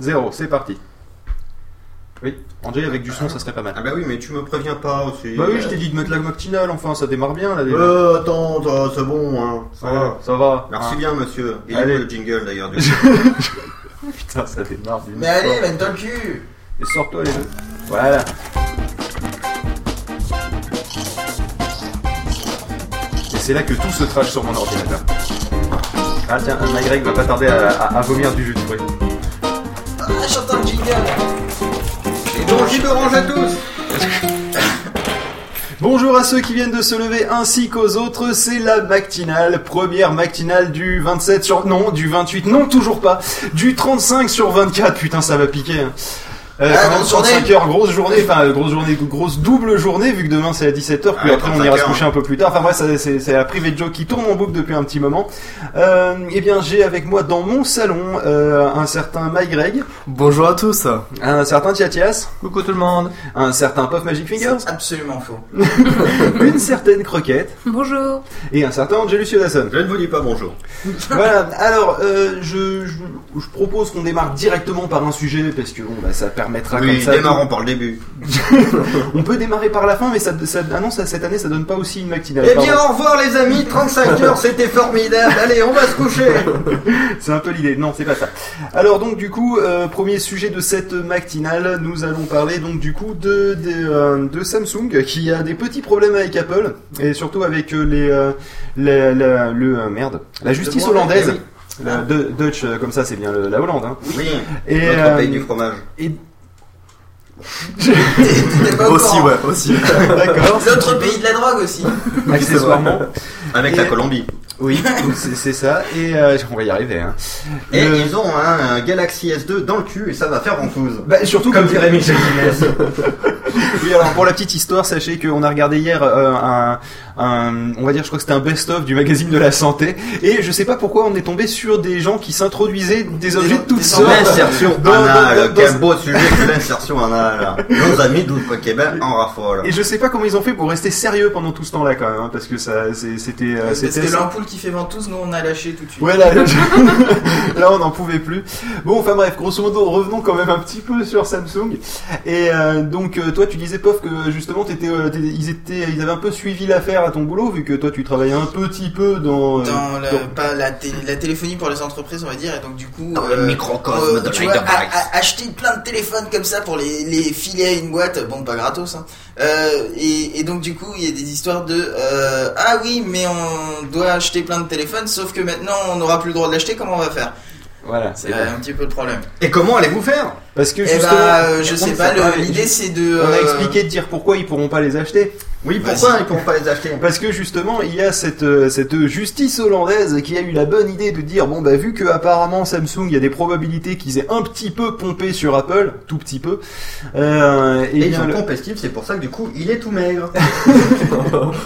0, c'est parti. Oui, Angé, avec du son, ça serait pas mal. Ah bah oui, mais tu me préviens pas aussi. Bah oui, je t'ai dit de mettre la matinale, enfin, ça démarre bien là déjà. Euh, attends, ça- c'est bon, hein. Ça va. ça va. Merci bien, monsieur. Il est Allez. où le jingle d'ailleurs du coup Putain, ça démarre d'une Mais allez, mène-toi le cul Et sors-toi les deux. Voilà. Et c'est là que tout se trash sur mon ordinateur. Ah tiens, MyGreg va pas tarder à, à- à vomir du jus de fruits. Et donc, orange à tous Bonjour à ceux qui viennent de se lever ainsi qu'aux autres, c'est la matinale, première matinale du 27 sur... Non, du 28, non toujours pas, du 35 sur 24, putain ça va piquer. hein. Euh, Ah, grosse journée. 35 heures, grosse journée, enfin euh, grosse journée, grosse double journée vu que demain c'est à 17h, puis Ouais, après on 35 ira se coucher un peu plus tard. Enfin bref, c'est la private joke qui tourne en boucle depuis un petit moment. Euh, eh bien j'ai avec moi dans mon salon euh, un certain Mike Greg, Bonjour à tous. un certain Tiatias, Coucou tout le monde. un certain Puff Magic Fingers, absolument faux. une certaine Croquette Bonjour. et un certain Angelus Yodasson. Je ne vous dis pas bonjour. voilà, alors euh, je, je, je propose qu'on démarre directement par un sujet parce que bon, bah, ça permettra Oui, comme ça. démarrons par le début. On peut démarrer par la fin, mais ça, ça, ah non, ça, cette année ça donne pas aussi une matinale. Eh bien, au revoir les amis, 35 heures, c'était formidable. Allez, on va se coucher. C'est un peu l'idée. Non, c'est pas ça. Alors donc du coup, euh, premier sujet de cette matinale, nous allons parler donc du coup de de, euh, de Samsung qui a des petits problèmes avec Apple et surtout avec euh, les, euh, les- la- le merde, la justice hollandaise. La de- Dutch, comme ça, c'est bien le- la Hollande. Hein. Oui, Et, notre pays du fromage. et pas au Aussi courant. ouais, aussi. d'accord. L'autre pays de la drogue aussi. Accessoirement. Avec Et- la Colombie. Oui, c'est ça. Et euh, on va y arriver. Hein. Et Le- ils ont un, un Galaxy S2 dans le cul et ça va faire ventouse. Bah, surtout Comme comme dirait Michel Guinness. Oui, alors pour la petite histoire, sachez qu'on a regardé hier euh, un, un- on va dire, je crois que c'était un best-of du magazine de la santé, et je sais pas pourquoi on est tombé sur des gens qui s'introduisaient des objets de toutes sortes. L'insertion anale. Quel beau sujet que l'insertion anale. Nos amis d'Outre Québec en raffolent. Et je sais pas comment ils ont fait pour rester sérieux pendant tout ce temps-là quand même, hein, parce que ça, c'était, euh, c'était. l'ampoule qui fait ventouse, nous on a lâché tout de suite. Ouais, là, là, là, on n'en pouvait plus. Bon, enfin bref, grosso modo, revenons quand même un petit peu sur Samsung. Et euh, donc, euh, toi, tu disais, Pof, que justement, t'étais, euh, t'étais- ils étaient, ils avaient un peu suivi l'affaire à ton boulot, vu que toi, tu travaillais un petit peu dans. euh, Dans la, dans- pas la, té- la téléphonie pour les entreprises, on va dire, et donc du coup, Dans le microcosme de tu vois, a- acheter plein de téléphones comme ça pour les, les filer à une boîte, bon pas gratos, hein. Euh, et, et donc du coup, il y a des histoires de euh, ah oui, mais on doit acheter plein de téléphones, sauf que maintenant on n'aura plus le droit de l'acheter, comment on va faire? Voilà. C'est un petit peu le problème. Et comment allez-vous faire? Parce que Eh justement, bah, euh, je sais pas, l'idée c'est de. on a euh, expliqué de dire pourquoi ils pourront pas les acheter. Oui, pourquoi ils pourront pas les acheter? Parce que justement, il y a cette, euh, cette justice hollandaise qui a eu la bonne idée de dire bon bah vu que apparemment Samsung, il y a des probabilités qu'ils aient un petit peu pompé sur Apple, tout petit peu. Euh, et Et ils ont le- pompé Steve, c'est pour ça que du coup, il est tout maigre.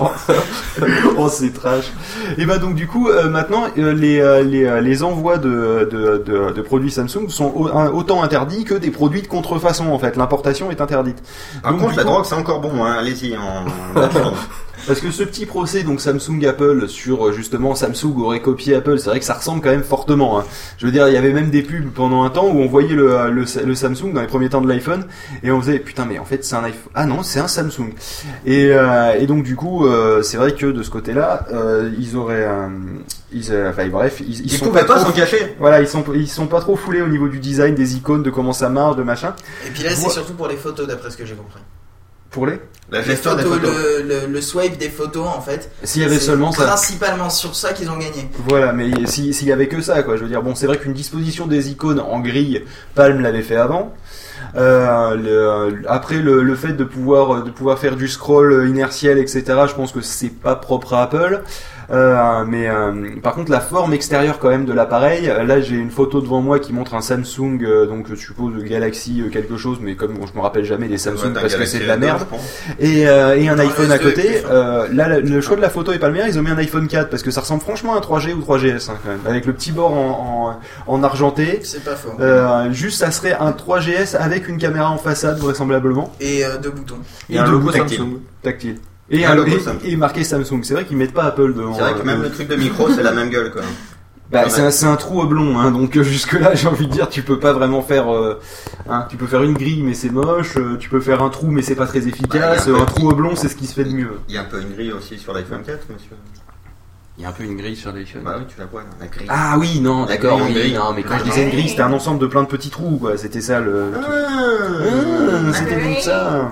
oh c'est trash. Et bah donc du coup euh, maintenant euh, les, euh, les, euh, les envois de, de, de, de produits Samsung sont autant interdits que des produits de contrefaçon en fait. L'importation est interdite. Par Donc, contre, la coup- drogue, c'est encore bon, hein. Allez-y. Parce que ce petit procès, donc Samsung Apple, sur euh, justement Samsung aurait copié Apple, c'est vrai que ça ressemble quand même fortement. hein. Je veux dire, il y avait même des pubs pendant un temps où on voyait le, euh, le, le Samsung dans les premiers temps de l'iPhone et on faisait putain mais en fait c'est un iPhone. Ah non, c'est un Samsung. Et, euh, et donc du coup, euh, c'est vrai que de ce côté-là, euh, ils auraient, euh, ils, euh, enfin bref, ils, ils Ils sont pouvaient pas trop- s'en cacher. Voilà, ils sont ils sont pas trop foulés au niveau du design, des icônes, de comment ça marche, de machin. Et puis là, c'est surtout pour les photos, d'après ce que j'ai compris. Pour les, La Les gestion des photos, le, le, le swipe des photos, en fait. s'il y avait c'est seulement ça. Principalement sur ça qu'ils ont gagné. Voilà, mais si- s'il y avait que ça, quoi. Je veux dire, bon, c'est vrai qu'une disposition des icônes en grille, Palm l'avait fait avant. Euh, le- après, le, le fait de pouvoir de pouvoir faire du scroll inertiel, etc. Je pense que c'est pas propre à Apple. Euh, mais euh, par contre, la forme extérieure quand même de l'appareil. euh, Là, j'ai une photo devant moi qui montre un Samsung, euh, donc je suppose Galaxy euh, quelque chose, mais comme bon, je me rappelle jamais des Samsung parce que c'est de la S2, merde et, euh, et un iPhone à S2 côté. Euh, là, le- choix de la photo est pas le mien. Ils ont mis un iPhone 4 parce que ça ressemble franchement à un 3G ou 3GS hein, quand même, avec le petit bord en, en, en argenté. C'est pas faux. Euh, juste, ça serait un 3GS avec une caméra en façade vraisemblablement Et euh, deux boutons. Et un deux logo boutons tactile. tactile. Et, un logo et, marqué Samsung. C'est vrai qu'ils mettent pas Apple devant. C'est vrai que euh, même le truc de micro, c'est la même gueule, quoi. Bah, Ah, c'est un, c'est un trou oblong, hein, donc euh, jusque-là, j'ai envie de dire, tu peux pas vraiment faire. euh, hein, tu peux faire une grille, mais c'est moche. euh, tu peux faire un trou, mais c'est pas très efficace. Bah, un un peu- trou oblong, c'est ce qui se fait de mieux. Il y a un peu une grille aussi sur l'iPhone 4, monsieur. Il y a un peu une grille sur l'iPhone. Bah oui, tu la vois, là, la grille. Ah oui, non, d'accord, oui, grille. non, mais quand je disais une grille, c'était un ensemble de plein de petits trous, quoi. C'était ça le. truc. Ah, c'était donc ça.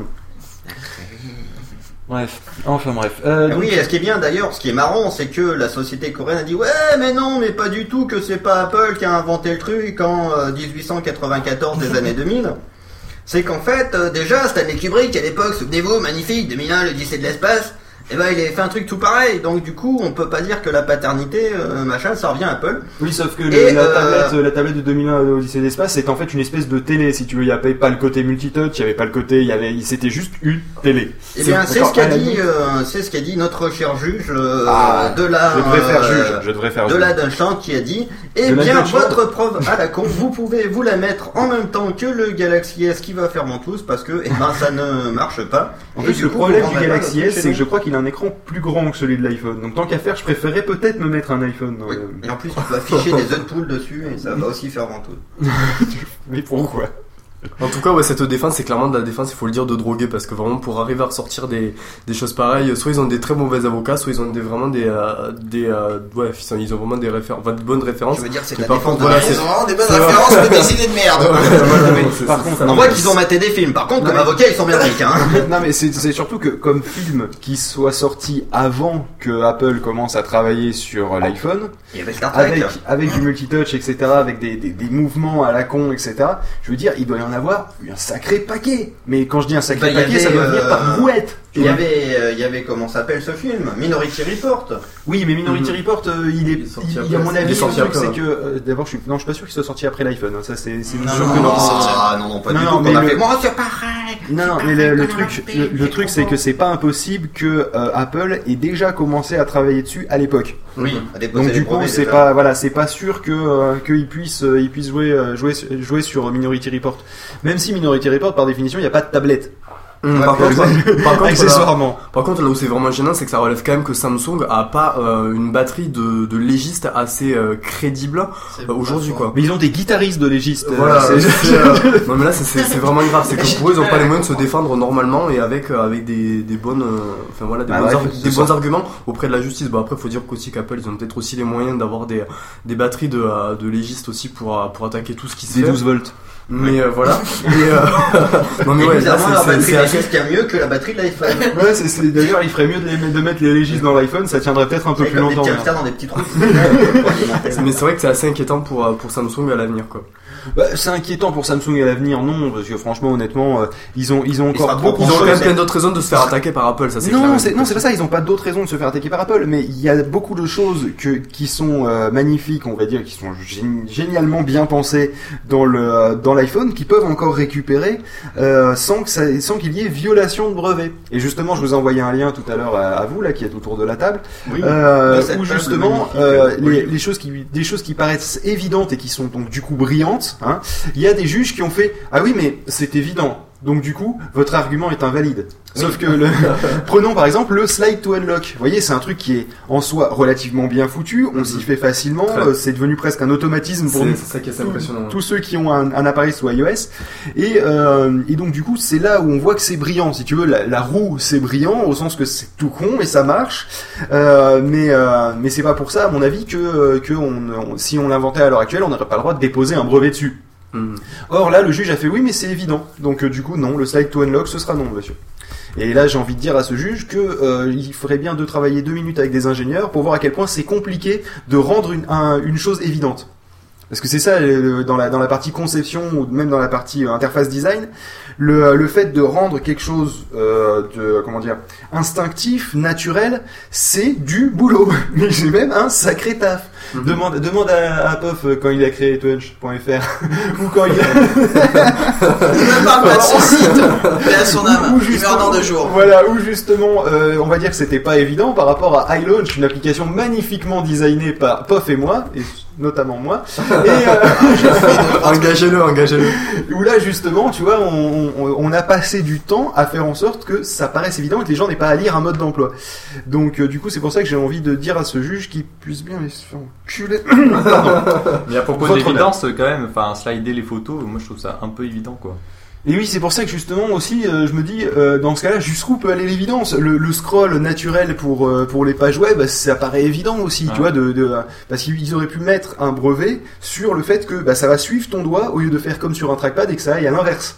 Bref, enfin bref. Euh, Ah donc- oui, ce qui est bien d'ailleurs, ce qui est marrant, c'est que la société coréenne a dit ouais, mais non, mais pas du tout, que c'est pas Apple qui a inventé le truc en euh, 1894 des années 2000. C'est qu'en fait, euh, déjà, Stanley Kubrick à l'époque, souvenez-vous, magnifique, 2001, l'Odyssée de l'espace, et ben il avait fait un truc tout pareil. Donc du coup, on peut pas dire que la paternité, euh, machin, ça revient à Apple. Oui, sauf que le- Et, la, euh, tablette, la tablette de 2001 de Odyssée de l'espace, c'est en fait une espèce de télé, si tu veux. Il n'y avait pas le côté multitouch, il n'y avait pas le côté, il y avait, c'était juste une télé. Eh bien, c'est ce qu'a dit, limite. euh, c'est ce qu'a dit notre cher juge euh, Ah, de la, Je devrais faire euh, juge, je devrais faire de juge. la Dunchamp qui a dit Eh De bien, votre preuve à la con, vous pouvez vous la mettre en même temps que le Galaxy S qui va faire Ventouse parce que eh ben, ça ne marche pas. En Et plus, le coup, problème du Galaxy S, c'est que je crois qu'il a un écran plus grand que celui de l'iPhone. Donc, tant qu'à faire, je préférais peut-être me mettre un iPhone. dans Oui. le- Et en plus, tu peux afficher des Unpool dessus et ça va aussi faire Ventouse. Mais pourquoi? En tout cas, ouais, cette défense, c'est clairement de la défense, il faut le dire, de droguer, parce que vraiment, pour arriver à ressortir des, des choses pareilles, soit ils ont des très mauvais avocats, soit ils ont des, vraiment des, euh, des, euh, ouais, ils ont- vraiment des références, enfin, de bonnes références. Je veux dire, c'est la défense voilà, c'est- Ils ont vraiment des bonnes références, mais des idées de merde. Par contre. On voit qu'ils ont maté des films. Par contre, Non, comme mais- avocat, ils sont merdiques. Hein. non mais c'est c'est surtout que comme film qui soit sorti avant que Apple commence à travailler sur l'iPhone, Trek. avec avec du multitouch, etc., avec des, des, des mouvements à la con, etc. Je veux dire, il doit y en avoir un sacré paquet. Mais quand je dis un sacré Bah, paquet, ça avait, doit venir euh, par brouette. Il y avait, euh, il y avait comment s'appelle ce film? Minority Report. Oui, mais Minority Mhm. Report, euh, il est, Il il- à mon avis, le truc c'est que euh, d'abord, je suis, non, je suis pas sûr qu'il soit sorti après l'iPhone. hein. Ça, c'est, c'est Non, sûr non, que non. non, Ah non, non, pas Non, du non, tout. mais qu'on a le- fait, Moi, c'est pareil. Non, non, mais le, le truc, le, le truc, c'est que c'est pas impossible que euh, Apple ait déjà commencé à travailler dessus à l'époque. Oui, Donc du coup, c'est pas voilà, c'est pas sûr que euh, qu'ils puissent euh, ils puissent jouer euh, jouer jouer sur Minority Report. Même si Minority Report par définition, il n'y a pas de tablette. Par, contre, par, contre, là, Accessoirement. par contre, là où c'est vraiment gênant, c'est que ça relève quand même que Samsung a pas euh, une batterie de, de légistes assez euh, crédible euh, aujourd'hui, quoi. Mais ils ont des guitaristes de légistes. Voilà, c'est- c'est, non mais là c'est- vraiment grave, c'est que pour eux ils ont pas les moyens de se défendre normalement et avec euh, avec des, des bonnes euh, enfin voilà des, Bah bons, ouais, ar- ce des soir. bons arguments auprès de la justice. Bon après faut dire qu'aussi qu'Apple ils ont peut-être aussi les moyens d'avoir des des batteries de de légistes aussi pour pour attaquer tout ce qui se des fait. 12 volts. Mais euh, voilà. Et, euh, non mais ouais, là, c'est- c'est batterie c'est Légis tient mieux que la batterie de l'iPhone. Ouais, c'est, c'est- d'ailleurs, il ferait mieux de, les- de mettre les légistes dans l'iPhone, ça tiendrait peut-être un peu plus des longtemps. hamsters dans des petits trous. Mais c'est vrai que c'est assez inquiétant pour euh, pour Samsung à l'avenir quoi. Bah, c'est inquiétant pour Samsung à l'avenir, non, parce que franchement, honnêtement, euh, ils ont ils ont encore beaucoup Ils ont quand même plein d'autres raisons de se faire attaquer par Apple, ça c'est. Non, c'est non, c'est pas ça. Ils ont pas d'autres raisons de se faire attaquer par Apple, mais il y a beaucoup de choses que qui sont euh, magnifiques, on va dire, qui sont gén- génialement bien pensées dans le euh, dans l'iPhone, qui peuvent encore récupérer euh, sans que ça, sans qu'il y ait violation de brevet. Et justement, je vous ai envoyé un lien tout à l'heure à, à vous là, qui est autour de la table, Oui. euh, où justement magnifique, les, oui. les choses qui des choses qui paraissent évidentes et qui sont donc du coup brillantes. Hein, il y a des juges qui ont fait ah oui mais c'est évident. Donc du coup, votre argument est invalide. Sauf que le... prenons par exemple le slide to unlock. Vous voyez, c'est un truc qui est en soi relativement bien foutu. On s'y fait facilement. Euh, C'est devenu presque un automatisme pour C'est nous c'est ça qui est assez tous- ceux qui ont un, un appareil sous iOS. Et, euh, et donc du coup, c'est là où on voit que c'est brillant. Si tu veux, la, la roue, c'est brillant au sens que c'est tout con, mais ça marche. Euh, mais euh, mais c'est pas pour ça, à mon avis, que, que on, on- si on l'inventait à l'heure actuelle, on n'aurait pas le droit de déposer un brevet dessus. Hum. Or là, le juge a fait oui, mais c'est évident. Donc euh, du coup, non, le slide to unlock, ce sera non, monsieur. Et là, j'ai envie de dire à ce juge que euh, il faudrait bien de travailler deux minutes avec des ingénieurs pour voir à quel point c'est compliqué de rendre une, un- une chose évidente. Parce que c'est ça, dans la, partie conception ou même dans la partie euh, interface design, le, fait de rendre quelque chose de comment dire instinctif, naturel, c'est du boulot. Mais j'ai même un sacré taf. Mhm. Demande, demande à, à Pof euh, quand il a créé Twitch.fr ou quand il a, Ne parle pas de son site. Mais à son âme. Ou dans deux jours. Voilà, où justement, euh, on va dire que c'était pas évident par rapport à iLaunch, une application magnifiquement designée par Pof et moi. Et notamment moi. Et euh, Engagez-le, engagez-le. où là justement, tu vois, on, on- on a passé du temps à faire en sorte que ça paraisse évident et que les gens n'aient pas à lire un mode d'emploi. Donc euh, du coup, c'est pour ça que j'ai envie de dire à ce juge qu'il puisse bien se faire enculer. Mais à propos d'évidence, quand même, enfin, slider les photos, moi je trouve ça un peu évident, quoi. Et oui, c'est pour ça que justement aussi, euh, je me dis, euh, dans ce cas-là, jusqu'où peut aller l'évidence? Le, le scroll naturel pour euh, pour les pages web, ça paraît évident aussi, Ah. tu vois, de, de parce qu'ils auraient pu mettre un brevet sur le fait que bah, ça va suivre ton doigt au lieu de faire comme sur un trackpad et que ça aille à l'inverse.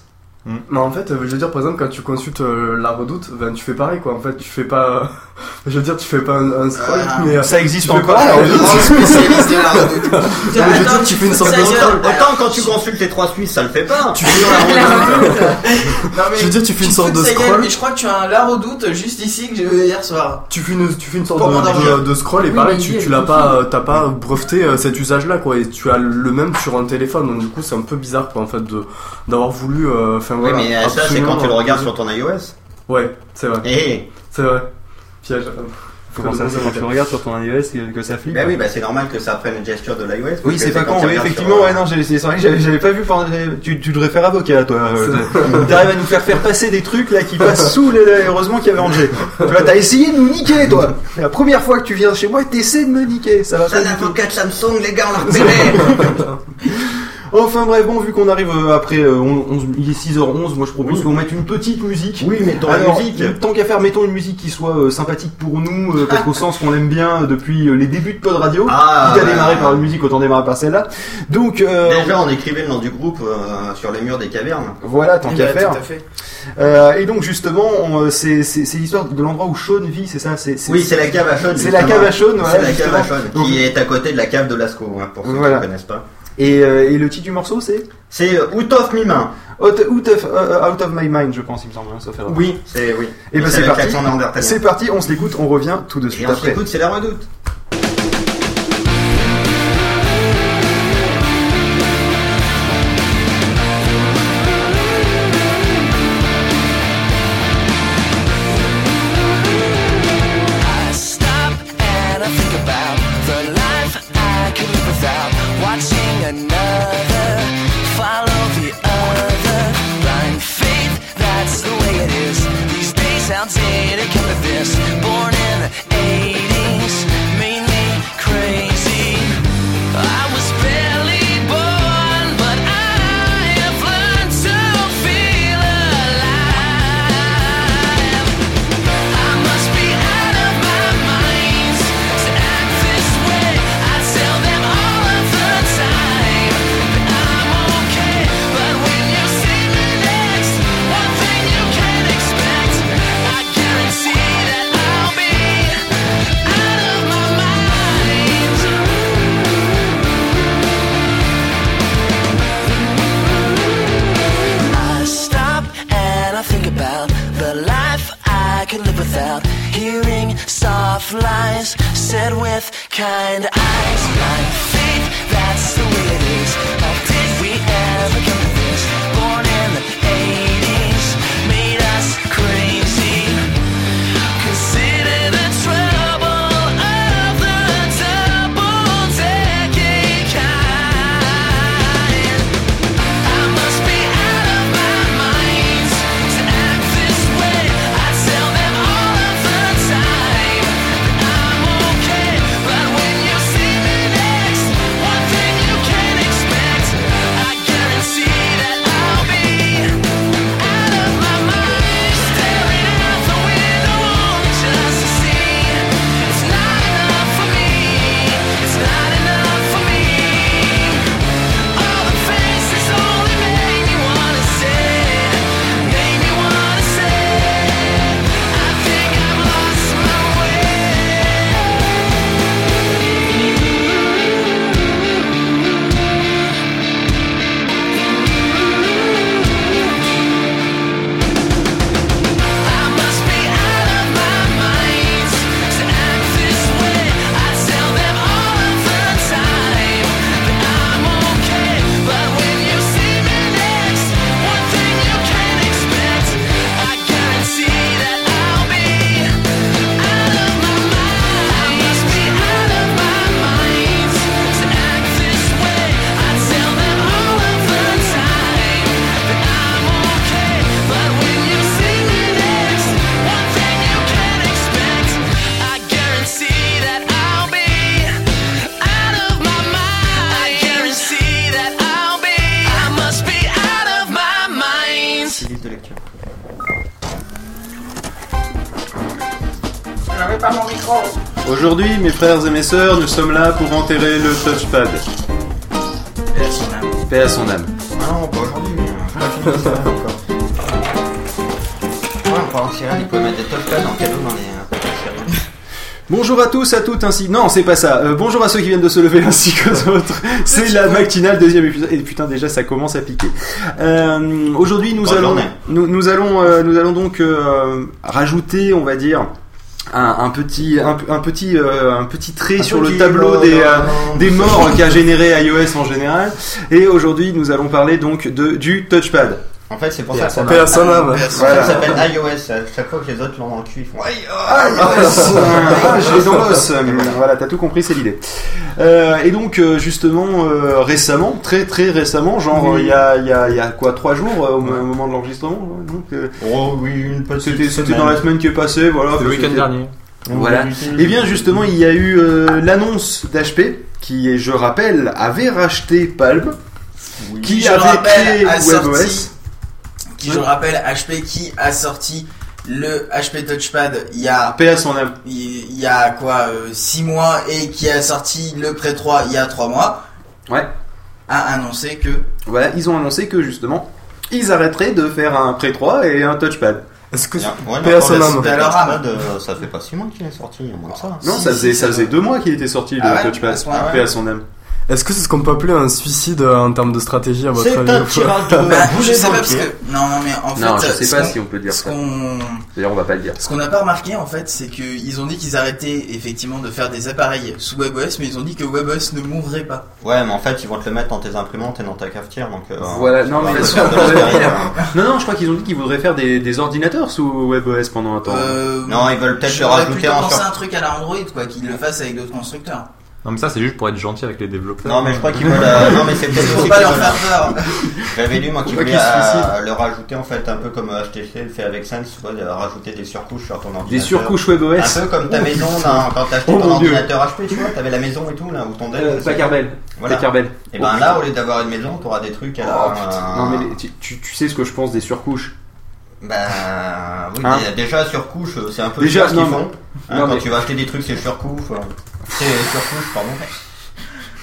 Mais en fait, euh, je veux dire, par exemple, quand tu consultes euh, la redoute, ben, tu fais pareil, quoi. En fait, tu fais pas. je veux dire, tu fais pas un, un scroll, Ah. mais. euh, Ça existe encore. pas- la redoute spécialiste de la redoute. Je veux dire, tu fais une sorte de scroll. Autant quand tu consultes les trois Suisses, ça le fait pas. Tu fais Non, mais Je veux dire, tu fais une te sorte de scroll. mais je crois que tu as un la redoute juste ici que j'ai vu hier soir. Tu fais une, tu fais une sorte de, de, de scroll et pareil, tu, tu l'as pas, t'as pas breveté cet usage-là, quoi. Et tu as le même sur un téléphone, donc du coup, c'est un peu bizarre, quoi, en fait, de d'avoir voulu. euh, Oui, voilà, mais ça, c'est quand tu le regardes sur ton iOS. Ouais, c'est vrai, Eh, c'est vrai. Piège. Comment ça, c'est quand tu regardes sur ton iOS que, que ça flippe bah oui, bah c'est normal que ça prenne une gesture de l'iOS. Oui, c'est pas con. Oui, effectivement, sur, ouais, non, j'ai- c'est vrai que j'avais j'avais pas vu. pendant- Tu, tu devrais faire avocat, toi. euh, T'arrives à nous faire faire passer des trucs là qui passent sous les. Heureusement qu'il y avait Angers. Tu vois, t'as essayé de nous niquer, toi. C'est la première fois que tu viens chez moi, t'essaies de me niquer. Ça va Ça, pas du tout. l'avocat de Samsung, les gars, on l'a repéré. Enfin bref, bon, vu qu'on arrive euh, après, euh, on- on- il est 6h11, moi je propose qu'on mette une petite musique. Oui, mais dans la musique. Tant qu'à faire, mettons une musique qui soit euh, sympathique pour nous, euh, parce qu'au sens qu'on l'aime bien depuis les débuts de Pod Radio. Ah, Quitte à ouais. démarrer par une musique, autant démarrer par celle-là. Donc, euh, Déjà, on écrivait le nom du groupe sur les murs des cavernes. voilà, tant Eh qu'à ben, faire. Tout à fait. Et donc justement, c'est l'histoire de l'endroit où Sean vit, c'est ça? C'est, Oui, c'est la cave à Sean. C'est la cave à Sean, voilà, C'est la cave à. Sean, qui est à côté de la cave de Lascaux, hein, pour ceux Voilà. qui ne connaissent pas. Et, euh, et le titre du morceau, c'est C'est euh, Out of My Main. Out, Out of, euh, Out of My Mind, je pense, il me semble, hein. Oui, c'est oui. Et ben c'est parti. C'est parti, on se l'écoute, on revient tout de Et suite on après. s'écoute, c'est la redoute. Frères et mes sœurs, nous sommes là pour enterrer le touchpad. Et à son âme. Paix à son âme. Ah non, pas aujourd'hui. mais encore. Ouais, on peut en tirer, il peut mettre des touchpads en cadeau dans les euh. Bonjour à tous, à toutes, ainsi. Non, c'est pas ça. Euh, bonjour à ceux qui viennent de se lever ainsi qu'aux autres. C'est la matinale deuxième épisode. Et putain, déjà, ça commence à piquer. Euh, Aujourd'hui, nous allons, nous, nous allons, euh, nous allons donc euh, rajouter, on va dire, un, un petit, un, un petit, euh, un petit trait Un sur le petit tableau mort. des, euh, des morts qu'a généré iOS en général. Et aujourd'hui, nous allons parler donc de du touchpad. En fait, c'est pour ça que ça s'appelle iOS. À chaque fois que les autres l'ont dans le cul, ils font Aïe, Ah, je l'ai dans l'os. Voilà, t'as tout compris, c'est l'idée. Euh, et donc, euh, justement, euh, récemment, très très récemment, genre Oui. il y, a, il y, a, il y a quoi, trois jours euh, au mo- au moment de l'enregistrement. euh, Oh oui, une petite c'était dans la semaine qui est passée, voilà. Le C'était- week-end dernier. Voilà. Et bien justement, il y a eu euh, l'annonce d'HP qui, je rappelle, avait racheté Palm, qui je avait créé WebOS. Qui, je le rappelle, HP qui a sorti le HP Touchpad il y a Paix à son âme. il y a quoi 6 mois et qui a sorti le Pré 3 il y a 3 mois Ouais. a annoncé que Voilà, ils ont annoncé que justement, ils arrêteraient de faire un Pré 3 et un touchpad. Est-ce que Bien. Ouais, Paix à son âme. le touchpad, euh, Ça fait pas 6 mois qu'il est sorti, il y a moins que ça. Non, Si, ça faisait, si, ça ça faisait va. deux mois qu'il était sorti le Ah ouais touchpad. Paix à son âme. Est-ce que c'est ce qu'on peut appeler un suicide euh, en termes de stratégie à votre avis de bah, je bouger sais pas parce que non non mais en fait Non, je sais ce pas qu'on- si on peut dire ce ça. qu'on D'ailleurs, on va pas le dire. ce qu'on n'a pas remarqué en fait c'est que ils ont dit qu'ils arrêtaient effectivement de faire des appareils sous WebOS mais ils ont dit que WebOS ne mourrait pas Ouais, mais en fait, ils vont te le mettre dans tes imprimantes et dans ta cafetière, donc. euh, Voilà, non, mais va. Non, non, je crois qu'ils ont dit qu'ils voudraient faire des, des ordinateurs sous WebOS pendant un temps. Euh, Non, ils veulent peut-être le j'aurais rajouter plutôt en pensé sur- un truc à la Android quoi qu'ils le fassent avec d'autres constructeurs Non, mais ça, c'est juste pour être gentil avec les développeurs. Non, mais je crois qu'ils veulent. euh, Non, mais c'est peut-être aussi pas qu'ils leur veulent- faire peur J'avais lu moi Faut pas qu'ils se euh, suicident. le rajouter en fait un peu comme euh, HTC le fait avec Sense, tu vois, de rajouter des surcouches sur ton ordinateur. Des surcouches WebOS. Un peu comme ta maison là, quand t'as acheté Oh ton mon Dieu. ordinateur HP, tu vois, t'avais la maison et tout là, ou ton dev. Euh. Voilà. Et ben là, au lieu d'avoir une maison, t'auras des trucs à la. Oh, putain. Non, mais les- tu, tu, tu sais ce que je pense des surcouches. Bah oui, Hein mais déjà surcouche, euh, c'est un peu Déjà, ce qu'ils non, font. Hein, non, quand mais- tu vas acheter des trucs, c'est surcouche. C'est surcouche, pardon.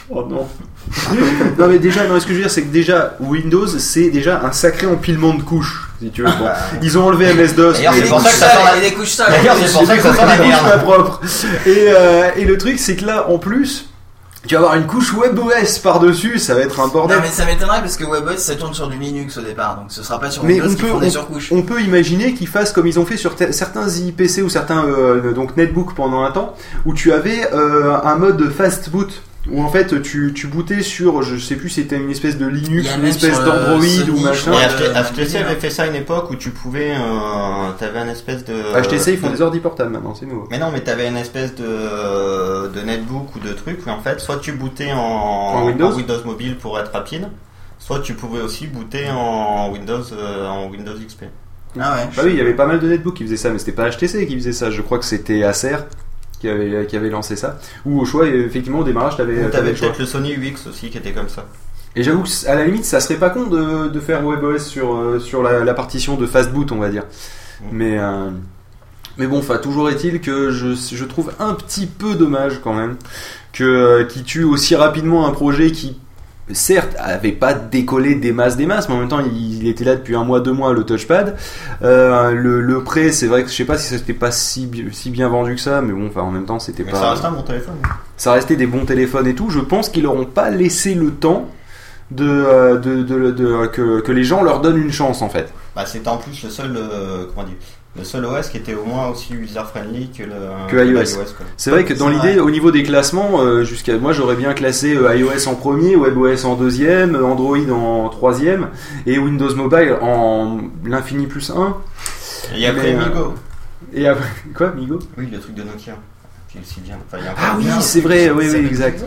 Oh non. non mais déjà, non, ce que je veux dire, c'est que déjà Windows, c'est déjà un sacré empilement de couches. Si tu veux. Bon, Bah, ils ont enlevé MS-DOS. D'ailleurs, c'est pour ça que ça sent la- des couches sales D'ailleurs, c'est pour ça que ça sent la des couches pas merde. propres. Et, euh, et le truc, c'est que là, en plus, tu vas avoir une couche WebOS par-dessus, ça va être un bordel. Non mais ça m'étonnerait parce que WebOS ça tourne sur du Linux au départ donc ce sera pas sur Mais Windows on peut- font des on- surcouches. On peut imaginer qu'ils fassent comme ils ont fait sur certains IPC ou certains euh, donc netbook pendant un temps, où tu avais euh, un mode fast boot. Où en fait tu, tu bootais sur, je sais plus, c'était une espèce de Linux, une espèce d'Android ou machin. HTC avait fait ça à une époque où tu pouvais. Euh, t'avais un espèce de. HTC ils font des ordi portables maintenant, c'est nouveau. Mais non, mais t'avais une espèce de, de netbook ou de truc où en fait, soit tu bootais en, En Windows mobile pour être rapide, soit tu pouvais aussi booter en Windows, euh, en Windows XP. Ah ouais. Bah oui, il y avait pas mal de netbooks qui faisaient ça, mais c'était pas HTC qui faisait ça. Je crois que c'était Acer qui avait, qui avait lancé ça. Ou au choix, effectivement, au démarrage, t'avais t'avais peut-être le Sony UX aussi qui était comme ça. Et j'avoue que, à la limite, ça serait pas con de, de faire WebOS sur, euh, sur la, la partition de fast boot, on va dire. Mm. Mais, euh, mais bon, enfin, toujours est-il que je, je trouve un petit peu dommage quand même que euh, qui tue aussi rapidement un projet qui certes avait pas décollé des masses des masses mais en même temps il, était là depuis un mois deux mois le touchpad Euh, le, le prêt c'est vrai que je sais pas si c'était pas si, bi- si bien vendu que ça mais bon enfin en même temps c'était Mais pas ça reste un bon téléphone. ça restait des bons téléphones et tout. Je pense qu'ils n'auront pas laissé le temps de, euh, de, de- de- que, que les gens leur donnent une chance en fait. Bah, c'était en plus le seul, euh, comment dire, le seul OS qui était au moins aussi user-friendly que, le, Que iOS. quoi. C'est vrai que dans l'idée, au niveau des classements, euh, jusqu'à moi j'aurais bien classé euh, iOS en premier, WebOS en deuxième, Android en troisième et Windows Mobile en l'infini plus 1. Et après Mais, euh, Migo. Et après, quoi, Migo? Oui, le truc de Nokia. Qui est si bien. Enfin, il y a Ah oui, c'est vrai, oui, oui, exact.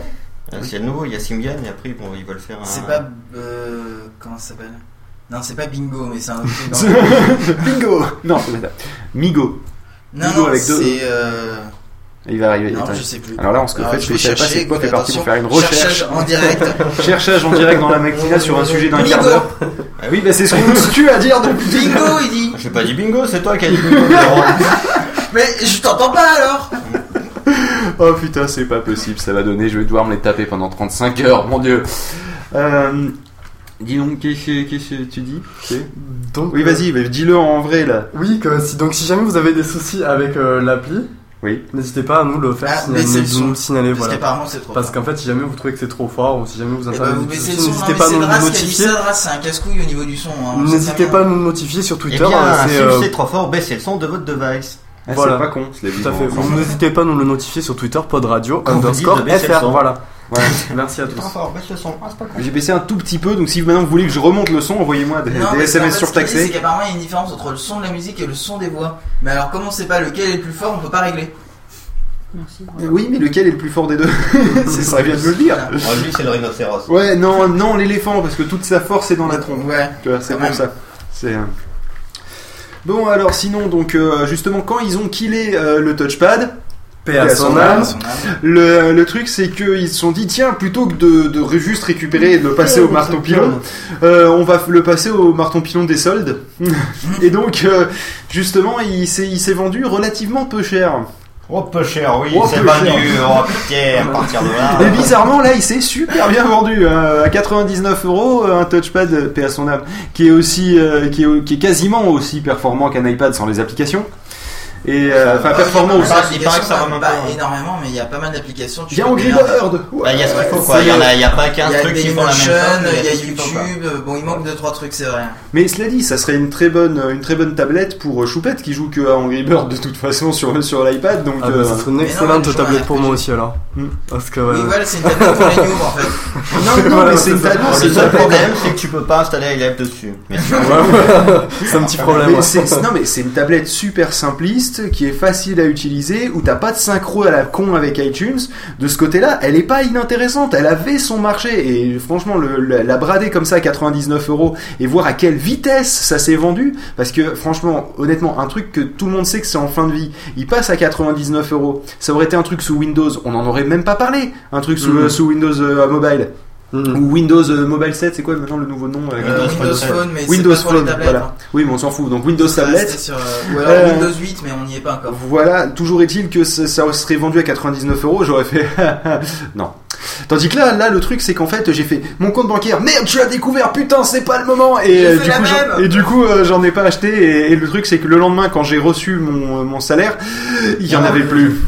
C'est le nouveau, il y a Symbian et après bon, ils veulent faire un. C'est pas euh, comment ça s'appelle? Non c'est pas Bingo mais c'est un autre truc dans- Bingo Non, c'est pas ça. Migo. Non Bingo non avec deux E. c'est euh... Il va arriver. non Attends. je sais plus. Alors là, on se Alors, fait, je je vais pas chercher, c'est quoi, fait écoute, partie pour attention. faire une recherche. Cherchage en direct. Cherchage en direct dans la matinale sur un sujet d'un Bingo. quart d'heure. Ah oui, bah c'est ce qu'on se tue à dire depuis. Bingo il dit. J'ai pas dit bingo, c'est toi qui as dit bingo. Mais je t'entends pas alors Oh putain, c'est pas possible, ça va donner, je vais devoir me les taper pendant 35 heures, mon dieu. Euh, dis donc, qu'est-ce que tu dis Donc, Oui, euh, vas-y, mais dis-le en vrai là. Oui, que si, donc si jamais vous avez des soucis avec euh, l'appli, Oui. n'hésitez pas à nous le faire, Ah, signaler- nous, nous le signaler, Parce voilà. qu'apparemment c'est trop. Parce fort. qu'en fait, si jamais vous trouvez que c'est trop fort ou si jamais vous Eh ben, le son. n'hésitez pas à nous le notifier. c'est un casse-couille au niveau du son. hein, N'hésitez pas à nous notifier sur Eh Twitter. bien, euh, si euh, c'est trop fort, baissez le son de votre device. Ah, Voilà. C'est pas con, c'est Tout à fait. Vous n'hésitez pas à nous le notifier sur Twitter, Pod Radio, underscore FR. Voilà. Merci à tous. Ah. J'ai baissé un tout petit peu, donc si maintenant vous voulez que je remonte le son, envoyez-moi des, Non, des SMS dit, C'est surtaxés. qu'apparemment il y a une différence entre le son de la musique et le son des voix. Mais alors, comme on sait pas lequel est le plus fort, on peut pas régler. Oui, mais lequel est le plus fort des deux C'est ça vient de me le dire. Oh, lui, c'est le rhinocéros. Ouais, non, non, l'éléphant, parce que toute sa force est dans la trompe. Ouais. C'est pour ça. C'est. Bon, alors sinon, donc euh, justement, quand ils ont killé euh, le touchpad, Paix à son âme. âme. Son âme. le, le truc c'est qu'ils se sont dit tiens, plutôt que de, juste récupérer et de le passer au marteau pilon, euh, on va le passer au marteau pilon des soldes. et donc, euh, justement, il s'est vendu relativement peu cher. Oh, peu cher, oui, Oh, c'est vendu. cher. Oh, putain, à partir de là. Et bizarrement, là, il s'est super bien vendu. euh, à 99 euros, un touchpad euh, paix à son âme, qui est aussi, euh, qui, est, qui est quasiment aussi performant qu'un iPad sans les applications. Et euh, enfin, Ah, performant il y a aussi. pas Il paraît que ça d'applications, remonte un Pas peu, hein. énormément, mais il y a pas mal d'applications. Il y a Angry regarder. Bird. Bah, il y a ce qu'il faut, quoi. Il y, en le- a, il y a pas 15 Il y a trucs qui font la même chose. il y a. YouTube, bon il manque 2-3 trucs c'est vrai. Mais cela dit, ça serait une très bonne, une très bonne tablette pour euh, Choupette qui joue que à Angry Bird de toute façon sur, sur l'iPad. Donc, Ah, bah, euh, ça serait une excellente tablette pour moi aussi alors. Hmm. Parce que. Oui voilà c'est une tablette pour les noobs en fait. non, non, mais c'est une tablette. Le seul problème, c'est que tu peux pas installer iLive dessus. C'est un petit problème. Non mais c'est une tablette super simpliste qui est facile à utiliser où t'as pas de synchro à la con avec iTunes. De ce côté-là, elle est pas inintéressante. Elle avait son marché et franchement le, la, la brader comme ça à 99 euros et voir à quelle vitesse ça s'est vendu. Parce que franchement, honnêtement, un truc que tout le monde sait que c'est en fin de vie, il passe à 99 euros. Ça aurait été un truc sous Windows, on en aurait même pas parlé. Un truc sous, Mhm. euh, sous Windows euh, Mobile Mhm. ou Windows euh, Mobile 7. C'est quoi maintenant le nouveau nom euh, Euh, Windows Windows Phone. Mais Windows c'est pas Phone, tablettes. voilà. hein. Oui, mais on s'en fout. Donc Windows Ça Tablet. restait sur, euh, ou alors Euh, Windows 8 mais on n'y est pas encore. Voilà, toujours est-il que ça, ça serait vendu à 99 euros, j'aurais fait non. Tandis que là, là, le truc, c'est qu'en fait, j'ai fait mon compte bancaire. Merde, tu l'as découvert, putain, c'est pas le moment. Et euh, du coup, j'en- même. et du coup, euh, j'en ai pas acheté. Et, et le truc, c'est que le lendemain, quand j'ai reçu mon, mon salaire, il y en avait plus.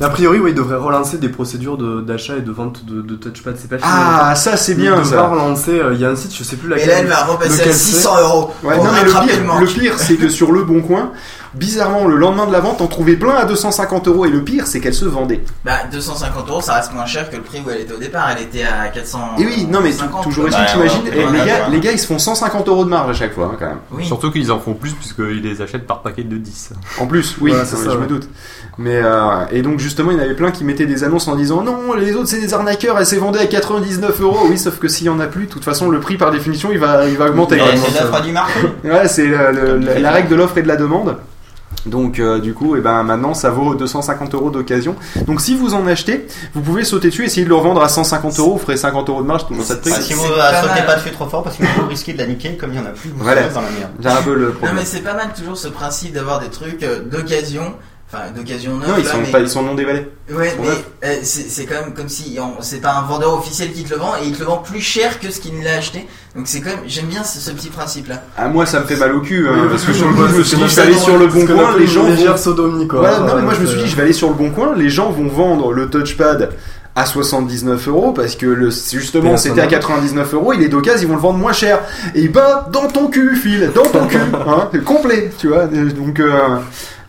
A priori, oui, ils devraient relancer des procédures de- d'achat et de vente de, de touchpad. C'est pas fini. Ah, ça, c'est bien Ils devraient ça. relancer. euh, Il y a un site, je sais plus Et laquelle. là elle va repasser à lequel 600 euros. Ouais, non, mais le pire, pire, c'est que sur le bon coin, bizarrement, le lendemain de la vente, on trouvait plein à 250 euros. Et le pire, c'est qu'elle se vendait. Bah 250 euros ça reste moins cher que le prix où elle était au départ. Elle était à 400. Et oui, non, mais toujours est-il, Bah, t'imagines, ouais, eh, ouais, les, gars, ouais. les gars, ils se font 150 euros de marge à chaque fois, hein, quand même. Oui. Surtout qu'ils en font plus puisqu'ils les achètent par paquet de 10. En plus, oui, Voilà, non, c'est mais ça, je me doute. Mais euh, et donc justement, il y en avait plein qui mettaient des annonces en disant non, les autres c'est des arnaqueurs, elle s'est vendue à 99 euros. Oui, sauf que s'il y en a plus, de toute façon, le prix par définition, il va, il va augmenter. C'est l'offre du marché. Ouais, c'est la règle de l'offre et de la demande. Donc euh, du coup, et ben maintenant ça vaut 250 euros d'occasion. Donc si vous en achetez, vous pouvez sauter dessus, essayer de le revendre à 150 euros, vous ferez 50 euros de marge, tout le monde ça te C'est- Bah, prix. si vous c'est ne pas sautez mal. pas dessus trop fort parce que vous risquez de la niquer comme il y en a plus. Vous Voilà. dans la merde. J'ai un peu le Non problème. mais c'est pas mal toujours ce principe d'avoir des trucs euh, d'occasion. Enfin d'occasion neuve Non, ils là, sont mais... pas, ils sont non déballés. Ouais, mais euh, c'est quand même comme si on- c'est pas un vendeur officiel qui te le vend et il te le vend plus cher que ce qu'il l'a acheté. Donc c'est quand même, j'aime bien ce, ce petit principe là. Ah moi ça me fait mal au cul, hein, Oui, parce que je me suis dit, je vais aller sur le bon coin, les une gens vont sodomie quoi. Voilà, non mais moi je me suis dit je vais aller sur le bon coin, les gens vont vendre le touchpad à 79 euros parce que le, justement c'était à n'a. 99 euros, il est d'occasion, ils vont le vendre moins cher. Et bah dans ton cul, Phil, dans ton cul, hein, complet, tu vois. Donc euh,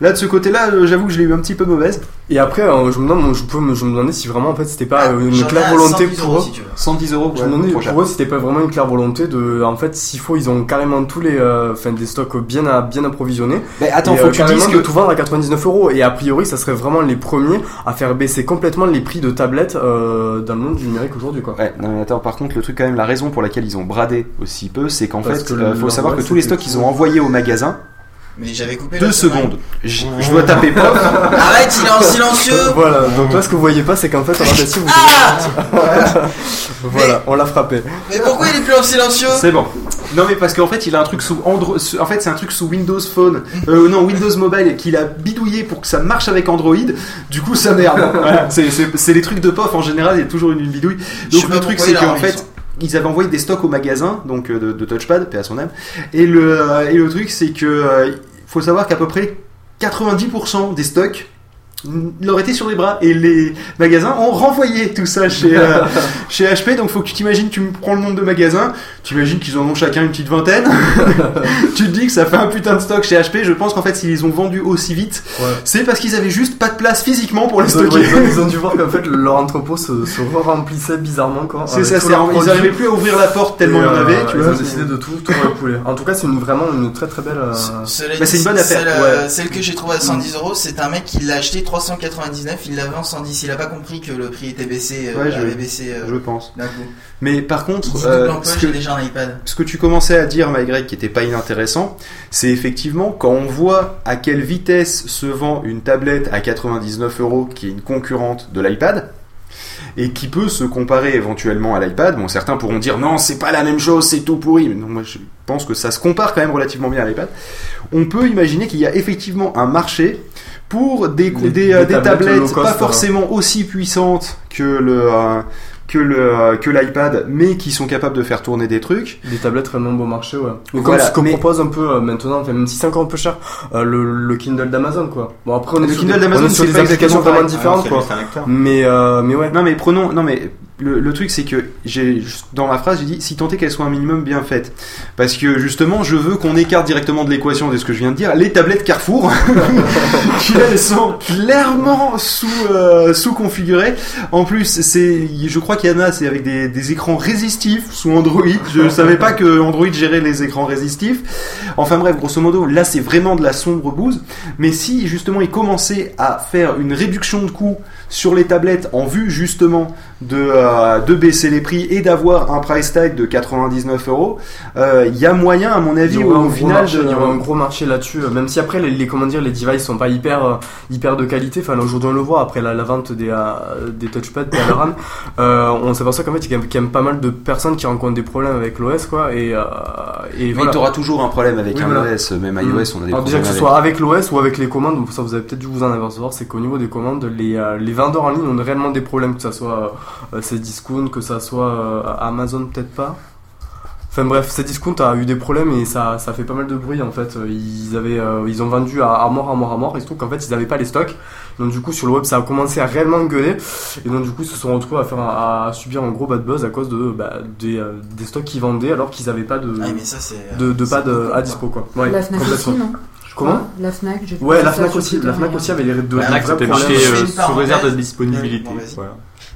là de ce côté-là, euh, j'avoue que je l'ai eu un petit peu mauvaise. Et après, euh, je me demande, je peux me, je me demandais si vraiment en fait c'était pas euh, J'en une ai claire volonté 110 pour eux. si tu veux. 110 euros Je ouais, me demandais pour eux c'était pas vraiment une claire volonté de en fait s'il faut ils ont carrément tous les euh, enfin des stocks bien à, bien approvisionnés Mais attends, et, faut euh, que tu dises de que tout vendre à 99 euros et a priori ça serait vraiment les premiers à faire baisser complètement les prix de tablettes euh, dans le monde du numérique aujourd'hui quoi. Ouais, non mais attends, par contre, le truc quand même, la raison pour laquelle ils ont bradé aussi peu, c'est qu'en fait, que euh, le- faut savoir que tous les stocks qu'ils ont envoyés au magasin, Mais j'avais coupé Deux secondes. Je je dois taper pop. Arrête, il est en silencieux Voilà, donc là ce que vous voyez pas c'est qu'en fait on a vous Ah Voilà, on l'a frappé. Mais pourquoi il est plus en silencieux C'est bon. Non mais parce qu'en fait il a un truc sous Android. En fait c'est un truc sous Windows Phone. Euh, non Windows Mobile qu'il a bidouillé pour que ça marche avec Android. Du coup ça merde. Voilà. C'est- les trucs de POF en général. Il y a toujours une, une bidouille. Donc le truc c'est qu'en fait ils avaient envoyé des stocks au magasin donc euh, de, de touchpad, paix à son âme. Et le et le truc c'est que euh, faut savoir qu'à peu près 90% des stocks leur étaient sur les bras et les magasins ont renvoyé tout ça chez euh, chez HP donc faut que tu t'imagines tu me prends le nombre de magasins tu imagines qu'ils en ont chacun une petite vingtaine tu te dis que ça fait un putain de stock chez HP je pense qu'en fait s'ils les ont vendus aussi vite Ouais. c'est parce qu'ils avaient juste pas de place physiquement pour les Ils stocker ils ont- ils ont dû voir qu'en fait leur entrepôt se, se remplissait bizarrement quoi. c'est ça c'est ils n'arrivaient plus à ouvrir la porte tellement il y en euh, avait tu ils vois ont décidé de tout, tout recouler. En tout cas, c'est une, vraiment une très très belle. euh, Bah, c'est une bonne affaire, Celle, euh, ouais. celle que j'ai trouvée à 110 euros, c'est un mec qui l'a acheté 399, il l'avait en 110. Il a pas compris que le prix était baissé, euh, Ouais, je- avait baissé euh, je pense d'un coup. mais par contre euh, ce que- déjà un iPad. ce que tu commençais à dire, Greg, qui était pas inintéressant, c'est effectivement quand on voit à quelle vitesse se vend une tablette à 99 euros, qui est une concurrente de l'iPad, et qui peut se comparer éventuellement à l'iPad. Bon, certains pourront dire non, c'est pas la même chose, c'est tout pourri. Mais non, moi je pense que ça se compare quand même relativement bien à l'iPad. On peut imaginer qu'il y a effectivement un marché pour des, Des- des, euh, des des tablettes tablettes low cost, pas voilà. forcément aussi puissantes que le euh, que le euh, que l'iPad, mais qui sont capables de faire tourner des trucs. Des tablettes vraiment bon marché, ouais. Mais Voilà, comme ce mais- propose un peu euh, maintenant, enfin, même si c'est encore un peu cher, euh, le, le Kindle d'Amazon, quoi. Bon, après, on est Le sur Kindle des, d'Amazon, c'est des applications vraiment différentes, Alors, quoi. Mais, euh, mais ouais. Non mais prenons, non mais le, le truc c'est que j'ai dans ma phrase j'ai dit si tant est qu'elle soit un minimum bien faite. Parce que justement je veux qu'on écarte directement de l'équation de ce que je viens de dire les tablettes Carrefour qui elles sont clairement sous euh, sous configurées. En plus c'est je crois qu'il y en a c'est avec des, des écrans résistifs sous Android. Je savais pas que Android gérait les écrans résistifs. Enfin bref grosso modo là c'est vraiment de la sombre bouse. Mais si justement ils commençaient à faire une réduction de coût sur les tablettes en vue justement de, euh, de baisser les prix et d'avoir un price tag de 99 euros, euh, il y a moyen, à mon Il avis, y au, aura final, marché, de- il y aura un gros marché là-dessus, euh, même si après les, les comment dire les devices sont pas hyper euh, hyper de qualité. Enfin, aujourd'hui on le voit après la, la vente des euh, des touchpads la RAM, euh, on s'aperçoit qu'en fait il y a quand même pas mal de personnes qui rencontrent des problèmes avec l'OS quoi et euh, et voilà. t'auras toujours un problème avec Oui, un voilà. OS, même Mm. iOS, on a des Alors problèmes déjà que ce avec. soit avec l'OS ou avec les commandes, ça vous avez peut-être dû vous en apercevoir, c'est qu'au niveau des commandes, les, euh, les vendeurs en ligne ont réellement des problèmes, que ça soit euh, Cdiscount, que ça soit euh, Amazon, peut-être pas. Enfin bref, Cdiscount a eu des problèmes et ça, ça fait pas mal de bruit en fait. Ils avaient, euh, ils ont vendu à, à mort, à mort, à mort. Et surtout qu'en fait ils avaient pas les stocks. Donc du coup sur le web ça a commencé à réellement gueuler. Et donc du coup ils se sont retrouvés à faire un- à subir un gros bad buzz à cause de bah, des, euh, des stocks qu'ils vendaient alors qu'ils avaient pas de, Ah, mais ça, c'est. euh, de, de c'est pad beaucoup, à quoi. dispo quoi. Ouais, la Fnac complètement. aussi, non? Comment La Fnac, j'ai Ouais, la Fnac aussi, la Fnac aussi avait les de La Fnac, c'était marqué Je euh, une sous réserve de disponibilité.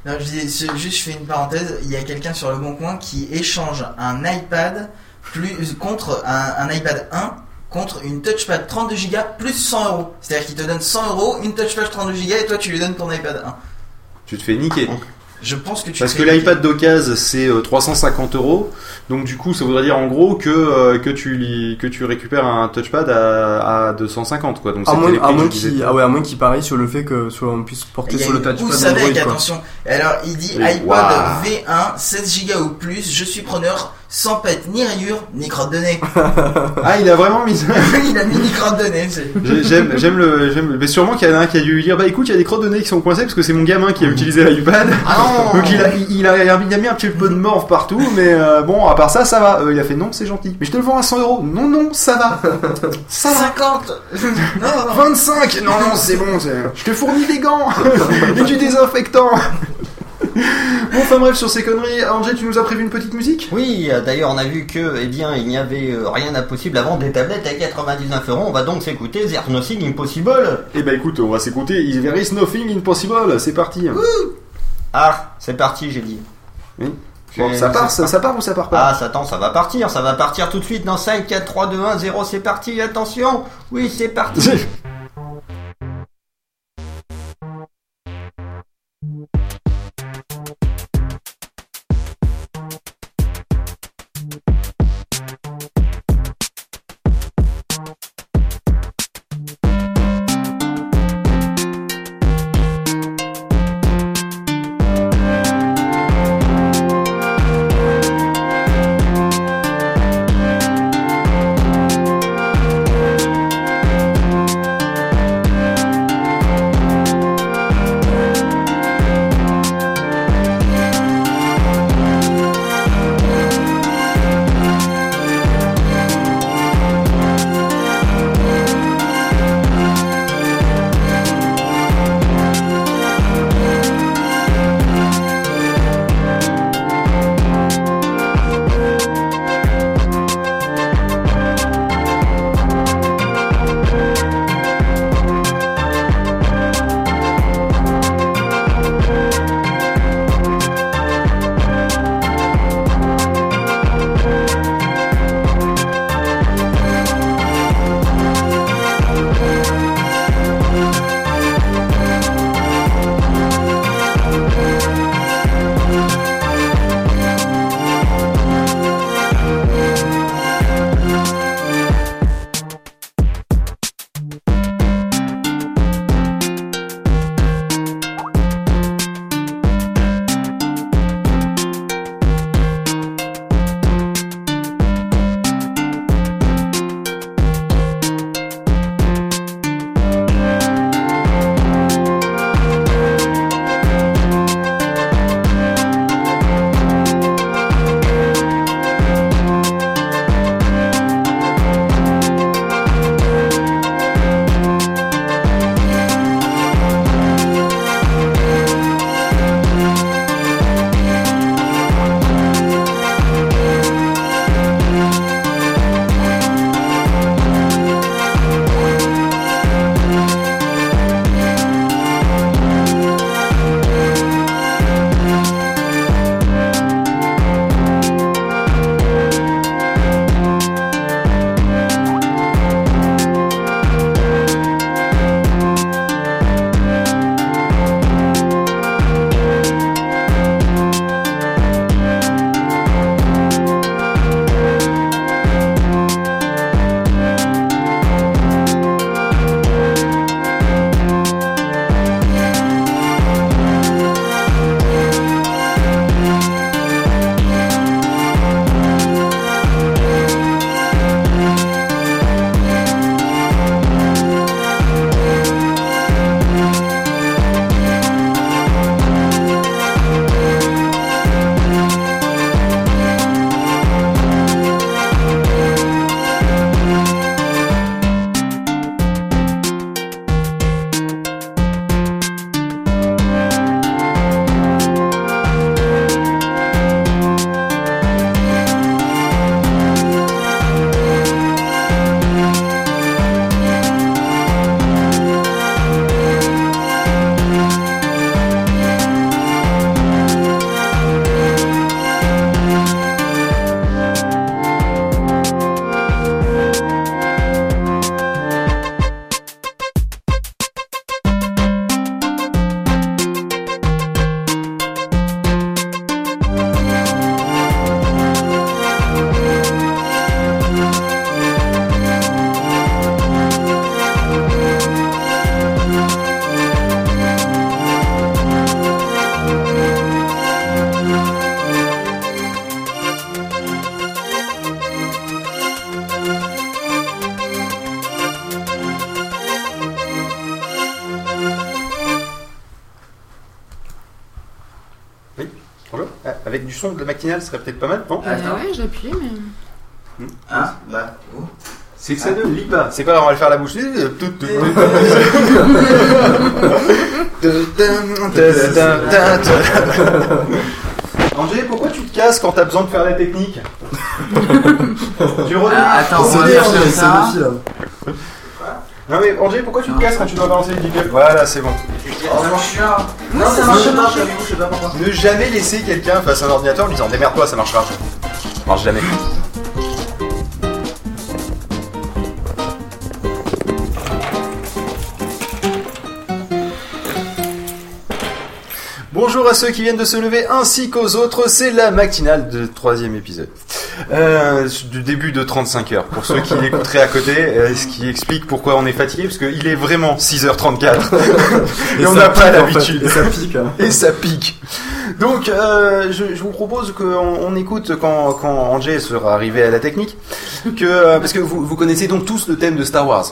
Non, je dis, juste, je fais une parenthèse. Il y a quelqu'un sur le Bon Coin qui échange un iPad plus contre un, un iPad 1 contre une touchpad 32 Go plus 100 euros. C'est-à-dire qu'il te donne 100 euros, une touchpad 32 Go et toi tu lui donnes ton iPad 1. Tu te fais niquer. Je pense que tu Parce que l'iPad d'occasion c'est euh, 350 euros, donc du coup ça voudrait dire en gros que euh, que tu que tu récupères un touchpad à, à 250 quoi. Donc À c'était moins, les à moins qu'il ah ouais, à moins qu'il parie sur le fait que sur, on puisse porter sur le touchpad avec, quoi. attention. Alors, il dit Oui, waouh. V1, 16 Go ou plus, je suis preneur, sans pète ni rayure, ni crotte de nez. Ah il a vraiment mis ça. il a mis ni crotte de nez. J'aime, j'aime le, j'aime. Mais sûrement qu'il y en a un qui a dû lui dire, bah écoute, il y a des crottes de nez qui sont coincées parce que c'est mon gamin qui a utilisé l'iPad. Ah non Donc il a, il, il a, il a mis un petit peu de morve partout, mais euh, bon, à part ça, ça va. Euh, il a fait non, c'est gentil. Mais je te le vends à 100 euros. Non, non, ça va. Ça va. 50 Non, non, non. 25 Non, non, c'est bon. c'est- Je te fournis des gants et du désinfectant. Bon, enfin bref, sur ces conneries, Angel, tu nous as prévu une petite musique? Oui, euh, d'ailleurs, on a vu que, eh bien, il n'y avait euh, rien d'impossible à vendre des tablettes à 99 euros. On va donc s'écouter There's Nothing Impossible. Eh ben écoute, on va s'écouter Is There Is Nothing Impossible. C'est parti. Ah, c'est parti, j'ai dit. Oui. Bon, ça part, ça, ça part ou ça part pas? Ah, ça attend, ça va partir, ça va partir tout de suite dans 5, 4, 3, 2, 1, 0, c'est parti, attention Oui, c'est parti matinale serait peut-être pas mal, non Euh, Attends. ouais, j'ai appuyé, mais. Ah, bah. oh. C'est que ça ne lit pas. C'est quoi, on va le faire à la bouche? Angé, pourquoi tu te casses quand t'as besoin de faire la technique? Tu. Ah, attends, on va faire ça. Non mais Angé, pourquoi tu te casses quand tu dois balancer le jingle? Voilà, c'est bon. Ça marche bien. Non, ça marche pas, j'avoue, je sais pas pourquoi. Ne jamais laisser quelqu'un face à un ordinateur en lui disant démerde-toi, ça marchera. Ça marche jamais. Bonjour à ceux qui viennent de se lever ainsi qu'aux autres, c'est la matinale de troisième épisode euh, du début de 35 heures. Pour ceux qui l'écouteraient à côté, ce qui explique pourquoi on est fatigué, parce qu'il est vraiment 6h34. et, on n'a pas l'habitude. Et ça pique. Et ça pique. Donc, euh, je, vous propose qu'on écoute quand, quand Angé sera arrivé à la technique, parce que vous connaissez donc tous le thème de Star Wars.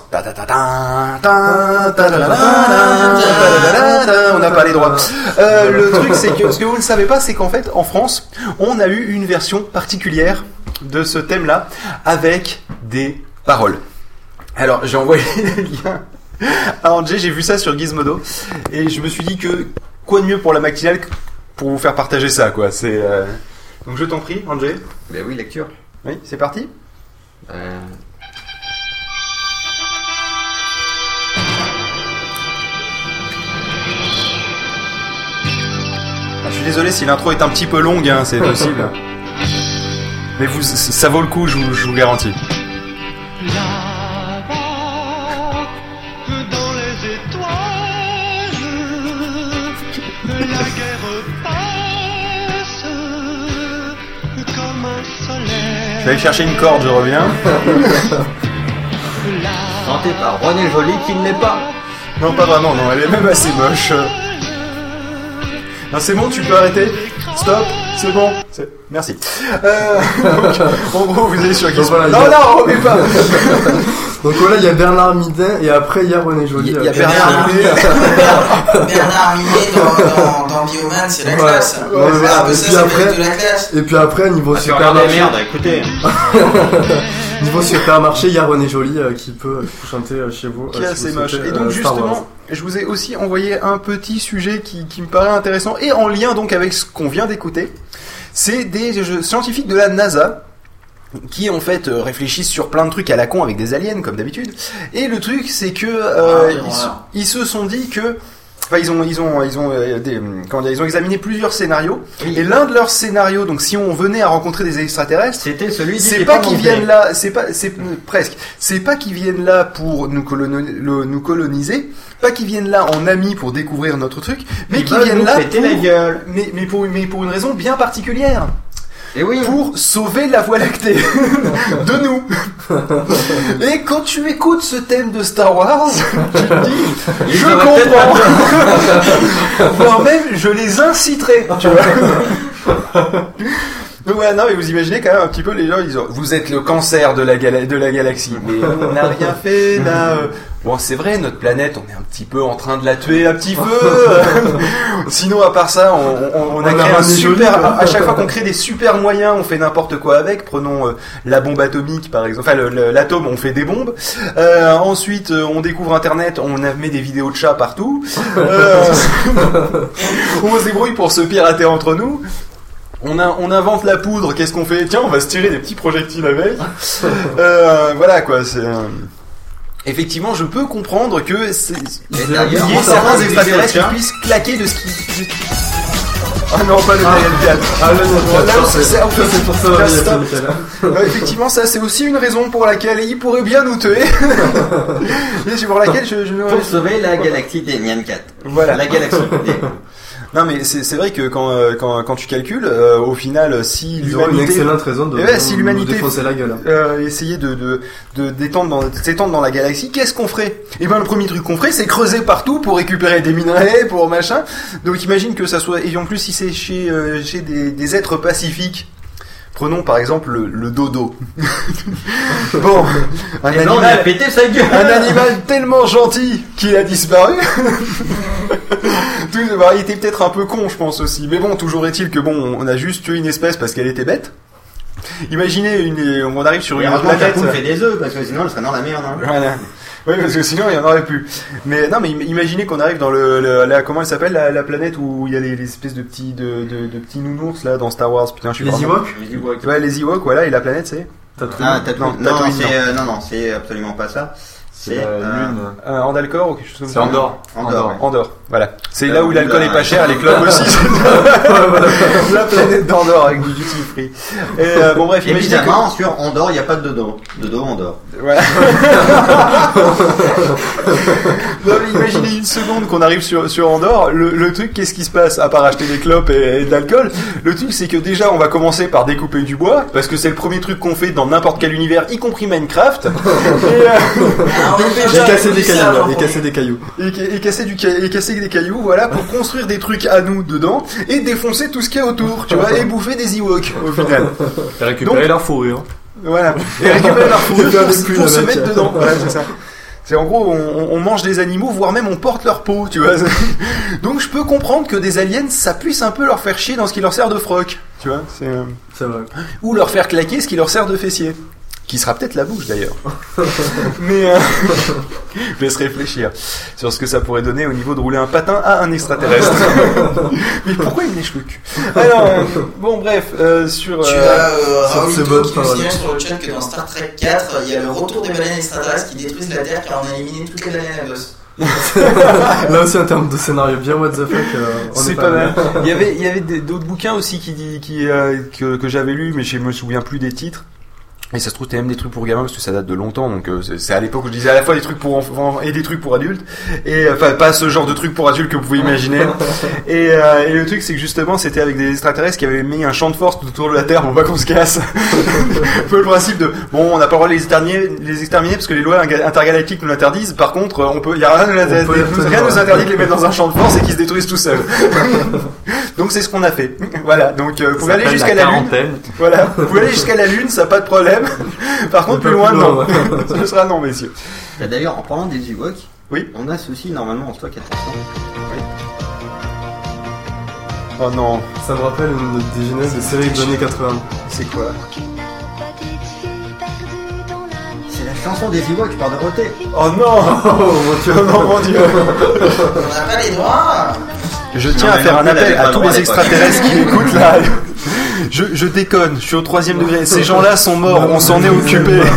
On n'a pas les droits. le truc, c'est que ce que vous ne savez pas, c'est qu'en fait, en France, on a eu une version particulière de ce thème-là avec des paroles. Alors, j'ai envoyé le lien à Angé, j'ai vu ça sur Gizmodo, et je me suis dit que quoi de mieux pour la matinale que pour vous faire partager ça, quoi. C'est euh, donc je t'en prie, Angé. Ben oui, lecture. Oui, c'est parti. Euh, Ah, je suis désolé si l'intro est un petit peu longue, hein, c'est possible. Mais vous, ça vaut le coup, je vous, je vous garantis. Je vais aller chercher une corde, je reviens. chanté par René Joly qui ne l'est pas. Non, pas vraiment, non, elle est même assez moche. Non, c'est bon, tu peux arrêter. Stop, c'est bon. Merci. Euh, donc, en gros, vous allez sur Gizmodo. voilà, non, a- non, remets pas. Donc voilà, il y a Bernard Midin et après il y a René Joly. Il y a euh, Bernard Minet. Bernard Minet dans, dans, dans Bioman, c'est la Ouais. classe. Ouais, voilà. Ah, bah, Et ça, puis après- de la classe. Et puis après, niveau Ah, supermarché, merde, écoutez. niveau supermarché, il y a René Joly euh, qui peut chanter euh, chez vous. qui est euh, si assez vous moche. Et donc justement, je vous ai aussi envoyé un petit sujet qui, qui me paraît intéressant et en lien donc avec ce qu'on vient d'écouter. C'est des scientifiques de la NASA qui en fait euh, réfléchissent sur plein de trucs à la con avec des aliens comme d'habitude. Et le truc c'est que euh, Ah, voilà. ils se sont dit que Enfin, ils ont, ils ont, ils ont, euh, des, hum, comment dire, ils ont examiné plusieurs scénarios. Oui. Et l'un de leurs scénarios, donc si on venait à rencontrer des extraterrestres, C'était celui c'est pas qu'ils viennent là, c'est pas, c'est euh, presque, c'est pas qu'ils viennent là pour nous, le- nous coloniser, pas qu'ils viennent là en amis pour découvrir notre truc, mais Ils qu'ils viennent là pour, la gueule. mais, mais pour, mais pour une raison bien particulière, Et oui. pour sauver la Voie lactée de nous. Et quand tu écoutes ce thème de Star Wars, tu te dis, je comprends, voire même je les inciterai, tu vois. Donc voilà, non, mais vous imaginez quand même un petit peu les gens, ils ont, vous êtes le cancer de la, gala- de la galaxie, mais on n'a rien fait, là. euh. Bon, c'est vrai, notre planète, on est un petit peu en train de la tuer un petit peu. Sinon, à part ça, on, on, on a On a créé un super, joli, à chaque fois qu'on crée des super moyens, on fait n'importe quoi avec. Prenons euh, la bombe atomique, par exemple. Enfin, l'atome, on fait des bombes. Euh, ensuite, euh, on découvre Internet, on met des vidéos de chats partout. Euh, on se débrouille pour se pirater entre nous. On, a- on invente la poudre, qu'est-ce qu'on fait? Tiens, on va se tirer des petits projectiles avec. Euh, voilà quoi, c'est. Effectivement, je peux comprendre que il y ait certains extraterrestres qui des puissent claquer de ce qui. Ah non, pas le Piat. Ah non, non, non, Là, ça, c'est- pour ça, hein. Effectivement, ça c'est aussi une raison pour laquelle il pourrait bien nous tuer. Et c'est pour laquelle je. Pour sauver la galaxie des Nyan 4. Voilà. La galaxie. Non mais c'est vrai que quand, euh, quand, quand tu calcules, euh, au final, si Ils auront une l'humanité excellente raison de Eh ouais, de si l'humanité- défoncer la gueule. hein. euh, essayait de, de, de d'étendre dans, de s'étendre dans la galaxie, qu'est-ce qu'on ferait? Eh ben le premier truc qu'on ferait, c'est creuser partout pour récupérer des minerais, pour machin. Donc imagine que ça soit et en plus si c'est chez euh, chez des, des êtres pacifiques. Prenons par exemple le, le dodo. bon, un Et ben, on a animal, pété sa gueule. un animal tellement gentil qu'il a disparu. Tout- bah, il était peut-être un peu con, je pense aussi. Mais bon, toujours est-il que bon, on a juste tué une espèce parce qu'elle était bête. Imaginez, une, on arrive sur Et une planète. poule fait des œufs, parce que sinon elle serait dans la merde. Hein. Voilà. Oui, parce que sinon il y en aurait plus. Mais non, mais im- imaginez qu'on arrive dans le, le- la, comment elle s'appelle la, la planète où il y a les, les espèces de petits de, de, de petits nounours là dans Star Wars. Putain, je suis Les Ewoks Ouais, les Ewoks, voilà, et la planète c'est Tatooine. Ah. Non, c'est euh, non, non, c'est absolument pas ça. C'est C'est euh, lune. euh, Andalcor ou quelque chose comme C'est ça. Andorre. Andorre. ouais. Andorre, voilà. C'est Là là où l'alcool la- est pas cher, les clubs aussi. la planète d'Andorre avec du duty free. Et euh, bon bref, imaginez que- Évidemment, sur Andorre, il n'y a pas de dodo. Dodo, Andorre. Voilà. non, mais imaginez une seconde qu'on arrive sur, sur Andorre. Le, le truc, qu'est-ce qui se passe À part acheter des clopes et, et de l'alcool, le truc, c'est que déjà, on va commencer par découper du bois, parce que c'est le premier truc qu'on fait dans n'importe quel univers, y compris Minecraft. et, euh, Ah, Et casser des cailloux, et casser des cailloux. et, ca- et casser du et casser des cailloux, voilà, pour construire des trucs à nous dedans et défoncer tout ce qu'il y a autour, tu vois, et bouffer des Ewoks au final. Et récupérer Donc- leur fourrure. Voilà. Et récupérer leur fourrure pour, se mettre dedans. Voilà, c'est ça. C'est en gros, on, on mange des animaux, voire même on porte leur peau, tu vois. Donc je peux comprendre que des aliens, ça puisse un peu leur faire chier dans ce qui leur sert de froc, tu vois. C'est, euh, C'est vrai. Ou leur faire claquer ce qui leur sert de fessier. Qui sera peut-être la bouche d'ailleurs. Mais euh, je laisse réfléchir sur ce que ça pourrait donner au niveau de rouler un patin à un extraterrestre. Mais pourquoi il lèche le cul? Alors, euh, bon bref, euh, sur... Tu euh, as euh, sur qui nous sur le chat que dans Star Trek 4, il y a le retour des baleines extraterrestres qui détruisent la Terre car on a éliminé toutes les baleines à gosse. Là aussi, en termes de scénario bien what the fuck, euh, C'est est pas mal. bien. Il y avait, il y avait des- d'autres bouquins aussi qui, euh, que, que j'avais lus, mais je me souviens plus des titres. Et ça se trouve, c'était même des trucs pour gamins parce que ça date de longtemps. Donc euh, c'est- à l'époque où je disais à la fois des trucs pour enfants et des trucs pour adultes. Et euh, enfin pas ce genre de trucs pour adultes que vous pouvez imaginer. et, euh, et le truc c'est que justement c'était avec des extraterrestres qui avaient mis un champ de force tout autour de la Terre pour pas qu'on se casse. un peu le principe de bon on n'a pas le droit de les exterminer, les exterminer parce que les lois intergalactiques nous l'interdisent. Par contre on peut, il y a rien, nous On peut interdit- rien nous interdit de les mettre dans un champ de force et qu'ils se détruisent tout seuls. donc c'est ce qu'on a fait. Voilà donc vous pouvez aller jusqu'à la lune. Voilà, vous pouvez aller jusqu'à la Lune, ça pas de problème. Par contre, plus loin, plus non. Ce sera non, messieurs. Et D'ailleurs, en parlant des Ewoks, Oui. on a ceci normalement en stock, attention. Oh non, Ça me rappelle une des genèses de séries des années 80. c'est quoi C'est la chanson des Ewoks par Dorothée. Oh non Oh mon dieu, Oh non, mon dieu On n'a pas les droits Je tiens Non, à faire un appel à tous les extraterrestres qui m'écoutent là. Je, je déconne, je suis au troisième degré. Ces gens-là sont morts, on s'en est occupé.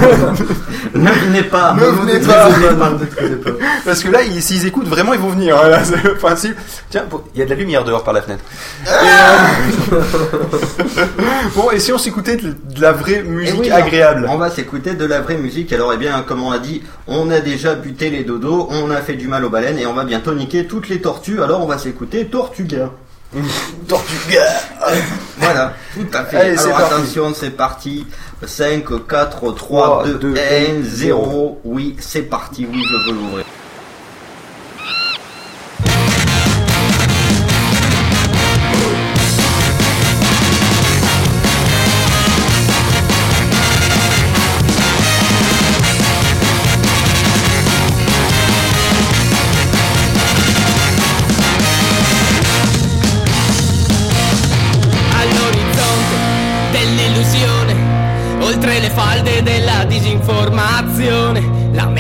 Ne venez pas. Ne venez pas. Parce que là, ils- s'ils écoutent, vraiment, ils vont venir. Voilà, c'est le principe. Tiens, il y a de la lumière dehors par la fenêtre. Et, euh, bon, et si on s'écoutait de de la vraie Eh musique oui, agréable? On va s'écouter de la vraie musique. Alors, eh bien, comme on a dit, on a déjà buté les dodos, on a fait du mal aux baleines et on va bientôt niquer toutes les tortues. Alors, on va s'écouter Tortuga. Tortuga Voilà, tout à fait. Allez, Alors, attention, c'est parti. 5, 4, 3, 2, 2, 1, 0. Oui, c'est parti. Oui, je veux l'ouvrir.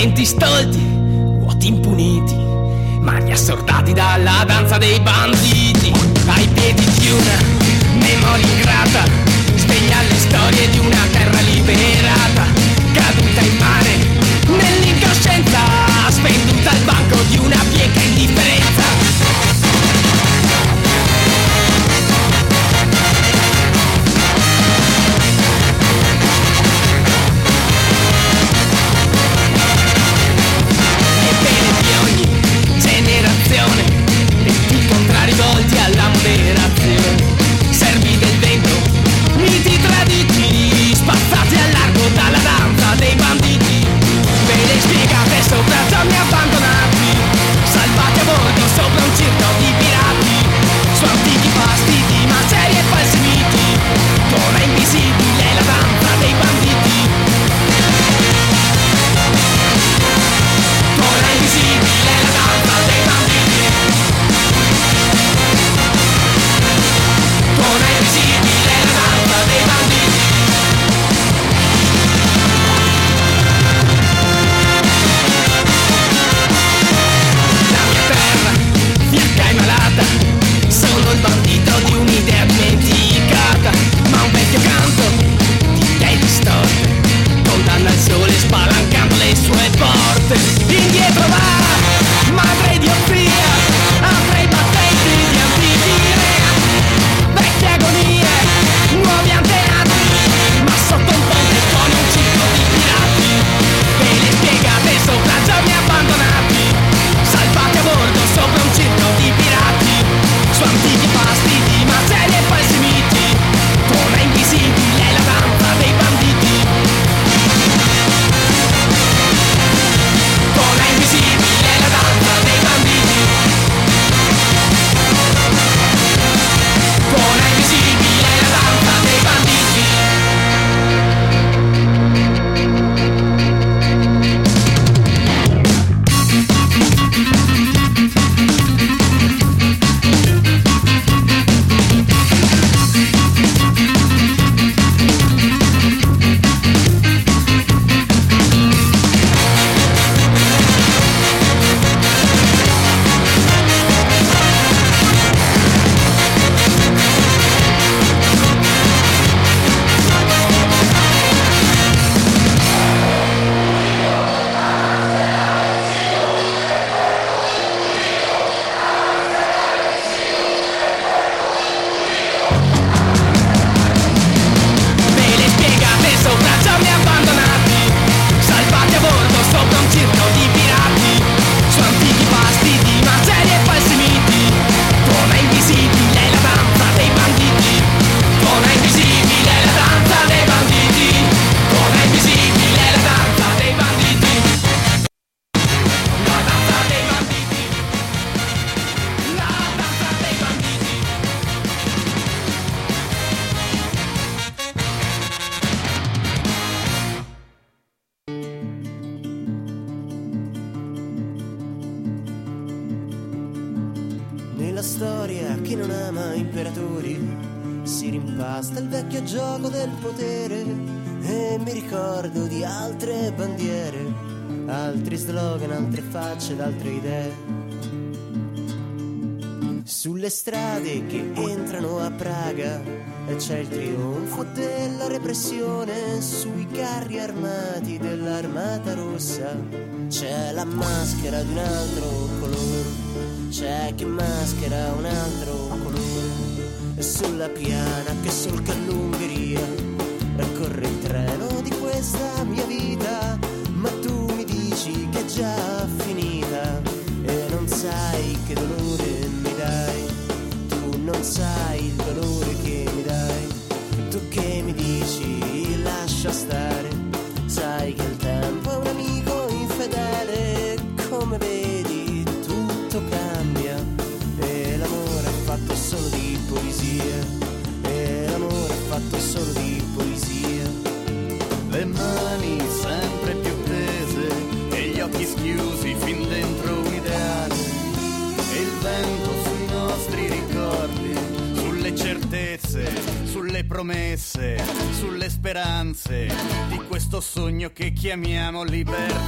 Lamenti stolti, vuoti impuniti, mani assordati dalla danza dei banditi, ai piedi di una memoria ingrata, sveglia le storie di una terra liberata, caduta in mare, nell'incoscienza, svenduta al banco di una che chiamiamo libertà.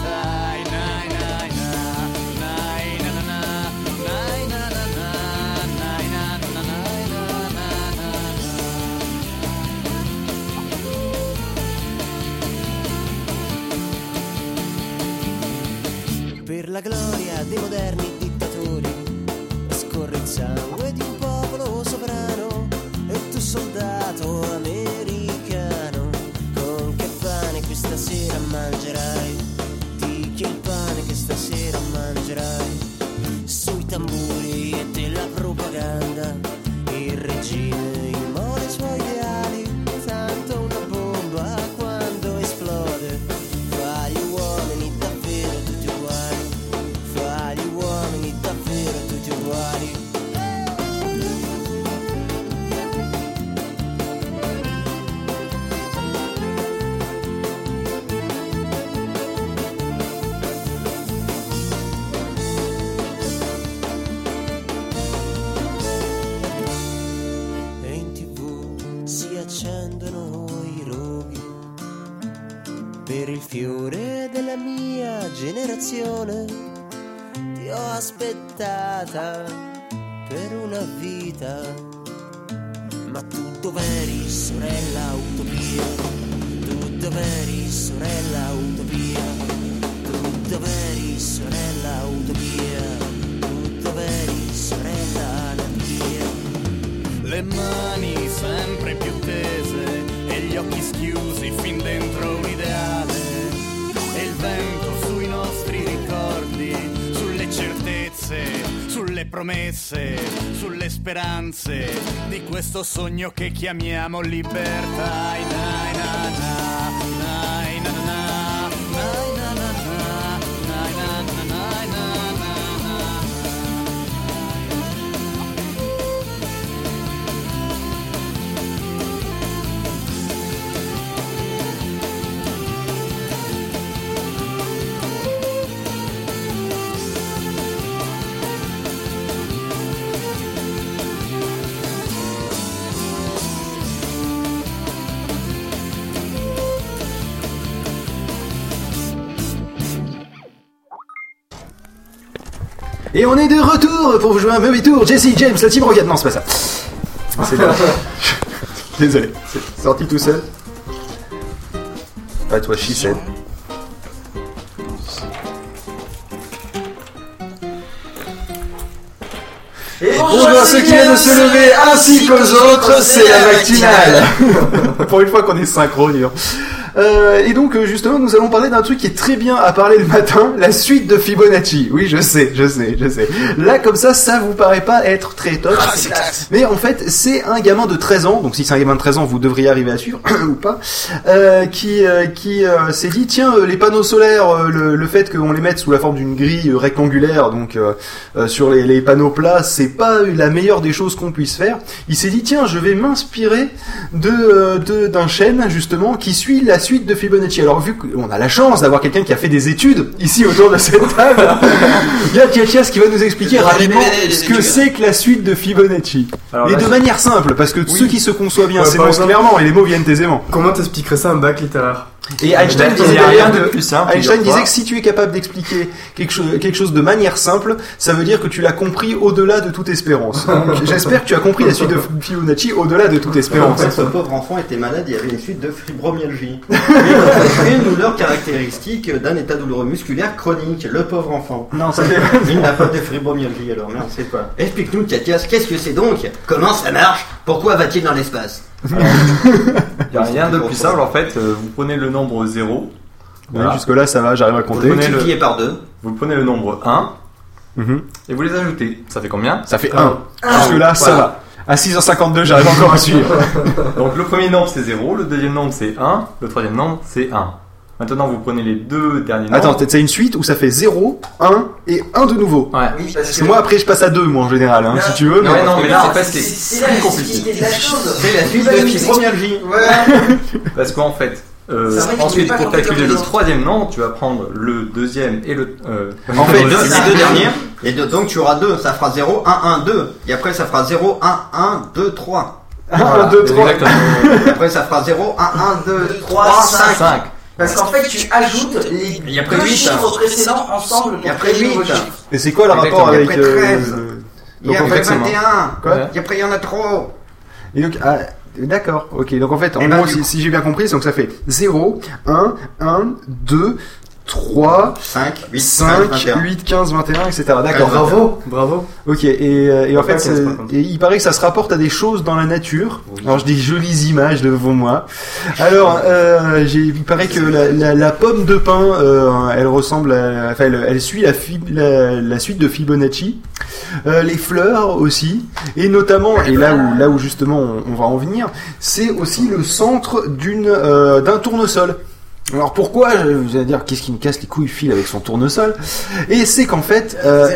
Speranze di questo sogno che chiamiamo libertà. Nai, na, na, on est de retour pour vous jouer un mauvais tour. Jesse, James, la team Rocket. Non, c'est pas ça. C'est dommage. Désolé, c'est sorti tout seul. Pas toi, she said. Bonjour à ceux qui viennent de se lever ainsi qu'aux autres, c'est la matinale. Pour une fois qu'on est synchro. Euh, et donc euh, justement, nous allons parler d'un truc qui est très bien à parler le matin, la suite de Fibonacci. Oui, je sais, je sais, je sais. Là, comme ça, ça vous paraît pas être très top. Mais en fait, c'est un gamin de 13 ans, donc si c'est un gamin de 13 ans, vous devriez arriver à suivre, ou pas, euh, qui, qui s'est dit, tiens, les panneaux solaires, le, le fait qu'on les mette sous la forme d'une grille rectangulaire, donc sur les, les panneaux plats, c'est pas la meilleure des choses qu'on puisse faire. Il s'est dit, tiens, je vais m'inspirer de euh, de- d'un chêne, justement, qui suit la suite de Fibonacci. Alors, vu qu'on a la chance d'avoir quelqu'un qui a fait des études ici autour de cette table, il y a Tiatias qui va nous expliquer rapidement ce que c'est que la suite de Fibonacci. Alors Et là, de manière simple, parce que ceux qui se conçoivent bien par s'énoncent clairement et les mots viennent aisément. Comment t'expliquerais ça un bac littéraire Et Einstein disait y a rien de que- plus simple. Einstein disait que si tu es capable d'expliquer quelque chose, quelque chose de manière simple, ça veut dire que tu l'as compris au-delà de toute espérance. J'espère que tu as compris la suite de Fibonacci au-delà de toute En espérance. fait, ce pauvre enfant était malade, il y avait une suite de fibromyalgie. Et une douleur caractéristique d'un état douloureux musculaire chronique, le pauvre enfant. Non, ça Il n'a pas de fibromyalgie alors, mais on sait pas. Explique-nous, Katias, qu'est-ce que c'est donc? Comment ça marche? Pourquoi va-t-il dans l'espace? Il n'y a rien de plus simple en fait. euh, Vous prenez le nombre 0. Oui, jusque-là, ça va, j'arrive à compter. prenez le- Multiplié par deux. Vous prenez le nombre 1 Mhm. et vous les ajoutez. Ça fait combien? Ça fait 1. Jusque-là, ça Voilà. va. À 6h52, j'arrive encore à suivre. Donc le premier nombre c'est 0, le deuxième nombre c'est 1, le troisième nombre c'est 1. Maintenant vous prenez les deux derniers nombres. Attends, peut-être c'est une suite où ça fait 0, 1 et 1 de nouveau? Ouais. Oui, Parce que moi, après, je passe à 2, moi, en général, hein, Non. si tu veux. mais- Ouais, non, mais là Non, c'est parce que c'est la plus compliqué. difficulté de la chose. C'est la suite de nous fibromyalgie. Parce qu'en fait, euh, ensuite pour calculer le troisième nombre, tu vas prendre le deuxième et le. euh, En fait, le Les deux dernières. Et de- donc tu auras deux, ça fera 0, 1, 1, 2. Et après ça fera 0, 1, 1, 2, 3. 1, 2, 3. Exactement. Et après ça fera 0, 1, 1, 2, 3, 3, 5. 5. Parce qu'en fait, tu ajoutes les après deux huit, chiffres précédents ensemble après créer le nouveau huit. chiffre. Et c'est quoi le rapport Et avec après 13. le- Et Donc, après exactement. 21. Quoi Et après il y en a trop. Et donc, ah, d'accord, ok. Donc en fait, en ben, gros, du si, si j'ai bien compris, donc ça fait 0, 1, 1, 2, 3, 5, 8, 5, 21. 8, 15, 21, etc. D'accord. Bravo, bravo. Ok, et, euh, et en fait, Pas 15, c'est- par contre. et il paraît que ça se rapporte à des choses dans la nature. Alors, je dis jolies images devant moi. Alors, euh, j'ai, il paraît que la, la, la pomme de pin, euh, elle ressemble à, enfin, elle, elle suit la, la suite de Fibonacci. Euh, les fleurs aussi, et notamment, et là où, là où justement on, on va en venir, c'est aussi le centre d'une, euh, d'un tournesol. Alors pourquoi je- Vous allez dire qu'est-ce qui me casse les couilles fil avec son tournesol? Et c'est qu'en fait, euh,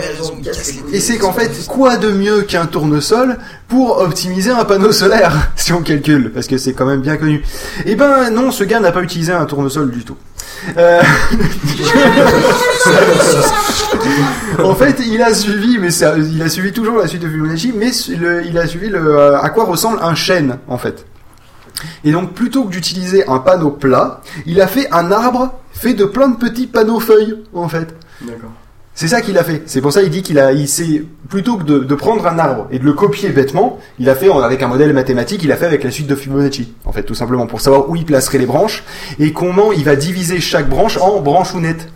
et c'est qu'en fait, quoi de mieux qu'un tournesol pour optimiser un panneau solaire, si on calcule, parce que c'est quand même bien connu. Eh ben non, ce gars n'a pas utilisé un tournesol du tout. Euh, en fait, il a suivi, mais ça- il a suivi toujours la suite de Fibonacci, mais le- il a suivi le, euh, à quoi ressemble un chêne, en fait. Et donc, plutôt que d'utiliser un panneau plat, il a fait un arbre fait de plein de petits panneaux feuilles, en fait. D'accord. C'est ça qu'il a fait. C'est pour ça qu'il dit qu'il a, il s'est plutôt que de, de prendre un arbre et de le copier bêtement, il a fait avec un modèle mathématique, il a fait avec la suite de Fibonacci, en fait, tout simplement pour savoir où il placerait les branches et comment il va diviser chaque branche en branchounettes,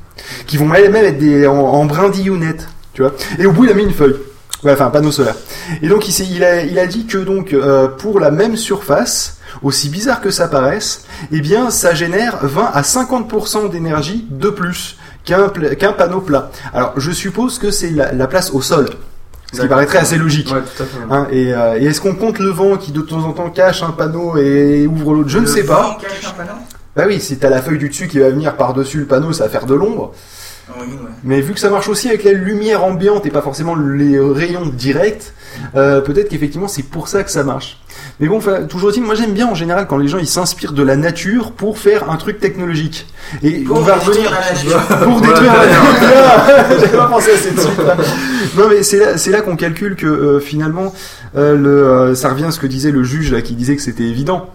qui vont même être des en, en brindillounettes, tu vois. Et au bout, il a mis une feuille. Ouais, enfin un panneau solaire. Et donc il, il, a, il a dit que donc euh, pour la même surface, aussi bizarre que ça paraisse, eh bien ça génère 20 à 50% d'énergie de plus qu'un panneau plat. Alors je suppose que c'est la, la place au sol. Ce qui paraîtrait assez logique. Ouais, tout à fait. Hein, et euh, et est-ce qu'on compte le vent qui de temps en temps cache un panneau et ouvre l'autre? Je ne sais pas. Bah oui, si t'as la feuille du dessus qui va venir par-dessus le panneau, ça va faire de l'ombre. Oui, ouais. Mais vu que ça marche aussi avec la lumière ambiante et pas forcément les rayons directs, euh, peut-être qu'effectivement c'est pour ça que ça marche. Mais bon, enfin, toujours est-il, moi j'aime bien en général quand les gens ils s'inspirent de la nature pour faire un truc technologique. Et Pour on va détruire revenir la nature. pour détruire la nature. J'avais pas pensé à cette suite là. Non mais c'est là, c'est là qu'on calcule que euh, finalement, euh, le, euh, ça revient à ce que disait le juge là qui disait que c'était évident.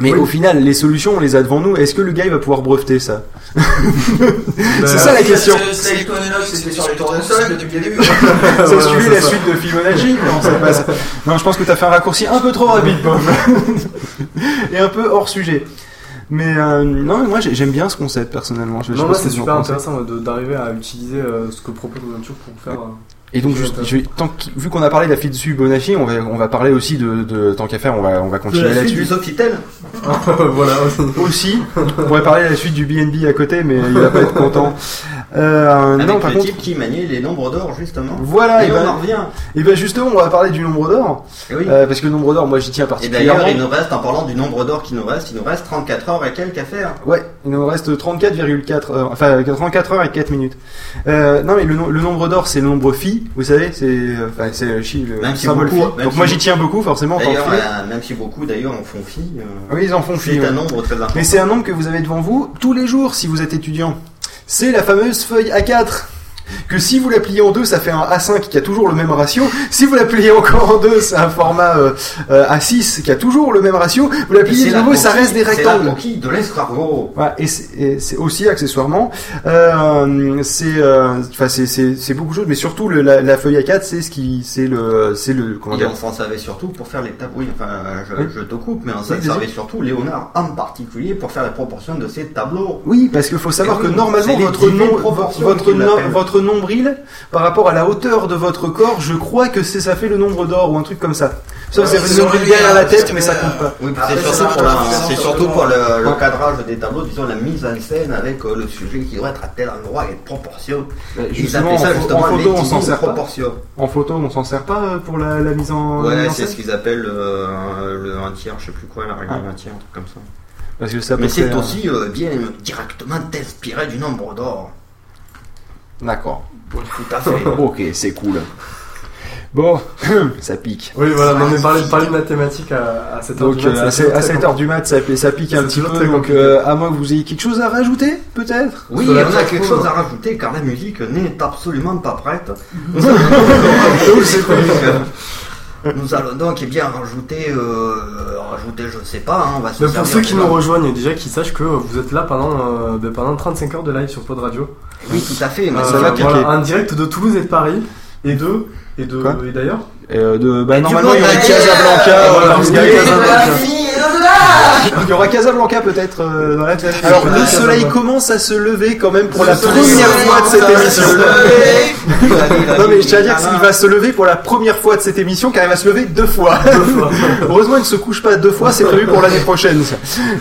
Mais Oui. au final, les solutions, on les a devant nous. Est-ce que le gars, il va pouvoir breveter ça C'est ça la question. C'était sur les tournesols depuis le début. Ça c'est la ça. suite de Fibonacci Non, c'est pas ça. Non, je pense que t'as fait un raccourci un peu trop rapide, Bob. Et un peu hors sujet. Mais euh, non, moi j'ai- j'aime bien ce concept personnellement. Je- Non, c'est super intéressant de- d'arriver à utiliser euh, ce que propose Nature pour faire. euh, Et donc, juste, je vais- tant qu'- vu qu'on a parlé de la Fibonacci, on va, on va parler aussi de, de tant qu'à faire, on va, on va De continuer la suite du là-dessus. Sofitel voilà. Aussi, on pourrait parler de la suite du BNB à côté, mais il va pas être content. Euh, Avec non, par le contre, type qui maniait les nombres d'or justement. voilà, et et on ben, en revient. et ben justement, on va parler du nombre d'or, Et oui. euh, parce que le nombre d'or, moi j'y tiens Et particulièrement. d'ailleurs, il nous reste, en parlant du nombre d'or qui nous reste, il nous reste 34 heures et quelques à faire. Ouais, il nous reste 34,4 heures, enfin 34 heures et 4 minutes. Euh, non mais le, no- le nombre d'or c'est le nombre phi, vous savez, c'est euh, enfin, c'est le chi, le Même si beaucoup, phi. même Donc si moi j'y tiens beaucoup forcément D'ailleurs, phi. euh, même si beaucoup d'ailleurs en font euh, Oui, ils en font phi. c'est ouais. un nombre très important. Mais c'est un nombre que vous avez devant vous tous les jours si vous êtes étudiant. C'est la fameuse feuille A4. Que si vous la pliez en deux, ça fait un A5 qui a toujours le même ratio. Si vous la pliez encore en deux, c'est un format euh, euh, A6 qui a toujours le même ratio. Vous la pliez c'est de nouveau et ça reste des C'est rectangles. coquille de l'escargot. Voilà, et c'est c'est aussi accessoirement, euh, c'est, euh, enfin c'est c'est c'est beaucoup de choses, mais surtout le, la, la feuille A4, c'est ce qui, c'est le, c'est le comment Et dire. on s'en servait surtout pour faire les tableaux. Oui, enfin, je, Oui. je te coupe, mais on Oui, s'en servait surtout, Léonard en particulier, pour faire la proportion de ces tableaux. Oui, parce qu'il faut savoir Et que oui, normalement c'est votre nom, votre nom- l'appellent. Votre nombril par rapport à la hauteur de votre corps, je crois que c'est ça fait le nombre d'or ou un truc comme ça. Que c'est le nombril derrière la tête, mais ça compte pas. Oui, c'est ça surtout pour, c'est surtout pour le, cadrage des tableaux, disons la mise en scène avec euh, le sujet qui doit être à tel endroit et de proportion. Ils Justement, appellent ça en, photo, on s'en sert pas. En photo, on s'en sert pas pour la, mise en, Ouais, c'est ce qu'ils appellent euh, le un tiers, je sais plus quoi, la règle Ah. d'un tiers, un truc comme ça. Parce que ça Mais c'est aussi euh, bien directement inspiré du nombre d'or. D'accord. Tout à fait. Ok, c'est cool. Bon, ça pique. Oui, voilà, non, mais parler, parler de mathématiques à, à 7h Donc du mat, euh, à, c'est cette- à très 7h du mat, ça, ça pique un petit peu. Donc euh, à moins que vous ayez quelque chose à rajouter, peut-être Oui, on a quelque chose à rajouter car la musique n'est absolument pas prête. Nous allons donc, eh bien rajouter, euh, rajouter, je sais pas, hein, on va se Mais pour ceux qui nous rejoignent, déjà qu'ils sachent que vous êtes là pendant, euh, ben, pendant 35 heures de live sur Pod Radio. Oui, tout à fait. Mais Euh, ça va piquer. voilà, en direct de Toulouse et de Paris. Et de. Et de. Quoi et d'ailleurs euh, de, bah, Et normalement, il y monde, aura bah, Casablanca. voilà, Il y aura Casablanca peut-être euh, dans la tête. Alors le soleil commence à se lever quand même pour la première fois de cette émission. se lever. Non mais je tiens à dire qu'il va se lever pour la première fois de cette émission car il va se lever deux fois. Heureusement il ne se couche pas deux fois, c'est prévu pour l'année prochaine.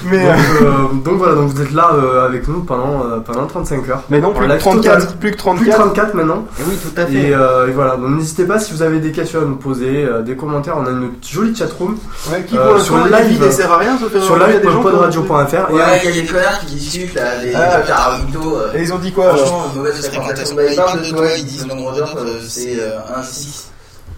Mais, euh, donc, euh, donc voilà, donc vous êtes là euh, avec nous pendant, euh, pendant 35 heures. mais non, plus que live 34, total. plus que Plus de 34. 34 maintenant. Et oui, tout à fait. Et, euh, et voilà, donc n'hésitez pas si vous avez des questions à nous poser, euh, des commentaires. On a une jolie chatroom Ouais, qui Euh, pour sur le la vie live, ne sert à rien sauf sur il y a des gens qui ont- live.podradio.fr. Et Ouais, il y a des connards qui discutent là, des Ah. Tarito. euh, Et ils ont dit quoi alors Franchement, mauvaise fréquentation. Bah, ils parlent de toi, ils disent le nombre d'heures, c'est euh, un 6.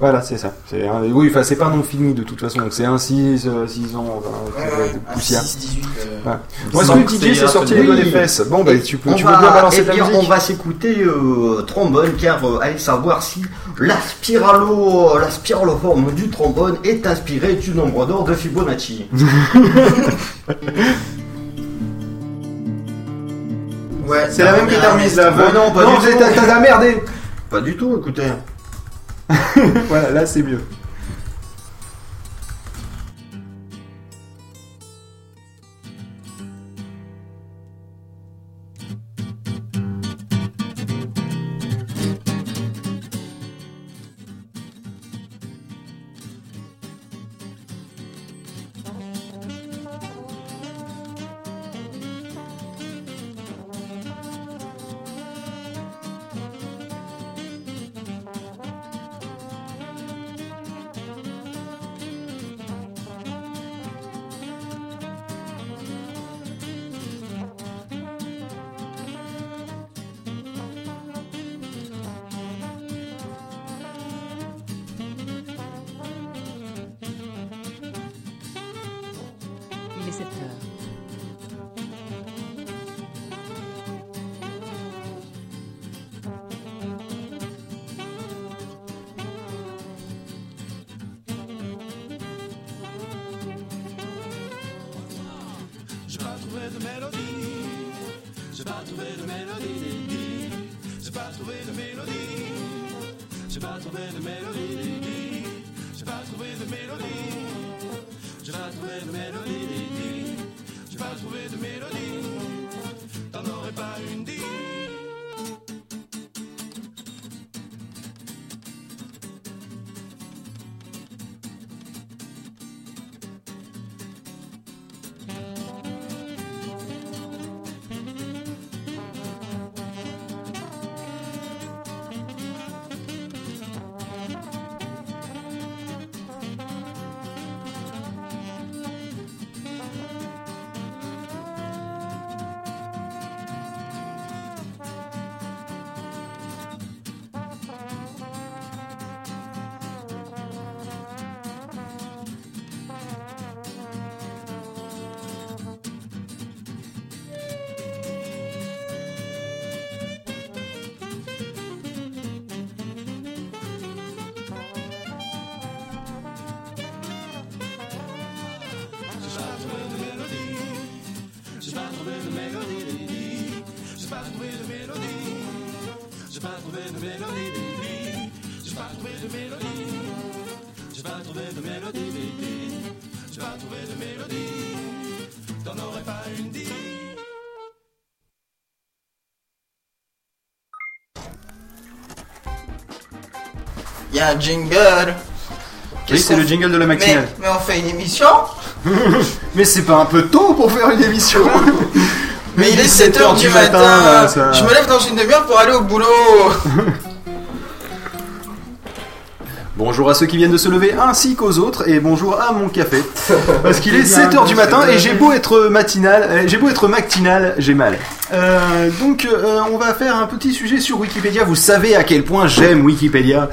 Voilà, c'est ça. C'est un- Oui, enfin c'est pas non fini de toute façon. Donc c'est un 6, 6 ans, enfin, Ouais, de un poussière. 6, 18. euh, Ouais. Moi, ce que c'est DJ c'est les doigts oui. des fesses. Bon, bah, tu peux, on tu va, bien balancer eh de la bien, musique on va s'écouter euh, trombone car euh, allez savoir si la spiralo, la spiraloforme du trombone est inspirée du nombre d'or de Fibonacci. Ouais, C'est la même que t'as remise là. Ouais, non, pas non, du tout. t'as t'as merdé. Pas du tout, écoutez. Voilà, là c'est mieux. Pas trouvé de mélodie. Y a un jingle. Oui, c'est le jingle de la matinale. mais on fait une émission Mais c'est pas un peu tôt pour faire une émission Mais il est 7 7h du matin, là, ça- Je me lève dans une demi-heure pour aller au boulot Bonjour à ceux qui viennent de se lever ainsi qu'aux autres et bonjour à mon café. Parce qu'il est 7h du matin et j'ai beau être matinal, euh, j'ai beau être matinal, j'ai mal. Euh, donc euh, on va faire un petit sujet sur Wikipédia. Vous savez à quel point j'aime Wikipédia.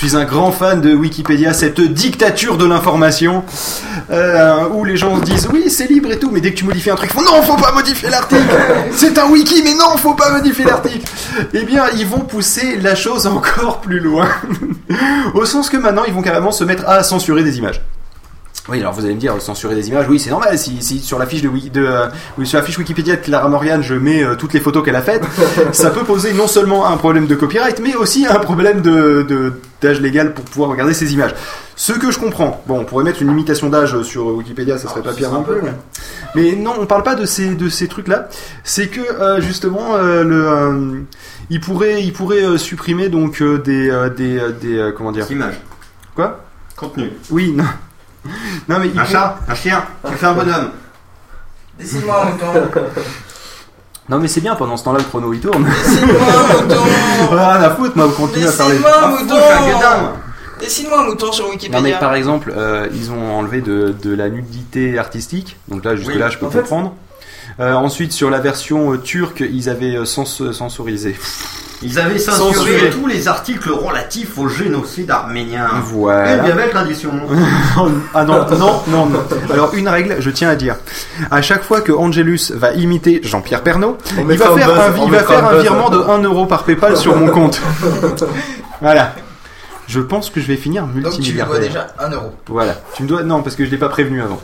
Je suis un grand fan de Wikipédia, cette dictature de l'information euh, où les gens se disent oui c'est libre et tout, mais dès que tu modifies un truc, non faut pas modifier l'article. C'est un wiki, mais non faut pas modifier l'article. Eh bien ils vont pousser la chose encore plus loin. Au sens que maintenant, ils vont carrément se mettre à censurer des images. Oui, alors vous allez me dire, censurer des images, oui, c'est normal. Si, si sur la fiche de, Wiki- de euh, sur la fiche Wikipédia de Clara Morgan, je mets euh, toutes les photos qu'elle a faites, ça peut poser non seulement un problème de copyright, mais aussi un problème de de- d'âge légal pour pouvoir regarder ces images. Ce que je comprends. Bon, on pourrait mettre une limitation d'âge sur Wikipédia, ça serait pas pire non plus. Mais, mais non, on parle pas de ces de ces trucs-là. C'est que euh, justement, euh, le euh, il pourrait il pourrait supprimer donc des des des comment dire Images. Quoi Contenu. Oui, non. Non mais il Un chat, un chien, tu fais un bonhomme. Dessine-moi un mouton Non mais c'est bien pendant ce temps-là le chrono il tourne. Dessine-moi un mouton Rien à foutre, moi, vous continuez à parler. Dessine-moi un Ah, mouton fou, un. Dessine-moi un mouton sur Wikipédia Non mais par exemple, euh, ils ont enlevé de, de la nudité artistique, donc là jusque là Oui. je peux En fait- comprendre. Euh, ensuite sur la version euh, turque, ils avaient euh, sens- censorisé. Ils avaient censuré Censuré. tous les articles relatifs au génocide arménien. Une Voilà. bien belle tradition. ah non, non, non, non. Alors une règle, je tiens à dire. À chaque fois que Angelus va imiter Jean-Pierre Pernaut, On il va un faire buzz, un, il va faire virement de 1 euro par PayPal sur mon compte. Voilà. Je pense que je vais finir Donc tu lui dois multimilliardaire. déjà 1 euro. Voilà, tu me dois non parce que je l'ai pas prévenu avant.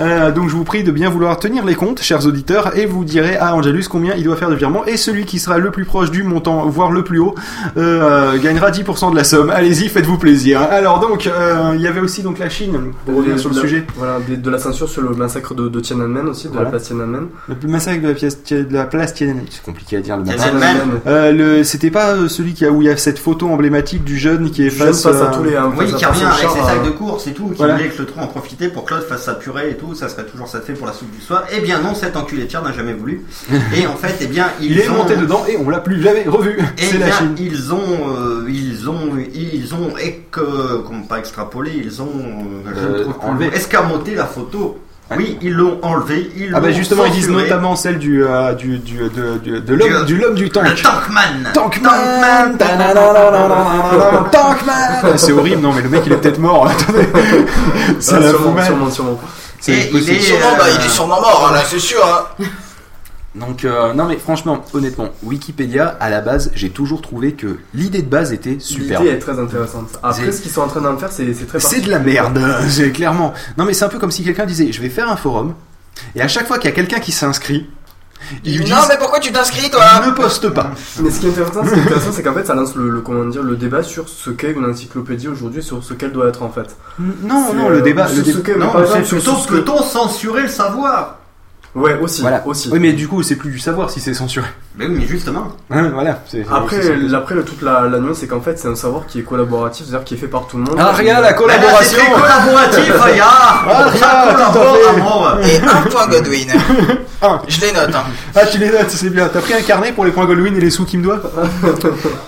Euh, donc je vous prie de bien vouloir tenir les comptes, chers auditeurs, et vous direz à Angelus combien il doit faire de virement et celui qui sera le plus proche du montant, voire le plus haut, euh, gagnera 10% de la somme. Allez-y, faites-vous plaisir. Alors donc euh, il y avait aussi donc la Chine pour revenir sur le De- sujet. Voilà, de, de la censure sur le massacre de, de Tiananmen aussi, de Voilà. la place Tiananmen. Le massacre de la, pièce, de la place Tiananmen. C'est compliqué à dire le massacre. Tiananmen. Euh, le, c'était pas celui qui a où il y a cette photo emblématique du jeune qui est Jeune face, face à euh, tous les. Oui, qui revient avec ses sacs de course et tout, qui Voilà. voulait que le tronc en profiter pour que Claude fasse sa purée et tout, ça serait toujours ça de fait pour la soupe du soir. Eh bien non, cet enculé de n'a jamais voulu. Et en fait, eh bien, ils Il est ont... monté dedans et on l'a plus jamais revu. Eh C'est la bien, Chine. ils ont, euh, ils ont, ils ont, ec- euh, comment pas extrapolé, ils ont, euh, je ne Euh, trouve plus enlevé. le mot, escamoté la photo. Oui, ils l'ont enlevé, ils Ah bah justement ils disent notamment celle du euh, du du de, du- de l'homme Du- du l'homme du tank. Le Tankman. Tankman Tankman Tankman C'est horrible non mais le mec il est peut-être mort attendez ça Ah, la sûrement, sûrement, sûrement. C'est Et il est, Sûrement, bah, euh, il est sûrement mort, hein, là, c'est sûr. Hein. Donc euh, non mais franchement honnêtement Wikipédia à la base j'ai toujours trouvé que l'idée de base était super L'idée est très intéressante. Après, C'est- ce qu'ils sont en train d'en faire, c'est c'est très c'est de la merde c'est clairement non mais c'est un peu comme si quelqu'un disait je vais faire un forum Et à chaque fois qu'il y a quelqu'un qui s'inscrit, ils lui Non, disent mais pourquoi tu t'inscris, toi ne poste pas. Mais ce qui est intéressant, c'est qu'en fait, ça lance le, le- comment dire, le débat sur ce qu'est une encyclopédie aujourd'hui, sur ce qu'elle doit être en fait. Non, non, euh, le débat, sur le ce débat- mais par exemple, sur plutôt ce ce que ton censurer le savoir. Ouais, aussi. Voilà. aussi. Oui, mais du coup, c'est plus du savoir si c'est censuré. Mais oui, mais justement. Hein, voilà. c'est- Après, c'est- après le- toute la, la nuance, c'est qu'en fait, c'est un savoir qui est collaboratif, c'est-à-dire qui est fait par tout le monde. Ah, regarde la collaboration. c'est collaboratif, Aya. Ah, mort. Et un point Godwin. Un. Je les note. Hein. Ah, tu les notes, c'est bien. T'as pris un carnet pour les points Goldwyn et les sous qu'il me doit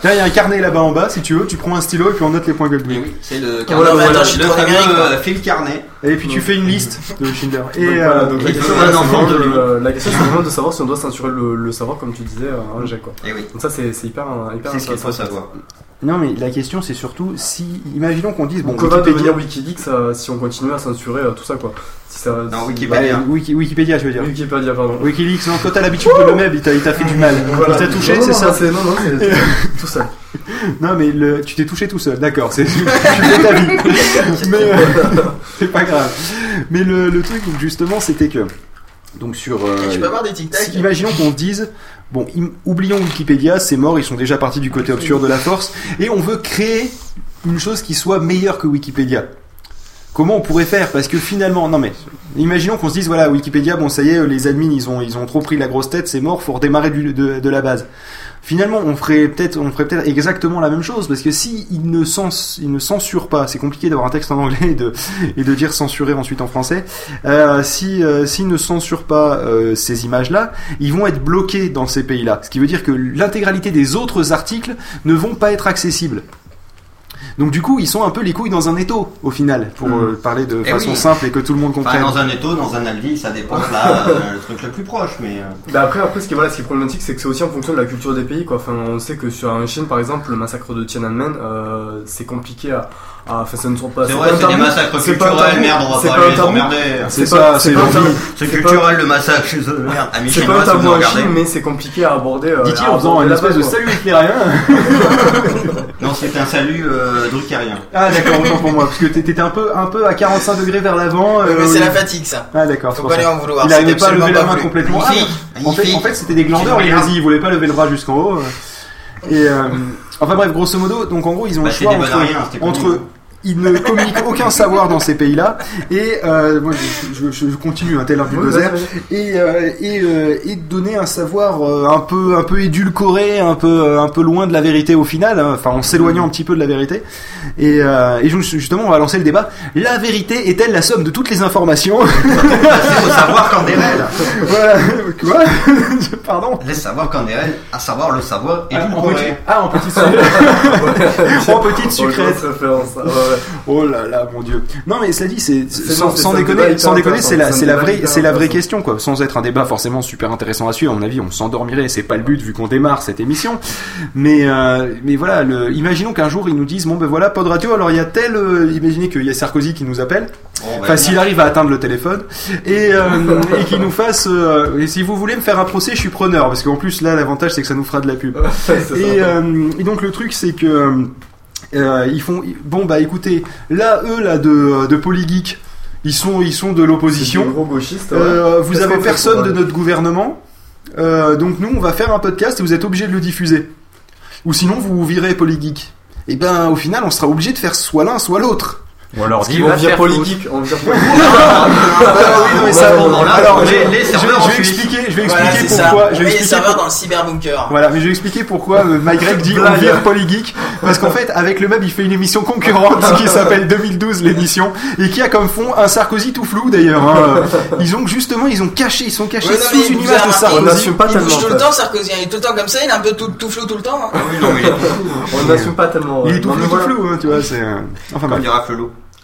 Là, il y a un carnet là-bas en bas, si tu veux, tu prends un stylo et puis on note les points Goldwyn. Oui, c'est le Voilà, carnet. mais attends, le euh, fil carnet. Et puis tu fais une liste de Schindler. Et Donc, euh, voilà, donc la il question, c'est enfant vraiment de lui. de- la question, c'est vraiment de savoir si on doit censurer le, le savoir, comme tu disais, euh, un jet quoi. Et oui, Donc ça, c'est hyper, hyper c'est ce qu'il faut intéressant. savoir. Non, mais la question c'est surtout si, imaginons qu'on dise bon, que va devenir Wikileaks euh, si on continue à censurer euh, tout ça quoi si ça, Non, si- Wikipédia. Wiki- Wikipédia, je veux dire. Wikipédia, pardon. Wikileaks, non, quand t'as l'habitude de le même, il t'a il t'a fait du mal. Voilà. Il t'a touché, Non, c'est non, ça non, c'est- Non, non, c'est tout seul. Non, mais le, tu t'es touché tout seul, d'accord, c'est tu fais ta vie. Mais euh, c'est pas grave. Mais le, le truc, donc, justement, c'était que. Donc sur. euh, Je peux avoir des tic-tac si- imaginons qu'on dise. Bon, im- oublions Wikipédia, c'est mort, ils sont déjà partis du côté obscur de la force, et on veut créer une chose qui soit meilleure que Wikipédia. Comment on pourrait faire Parce que finalement, non mais, imaginons qu'on se dise voilà, Wikipédia, bon ça y est, les admins ils ont ils ont trop pris la grosse tête, c'est mort, faut redémarrer de, la base. Finalement, on ferait peut-être on ferait peut-être exactement la même chose parce que si ils ne ils ne censurent pas, c'est compliqué d'avoir un texte en anglais et de et de dire censurer ensuite en français. Euh, si euh, s'ils ne censurent pas euh, ces images-là, ils vont être bloqués dans ces pays-là. Ce qui veut dire que l'intégralité des autres articles ne vont pas être accessibles. Donc du coup, ils sont un peu les couilles dans un étau au final, pour Mm. euh, parler de Eh façon oui. simple et que tout le monde Enfin, comprenne. dans un étau, dans un Aldi, ça dépend là, euh, le truc le plus proche, mais. euh, Bah après, après ce, qui est, voilà, ce qui est problématique, c'est que c'est aussi en fonction de la culture des pays. Quoi. Enfin, on sait que sur en Chine, par exemple, le massacre de Tiananmen, euh, c'est compliqué à. Enfin, ça ne sont pas. C'est pas vrai, un c'est des massacres c'est pas un culturels, merde, on va c'est pas aller les emmerder. C'est C'est ça, culturel le massacre chez eux, merde. Amis C'est pas un tabou en. Chine, mais c'est compliqué à aborder. euh, Dit-il en faisant une espèce de salut hitlérien. Non, c'est un salut euh, druckérien. Ah d'accord, autant pour moi, parce que t'étais un peu, un peu à 45 degrés vers l'avant. Mais euh, c'est la fatigue, ça. Ah d'accord, c'est Faut pour pas ça. lui en vouloir. Il n'arrivait c'était pas à lever la main complètement. Ah, en fait, c'était des glandeurs, les nazis. Ils voulaient pas lever le bras jusqu'en haut. Et euh, enfin bref, grosso modo, donc en gros, ils ont Bah, le choix entre, connu. entre ils ne communiquent aucun savoir dans ces pays-là. Et euh, moi je, je- je continue un tel un bulldozer. vas-y. et euh, et, euh, et donner un savoir euh, un peu un peu édulcoré un peu euh, un peu loin de la vérité au final hein, enfin en s'éloignant un petit peu de la vérité. Et, euh, et ju- justement on va lancer le débat. La vérité est-elle la somme de toutes les informations? Il faut savoir qu'en réel. voilà. Quoi? Pardon? Laisse savoir qu'en réel, à savoir le savoir et ah, en petit, ah, en petite sucrète. en petite sucrète. Oh là là, mon dieu. Non mais cela dit, c'est sans, déconner, sans déconner, c'est la, c'est vraie, c'est la vraie question quoi. Sans être un débat forcément super intéressant à suivre, à mon avis, on s'endormirait. C'est pas le but vu qu'on démarre cette émission. Mais euh, mais voilà, le, imaginons qu'un jour ils nous disent bon ben voilà, Pod Radio. Alors il y a tel, euh, imaginez qu'il y a Sarkozy qui nous appelle. Bah, Enfin, s'il arrive à atteindre le téléphone et, euh, et qu'il nous fasse. euh, et si vous voulez me faire un procès, je suis preneur parce qu'en plus là, l'avantage c'est que ça nous fera de la pub. Et donc le truc c'est que euh, ils font bon bah écoutez là eux là de de Polygeek ils sont ils sont de l'opposition. des gros gauchistes, ouais. Euh, vous avez personne de notre gouvernement. Euh, donc nous on va faire un podcast et vous êtes obligé de le diffuser. Ou sinon vous vous virez Polygeek. Et ben au final on sera obligé de faire soit l'un soit l'autre. Ou alors dis On va vire faire politique, on. Ah alors, je, vais expliquer, je vais Voilà, expliquer pourquoi. ça. Je vais expliquer dans le cyberbunker. Voilà, mais je vais expliquer pourquoi euh, Mike Greg dit on vire Polygeek. Parce qu'en fait, avec le meuble, il fait une émission concurrente qui s'appelle 2012 l'émission et qui a comme fond un Sarkozy tout flou d'ailleurs. hein. Ils ont justement, ils ont caché, ils sont cachés sous une image de On Sarkozy. n'assume pas Il tellement. bouge tout le temps, Sarkozy. Il est tout le temps comme ça, il est un peu tout, tout flou tout le temps. hein. Oui, non, mais On n'assume pas tellement. Il est tout Non, flou, tout flou, hein, tu vois. C'est euh, enfin comme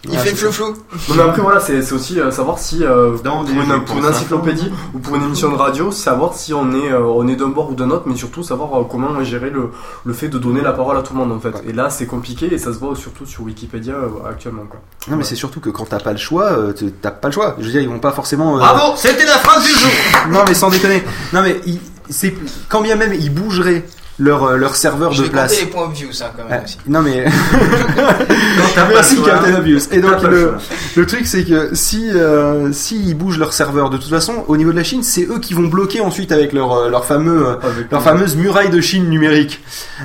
Il fait le flou flou. Non, mais après, voilà, c'est aussi euh, savoir si, euh, pour, une, pour encyclopédie ou pour une émission de radio, savoir si on est, euh, on est d'un bord ou d'un autre, mais surtout savoir euh, comment gérer le, le fait de donner la parole à tout le monde, en fait. Et là, c'est compliqué et ça se voit surtout sur Wikipédia euh, actuellement, quoi. Non, mais c'est surtout que quand t'as pas le choix, euh, tu- t'as pas le choix. Je veux dire, ils vont pas forcément. euh, Bravo, c'était la phrase du jour. Non, mais sans déconner. Non, mais il- c'est quand bien même ils bougeraient leur euh, leur serveur Je de place. compter les points views, ça, quand même Ah, aussi. non mais t'as pas merci. Captain Obvious. Et donc le le, truc c'est que si euh, si ils bougent leur serveur de toute façon au niveau de la Chine c'est eux qui vont bloquer ensuite avec leur euh, leur fameux Avec leur fameuse muraille de Chine numérique.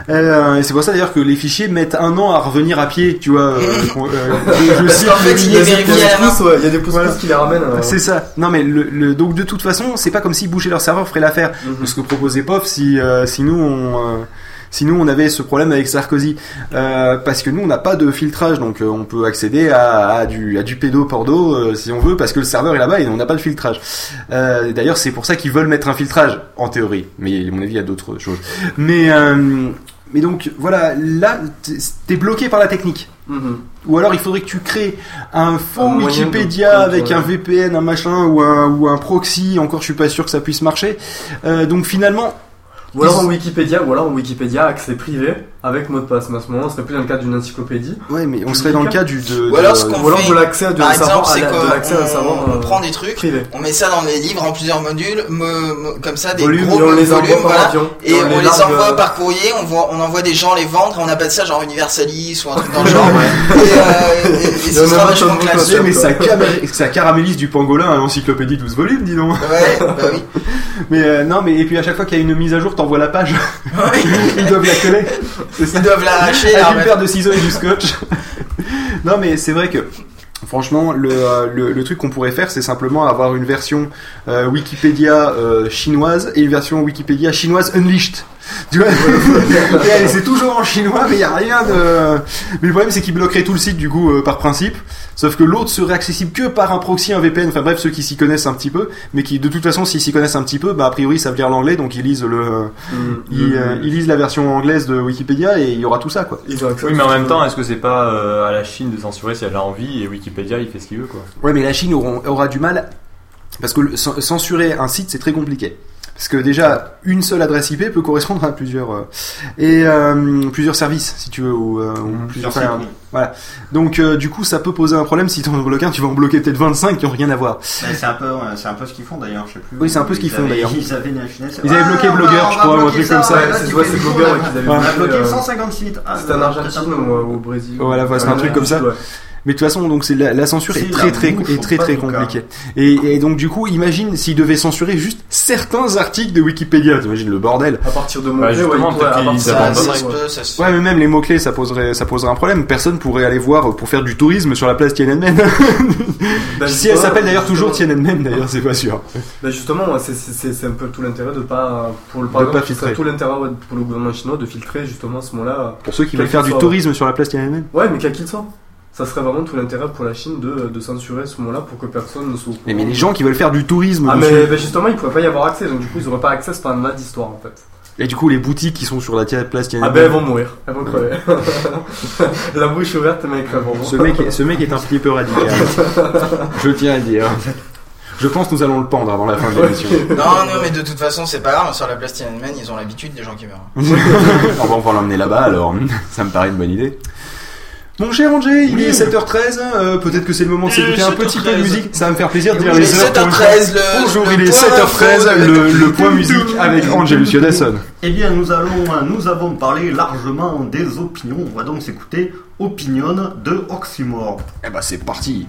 Euh, et c'est pour ça d'ailleurs que les fichiers mettent un an à revenir à pied, tu vois. euh, qu'on- je, je cite qu'en fait, les il pouces, ouais, y a des pouces Voilà. pouces qui les ramènent. euh, c'est ça. Non mais le, le- donc de toute façon, c'est pas comme si bouger leur serveur ferait l'affaire. Mhm. Ce que proposait POF si euh, si nous on euh, si nous on avait ce problème avec Sarkozy, Euh, parce que nous on n'a pas de filtrage, donc euh, on peut accéder à, à du à du pédo euh, si on veut, parce que le serveur est là-bas et on n'a pas de filtrage. D'ailleurs c'est pour ça qu'ils veulent mettre un filtrage en théorie, mais à mon avis il y a d'autres choses. Mais mais donc voilà, là t'es- bloqué par la technique. Mhm. Ou alors il faudrait que tu crées un faux Un moyen de Wikipédia avec un VPN, un machin ou un, ou un proxy. Encore, je suis pas sûr que ça puisse marcher. Donc finalement, Ou alors en Wikipédia, ou alors en Wikipédia accès privé avec mot de passe. Mais à ce moment, on serait plus dans le cadre d'une encyclopédie. ouais, mais on serait dans le cas du de, Ou alors de- ce qu'on Ou alors fait, de l'accès à de par savoir exemple, à de l'accès à un savoir qu'on on euh, prend des trucs, privé. on met ça dans les livres en plusieurs modules, me- me- comme ça, des Volumes, gros et on les volumes, envoie par voilà. avion. Et on, les envoie euh, par courrier, on, voit, on envoie des gens les vendre et on appelle ça genre Universalis ou un truc dans le genre. et, euh, et, et ce sera vachement. Eh, mais ça, caramélise du pangolin à l'encyclopédie 12 volumes, dis donc. Ouais, bah oui. Mais euh, non, mais et puis à chaque fois qu'il y a une mise à jour, t'envoies la page. Ils doivent la coller. Ils doivent l'arracher Avec une paire de ciseaux et du scotch. non, mais c'est vrai que. Franchement, le, euh, le, le truc qu'on pourrait faire, c'est simplement avoir une version euh, Wikipédia euh, chinoise et une version Wikipédia chinoise unleashed. Tu vois C'est toujours en chinois, mais il y a rien de. Mais le problème, c'est qu'ils bloqueraient tout le site du coup euh, par principe. Sauf que l'autre serait accessible que par un proxy, un VPN. Enfin bref, ceux qui s'y connaissent un petit peu, mais qui de toute façon, s'ils s'y connaissent un petit peu, bah a priori, savent lire l'anglais, donc ils lisent le, Mhm. ils, euh, ils lisent la version anglaise de Wikipédia et il y aura tout ça quoi. Ils Oui, mais en même temps, est-ce que c'est pas euh, à la Chine de censurer si elle a envie et Wikipédia il fait ce qu'il veut quoi? Ouais, mais la Chine aura, aura du mal parce que le- censurer un site c'est très compliqué. Parce que déjà une seule adresse IP peut correspondre à plusieurs euh, et euh, plusieurs services si tu veux ou, euh, ou plusieurs. Enfin, voilà. Donc euh, du coup ça peut poser un problème si tu en bloques un, tu vas en bloquer peut-être 25 qui ont rien à voir. Bah, c'est un peu, c'est un peu ce qu'ils font d'ailleurs, je sais plus. Oui, c'est un peu ce qu'ils Ils font, d'ailleurs. Ils avaient une finesse. Ils avaient bloqué va- Blogueur, je crois, ou un truc comme ça. ouais, C'est- c'est Blogueur, coup, ouais, qu'ils avaient On a bloqué, bloqué 150 sites. Ah, C'était un ou au Brésil. Voilà, voilà, c'est un truc comme ça. Ouais. Mais de toute façon, donc c'est la, la censure est C'est très très est très très compliquée. Et, et donc du coup, imagine s'ils devaient censurer juste certains articles de Wikipédia. T'imagines le bordel. À partir de Bah, ouais, peut-être à qu'ils partir- Ça, ça ça Ouais, mais même les mots clés, ça poserait ça poserait un problème. Personne pourrait aller voir pour faire du tourisme sur la place Tiananmen. Bah, si elle s'appelle d'ailleurs toujours. Tiananmen, d'ailleurs, c'est pas sûr. Bah justement, ouais, c'est- c'est c'est- c'est un peu tout l'intérêt de pas pour le De par exemple, pas filtrer. tout l'intérêt ouais, pour le gouvernement chinois de filtrer justement à ce moment-là. Pour ceux qui veulent faire du tourisme sur la place Tiananmen. Ouais, mais quel qu'il soit, ça serait vraiment tout l'intérêt pour la Chine de, de censurer à ce moment-là pour que personne ne soit. Mais, mais les gens qui veulent faire du tourisme Ah dessus. mais bah, justement, ils pourraient pas y avoir accès, donc du coup ils auraient pas accès à un d'histoire en fait. Et du coup, les boutiques qui sont sur la place Ah Tiananmen. ben elles vont mourir, elles vont crever. la bouche ouverte, mec, elles vont Ce mec, est- ce mec est un petit peu radical. Je tiens à le dire. Je pense que nous allons le pendre avant la fin de l'émission. Non, non, mais de toute façon, c'est pas grave. Sur la place Tiananmen, ils ont l'habitude des gens qui meurent. on va enfin l'emmener là-bas alors. Ça me paraît une bonne idée. Mon cher Angé, il est 7h13, euh, peut-être que c'est le moment de s'écouter un petit peu de 7h13. musique, ça va me faire plaisir de dire les heures. pour une 7h13, fois. le- Bonjour, le il est point 7h13, info, le, point musique avec Angelus Yodasson. Eh bien, nous allons, nous avons parlé largement des opinions. On va donc s'écouter Opinion de Oxymore. Eh bah c'est parti.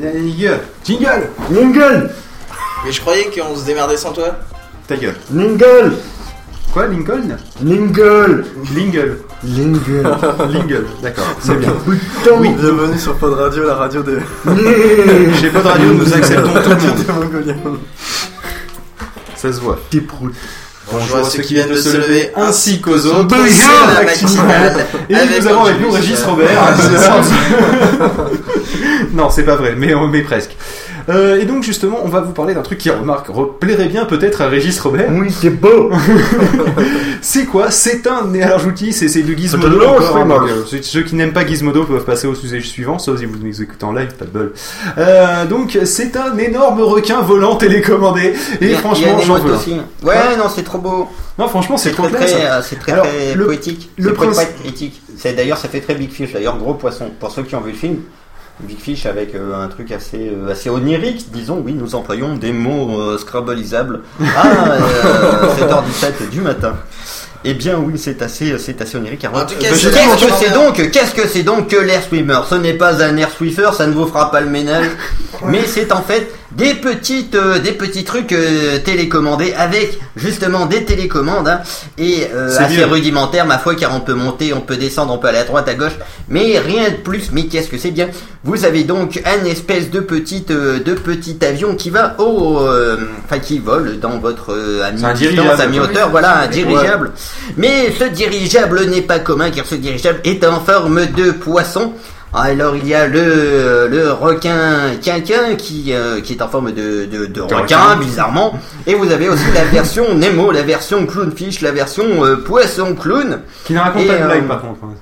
Jingle Jingle Mais je croyais qu'on se démerdait sans toi. Ta gueule. Lingle Quoi, Lincoln? Lingle Lingle. Lingle Lingle, d'accord. C'est bien. Putain Oui, bienvenue sur Pod Radio, la radio des. Chez Pod Radio, nous acceptons tout le monde. Ça se voit. Des proutes. Bonjour à ceux qui viennent de se lever ainsi qu'aux autres. Bonjour. C'est la matinale matinale. Et nous avons avec nous. Régis Robert. non, c'est pas vrai, mais, mais presque. Euh, et donc justement, on va vous parler d'un truc qui remarque re- plairait bien peut-être à Régis Robert. Oui, c'est beau C'est quoi? C'est un. et Alors je vous le dis, c'est c'est du C'est Gizmodo. de l'eau, encore, hein, donc, euh, ceux, qui n'aiment pas Gizmodo peuvent passer au sujet suivant, sauf si vous nous écoutez en live, pas de bol. Euh, donc c'est un énorme requin volant télécommandé. Et a- franchement, j'en veux. aussi. Ouais, non, c'est trop beau. Non, franchement, c'est trop très, euh, c'est très, Alors, très le- poétique. le principe- poétique. D'ailleurs, ça fait très Big Fish. D'ailleurs, gros poisson. Pour ceux qui ont vu le film, Big Fish avec euh, un truc assez, euh, assez onirique, disons. Oui, nous employons des mots euh, scrabblisables à euh, 7h17 du matin. Eh bien, oui, c'est assez, c'est assez onirique. Cas, Qu'est-ce que c'est donc Qu'est-ce que c'est donc que l'air swimmer? Ce n'est pas un air swiffer, ça ne vous fera pas le ménage, mais c'est en fait des petites, euh, des petits trucs euh, télécommandés avec justement des télécommandes hein, et euh, assez mieux. rudimentaires ma foi, car on peut monter, on peut descendre, on peut aller à droite, à gauche, mais rien de plus. Mais qu'est-ce que c'est bien? Vous avez donc un espèce de petite, euh, de petit avion qui va au, euh, enfin qui vole dans votre euh, à mi-distance, à mi-hauteur, quoi. voilà, un dirigeable. Mais ce dirigeable n'est pas commun car ce dirigeable est en forme de poisson. Alors il y a le, le requin quinquin qui, euh, qui est en forme de, de, de requin, requin. bizarrement. Et vous avez aussi la version Nemo, la version clownfish, la version euh, poisson clown. Qui ne raconte pas de blague euh, par contre. hein,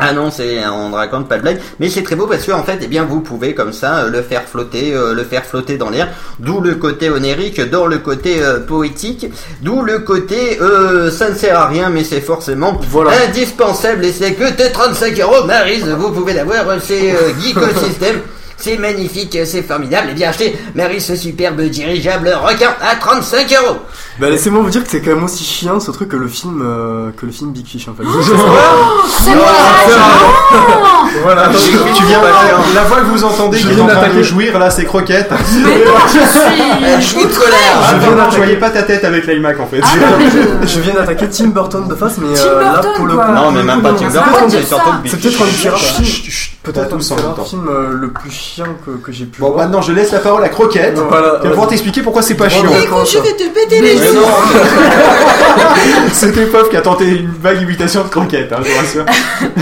Ah non, c'est on ne raconte pas de blague, mais c'est très beau parce que en fait, eh bien, vous pouvez comme ça euh, le faire flotter, euh, le faire flotter dans l'air. D'où le côté onérique, dans le côté euh, poétique, d'où le côté euh, ça ne sert à rien, mais c'est forcément Voilà. indispensable. Et c'est que tes 35 euros, Marise, vous pouvez l'avoir chez euh, Geekosystem. C'est magnifique, c'est formidable. Et bien achetez Marie ce superbe dirigeable requin à 35 euros. Bah laissez-moi vous dire que c'est quand même aussi chiant ce truc que le film euh, que le film Big Fish en fait. C'est moi voilà. Tu, tu viens la voix que vous entendez Je qui est viens en train de d'attaquer. jouir là, c'est croquette. Mais non, je suis. joue de colère. Je viens d'attaquer. je voyais pas ta tête avec l'iMac en fait. Ah je. Je viens d'attaquer Tim Burton de face, mais Tim euh, là Burton, pour le coup. Non, mais même pas Tim c'est Burton, c'est peut-être un des pas peut-être un des euh, le plus chiant que, que j'ai pu Bon, voir. maintenant je laisse la parole à Croquette. Voilà, Qui va pouvoir t'expliquer pourquoi c'est pas chiant. d'accord, ça. te péter les non, C'était Pof qui a tenté une vague imitation de Croquette, hein, je vous rassure.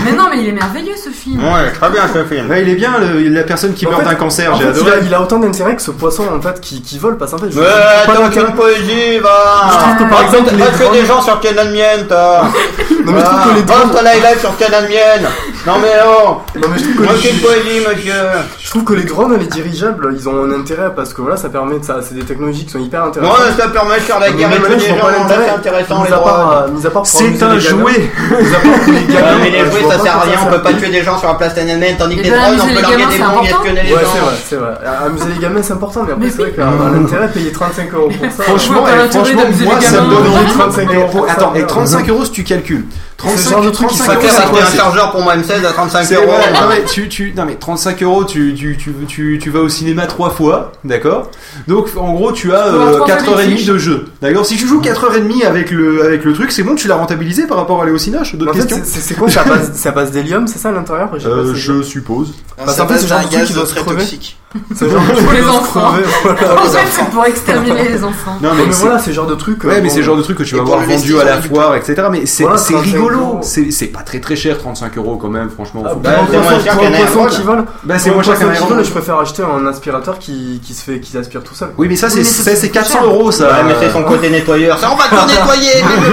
Mais non, mais il est merveilleux ce film. Ouais, très bien ce film. Ouais, il est bien, le- la personne qui En meurt fait- d'un cancer, En j'ai fait, il, adoré. a, il a autant d'intérêt que ce poisson en fait qui, qui vole parce qu'en fait je Ouais, je trouve pas t'as d'intérêt. aucune poésie, va Je trouve que par exemple les que drones- des gens sur Canon Mienne, t'as Non mais je trouve que les drones la live sur Canon Mienne Non mais oh Non mais je trouve que les, poésie, monsieur je trouve que les drones les dirigeables ils ont un intérêt parce que voilà ça permet de ça c'est des technologies qui sont hyper Non, intéressantes. ça permet de faire la Mais guerre et même là, des je gens, vois pas l'intérêt. c'est intéressant les Mis à part, droits euh, mis à part pour C'est amuser un les gamins. jouet Mis à part pour les gamins, Ouais, mais les euh, je jouets vois ça pas sert à comment rien, on peut pas tuer des gens sur la place Tiananmen, tandis que Et les ben, drones on amuser peut les leur gamins, des c'est bombes et important. espionner les Ouais, gens c'est vrai, c'est vrai. Amuser les gamins, c'est important, mais après, Mais c'est vrai oui. qu'à à l'intérêt, payer 35 euros pour ça. Franchement, Ouais, eh, t'as l'intérêt franchement, d'amuser moi les ça me gamins. donne envie de 35 euros pour ça. Attends, et 35 euros si tu calcules. C'est 35 le genre de truc qui 35 Ça euros, quoi un chargeur pour moi M16 à 35 C'est euros. vrai, non mais tu, tu, non mais 35 euros, tu, tu, tu, tu, tu vas au cinéma trois fois, d'accord? Donc en gros tu as euh, trois 4h30 fiches. de jeu, d'accord? Si tu joues 4h30 avec le, avec le truc, c'est bon, tu l'as rentabilisé par rapport à aller au cinéma D'autres questions. c'est- quoi? Ça base, ça base d'hélium, c'est ça à l'intérieur? Euh, Je suppose. Bah, passe c'est un gaz qui doit se très toxique. C'est genre de les enfants. crever, voilà. En fait, c'est pour exterminer les enfants. Non mais c'est- voilà, c'est le genre de truc. euh, Ouais, mais c'est le genre de truc que tu vas avoir vendu à la foire, etc. Mais c'est Voilà, c'est 35 rigolo. C'est c'est pas très très cher, 35 euros quand même, franchement. Ah, Faut Bah, c'est moins cher pour qu'un un poisson aérole. qui vole. Bah, c'est moins cher qu'un Je préfère acheter un aspirateur qui, qui se fait, qui aspire tout seul. Oui, mais ça, c'est mais ça, c'est- c'est c'est plus 400 cher. euros, ça. Ouais, mais c'est son côté nettoyeur. Ça, on va tout nettoyer, mais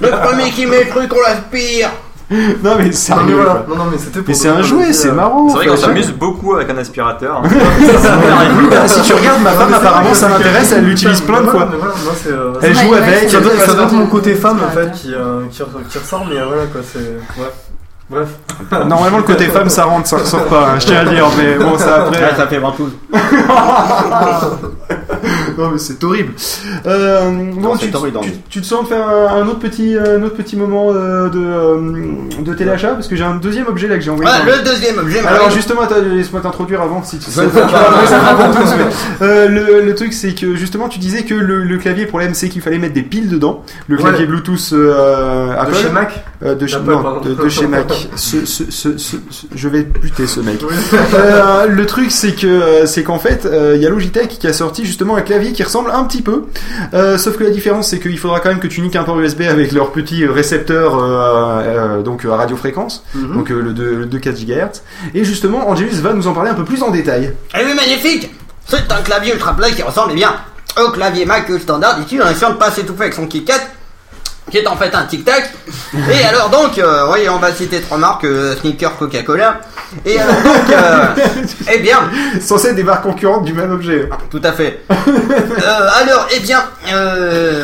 le Le premier qui met le truc, on l'aspire Non, mais Non, mais sérieux. voilà, quoi. non, non, mais c'était pour. Mais c'est un jouet, c'est marrant. C'est vrai qu'on s'amuse beaucoup avec un aspirateur. Oui, bah, si tu regardes ma femme, apparemment ça l'intéresse, elle l'utilise plein de fois. euh, Elle Ouais, joue ouais, avec. Ça doit, être mon côté femme en fait qui, euh, qui, ressort, mais euh, voilà quoi, c'est. Ouais. Bref. Normalement, le côté femme, ça rentre, ça ressort pas, hein, je tiens à le dire, mais bon, ça Ouais, après. ça fait ventouse. non mais c'est horrible. Euh, bon, c'est tu, horrible, tu, Andy. tu te sens de faire un, un autre petit, un autre petit moment euh, de, euh, de téléachat? Parce que j'ai un deuxième objet là que j'ai envoyé. Ah, le deuxième objet, Alors Marie. justement, laisse-moi t'introduire avant si tu sais le, le truc c'est que justement tu disais que le, le clavier pour l'AMC qu'il fallait mettre des piles dedans. Le Ouais. clavier Bluetooth euh, Apple. chez Mac Euh, de, chez, Apple, non, pardon. de, de chez Mac. Ce, ce, ce, ce- ce- je vais buter ce mec. Euh, le truc c'est que euh, c'est qu'en fait euh, il y a Logitech qui a sorti justement un clavier qui ressemble un petit peu. Euh, sauf que la différence c'est qu'il faudra quand même que tu niques un port USB avec leur petit récepteur euh, euh, donc à radiofréquence, Mhm. donc euh, le 2, le 2 4 GHz. Et justement Angelus va nous en parler un peu plus en détail. Eh oui, magnifique C'est un clavier ultra plat qui ressemble bien au clavier Mac standard ici, en essayant de pas s'étouffer avec son KitKat, qui est en fait un tic-tac. Et alors donc, euh, oui, on va citer trois marques, euh, Sneaker, Coca-Cola. Et alors donc, euh, eh bien... Censé être des marques concurrentes du même objet. Tout à fait. Euh, alors, eh bien,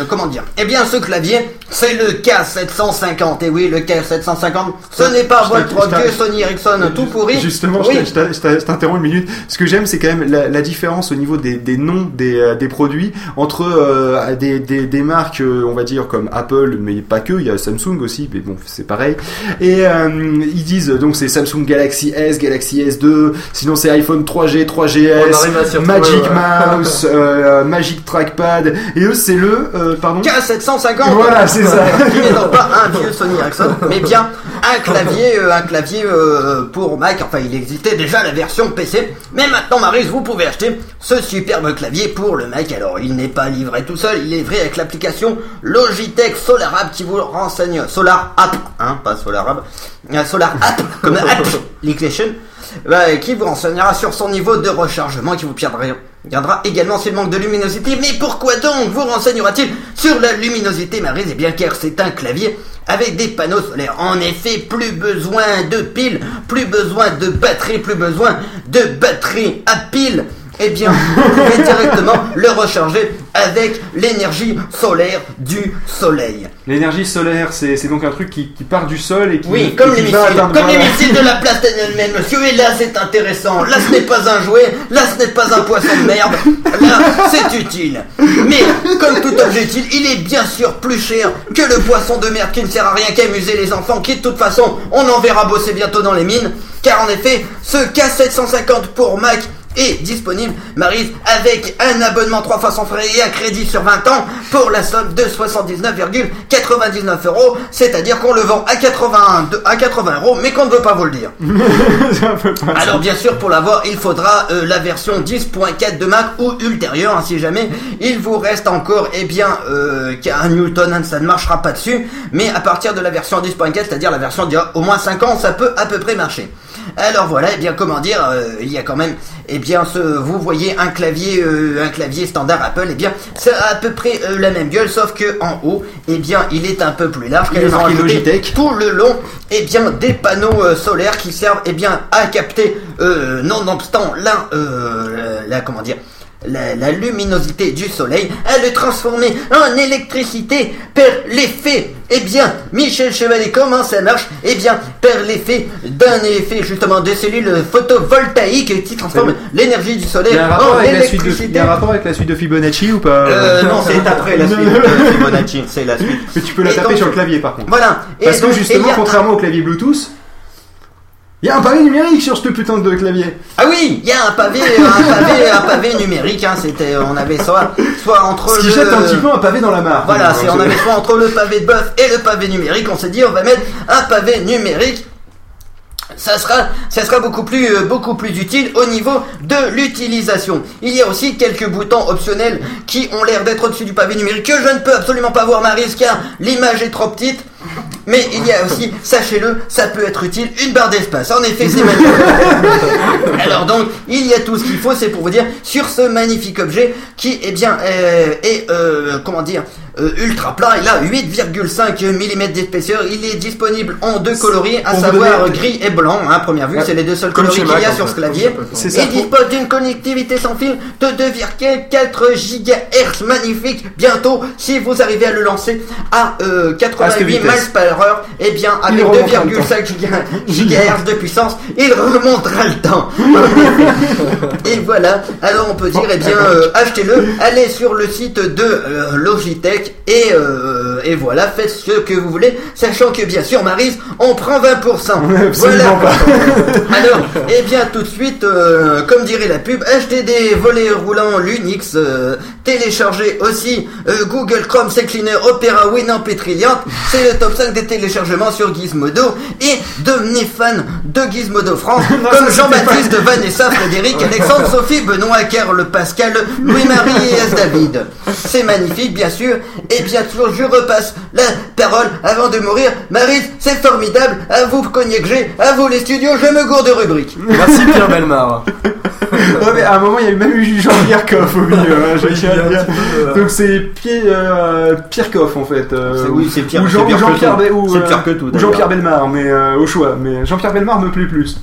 comment dire? Eh bien, ce clavier, c'est le K750. Et oui, le K750, ce n'est pas votre t'in- Sony Ericsson tout pourri. Justement, je oui. t'interromps une minute. Ce que j'aime, c'est quand même la, la différence au niveau des, des noms des, des produits entre des, des, des marques, on va dire comme Apple, mais pas que. Il y a Samsung aussi, mais bon, c'est pareil. Et euh, ils disent donc c'est Samsung Galaxy S, Galaxy S2. Sinon c'est iPhone 3G, 3GS, On arrive à s'y retrouver, Magic ouais. Mouse, euh, Magic Trackpad. Et eux, c'est le euh, pardon. K750 Voilà, c'est ça. qui n'est donc pas un vieux Sony Ericsson, mais bien un clavier, euh, un clavier euh, pour Mac. Enfin, il existait déjà la version PC, mais maintenant, Maris, vous pouvez acheter ce superbe clavier pour le Mac. Alors, il n'est pas livré tout seul, il est livré avec l'application Logitech Solar App qui vous renseigne Solar App, hein, pas Solar App, euh, Solar App comme application. bah, qui vous renseignera sur son niveau de rechargement, qui vous viendra, viendra également s'il manque de luminosité. Mais pourquoi donc vous renseignera-t-il sur la luminosité, Marise Eh bien, car c'est un clavier avec des panneaux solaires. En effet, plus besoin de piles, plus besoin de batterie, plus besoin de batterie à piles. Eh bien, vous pouvez directement le recharger avec l'énergie solaire du soleil. L'énergie solaire, c'est c'est donc un truc qui, qui part du sol et qui, Oui, comme qui les missiles de la place elle-même, monsieur. Et là, c'est intéressant. Là, ce n'est pas un jouet. Là, ce n'est pas un poisson de merde. Là, c'est utile. Mais, comme tout objet utile, il est bien sûr plus cher que le poisson de merde qui ne sert à rien qu'à amuser les enfants, qui de toute façon, on en verra bosser bientôt dans les mines. Car en effet, ce K750 pour Mac est disponible, Marise, avec un abonnement 3 fois sans frais et un crédit sur 20 ans pour la somme de 79,99 euros. C'est-à-dire qu'on le vend à 80, à 80 euros, mais qu'on ne veut pas vous le dire. Alors bien sûr, pour l'avoir, il faudra euh, la version 10.4 de Mac ou ultérieure, hein, si jamais il vous reste encore, eh bien, euh, qu'un Newton, hein, ça ne marchera pas dessus. Mais à partir de la version 10.4, c'est-à-dire la version d'il y a au moins 5 ans, ça peut à peu près marcher. Alors voilà, eh bien comment dire, euh, il y a quand même, eh bien, ce, vous voyez un clavier, euh, un clavier standard Apple, eh bien, c'est à peu près euh, la même gueule, sauf que en haut, eh bien, il est un peu plus large. Il est marqué Logitech. tout le long, eh bien, des panneaux euh, solaires qui servent, eh bien, à capter, euh, nonobstant la, euh, la, comment dire, la, la luminosité du soleil, à le transformer en électricité par l'effet, eh bien, Michel Chevalier, comment ça marche? Eh bien, par l'effet d'un effet justement de cellules photovoltaïques qui transforment l'énergie du soleil en de, il électricité. y a un rapport avec la suite de Fibonacci ou pas? Euh, non, c'est après la suite de Fibonacci, c'est la suite. Mais tu peux la Et taper donc- sur le clavier par contre. Voilà. Et Parce que donc- justement, a contrairement au clavier Bluetooth, il y a un pavé numérique sur ce putain de clavier. Ah oui, il y a un pavé, un pavé, un pavé numérique. Hein, c'était, on avait soit, soit entre Ce qui le. jette un petit peu un pavé dans la mare. Voilà, c'est, on avait soit entre le pavé de bœuf et le pavé numérique. On s'est dit, on va mettre un pavé numérique. Ça sera, ça sera beaucoup plus, euh, beaucoup plus utile au niveau de l'utilisation. Il y a aussi quelques boutons optionnels qui ont l'air d'être au-dessus du pavé numérique que je ne peux absolument pas voir, Maris, car l'image est trop petite. Mais il y a aussi, sachez-le, ça peut être utile, une barre d'espace. En effet, c'est magnifique. Alors donc, il y a tout ce qu'il faut, c'est pour vous dire, sur ce magnifique objet qui, eh bien, euh, est, euh, comment dire, euh, ultra plat. Il a 8,5 mm d'épaisseur. Il est disponible en deux coloris, à savoir gris et blanc. Hein, première vue, Ouais. c'est les deux seuls Comme coloris qu'il y a sur ce clavier. Il dispose d'une connectivité sans fil de 2,4 GHz magnifique. Bientôt, si vous arrivez à le lancer à euh, À cette 88 vitesse. miles par heure, et bien avec remontera le 2,5 GHz de puissance, il remontera le temps. et voilà. Alors on peut dire, eh bien, euh, achetez-le. Allez sur le site de euh, Logitech et euh, et voilà, faites ce que vous voulez, sachant que bien sûr, Marise, on prend 20%. Absolument voilà. pas. Alors, eh bien, tout de suite, comme dirait la pub, achetez des volets roulants Linux, téléchargez aussi Google Chrome, Cleaner, Opera, Winamp et Trilliant. C'est le top 5 des téléchargements sur Gizmodo. Et devenez fan de Gizmodo France, comme Jean-Baptiste, Vanessa, Frédéric, Alexandre, Sophie, Benoît, Carl, Pascal, Louis-Marie et S. David. C'est magnifique, bien sûr. Et bien sûr, je repasse la parole avant de mourir. Marise, c'est formidable. À vous, cognac G, à vous les studios, je me gourde de rubrique. Merci Pierre Belmar. Ouais, mais à un moment, il y a même eu Jean-Pierre Coff au milieu. hein, je Oui, un peu, euh, Donc c'est Pierre, euh, Pierre Coff en fait. euh, C'est- oui, c'est Pierre- Ou Jean, c'est pire que ou, euh, que tout, ou Jean-Pierre. Belmar, mais euh, au choix. Mais Jean-Pierre Belmar me plaît plus.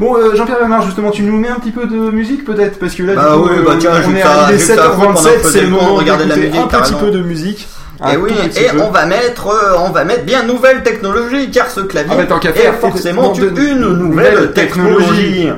Bon, euh, Jean-Pierre Belmar, justement, tu nous mets un petit peu de musique peut-être? Parce que là, Bah du coup, oui, bah tiens, on est que 7h27, je c'est le moment con, regarder de la un musique, t'as petit peu de musique. Un Et oui, et peu. on va mettre, euh, on va mettre bien nouvelle technologie, car ce clavier Ah bah, est faire, forcément de- de- une nouvelle nouvelle technologie. technologie.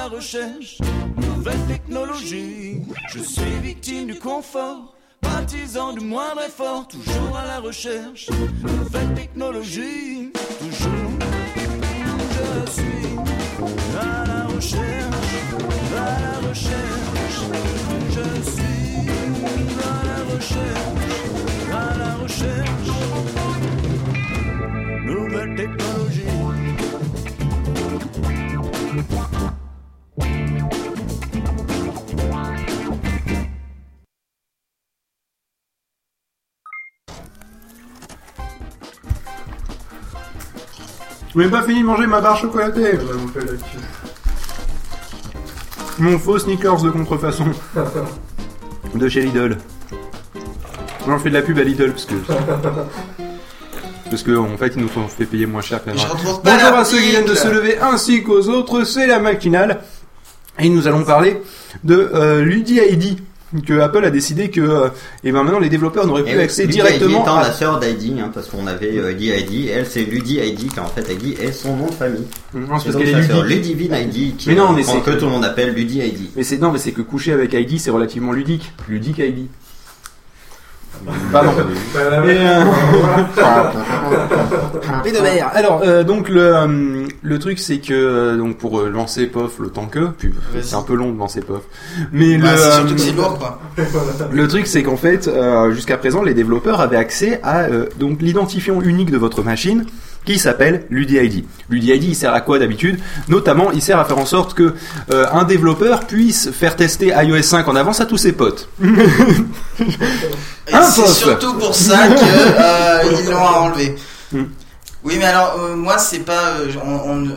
La recherche. Nouvelle technologie, je suis victime du confort. Partisan du moindre effort, toujours à la recherche. Nouvelle technologie, toujours. Je suis à la recherche, à la recherche. Je suis à la recherche, à la recherche. J'ai même pas fini de manger ma barre chocolatée. Mon faux sneakers de contrefaçon. de chez Lidl. On fait de la pub à Lidl parce que. Parce qu'en fait, ils nous ont fait payer moins cher retrouve pas Bonjour à ceux qui viennent de se lever ainsi qu'aux autres, c'est la matinale. Et nous allons parler de euh, l'UDID que Apple a décidé que euh, eh ben maintenant les développeurs n'auraient plus Et accès Ludi directement étant à la sœur d'ID, hein, parce qu'on avait euh, ID, elle c'est Ludi ID, car en fait ID est son nom de famille. Non, c'est Et parce qu'elle est sa sœur. Ludivine ID, qui Mais non, mais c'est que tout le monde appelle Ludi ID. Mais c'est non, mais c'est que coucher avec ID, c'est relativement ludique. Ludique ID. Pardon. Et, euh, Pédomère. Alors euh, donc le euh, le truc c'est que euh, donc pour euh, lancer POF le temps que puis c'est un peu long de lancer POF. Mais Bah, le c'est surtout euh, que c'est lourd, quoi. le truc, c'est qu'en fait, euh, jusqu'à présent, les développeurs avaient accès à euh, donc l'identifiant unique de votre machine, qui s'appelle l'UDID. L'UDID, il sert à quoi d'habitude? Notamment, il sert à faire en sorte que euh, un développeur puisse faire tester iOS 5 en avance à tous ses potes. C'est surtout pour ça que euh, ils l'ont enlevé. Oui, mais alors euh, moi c'est pas, euh,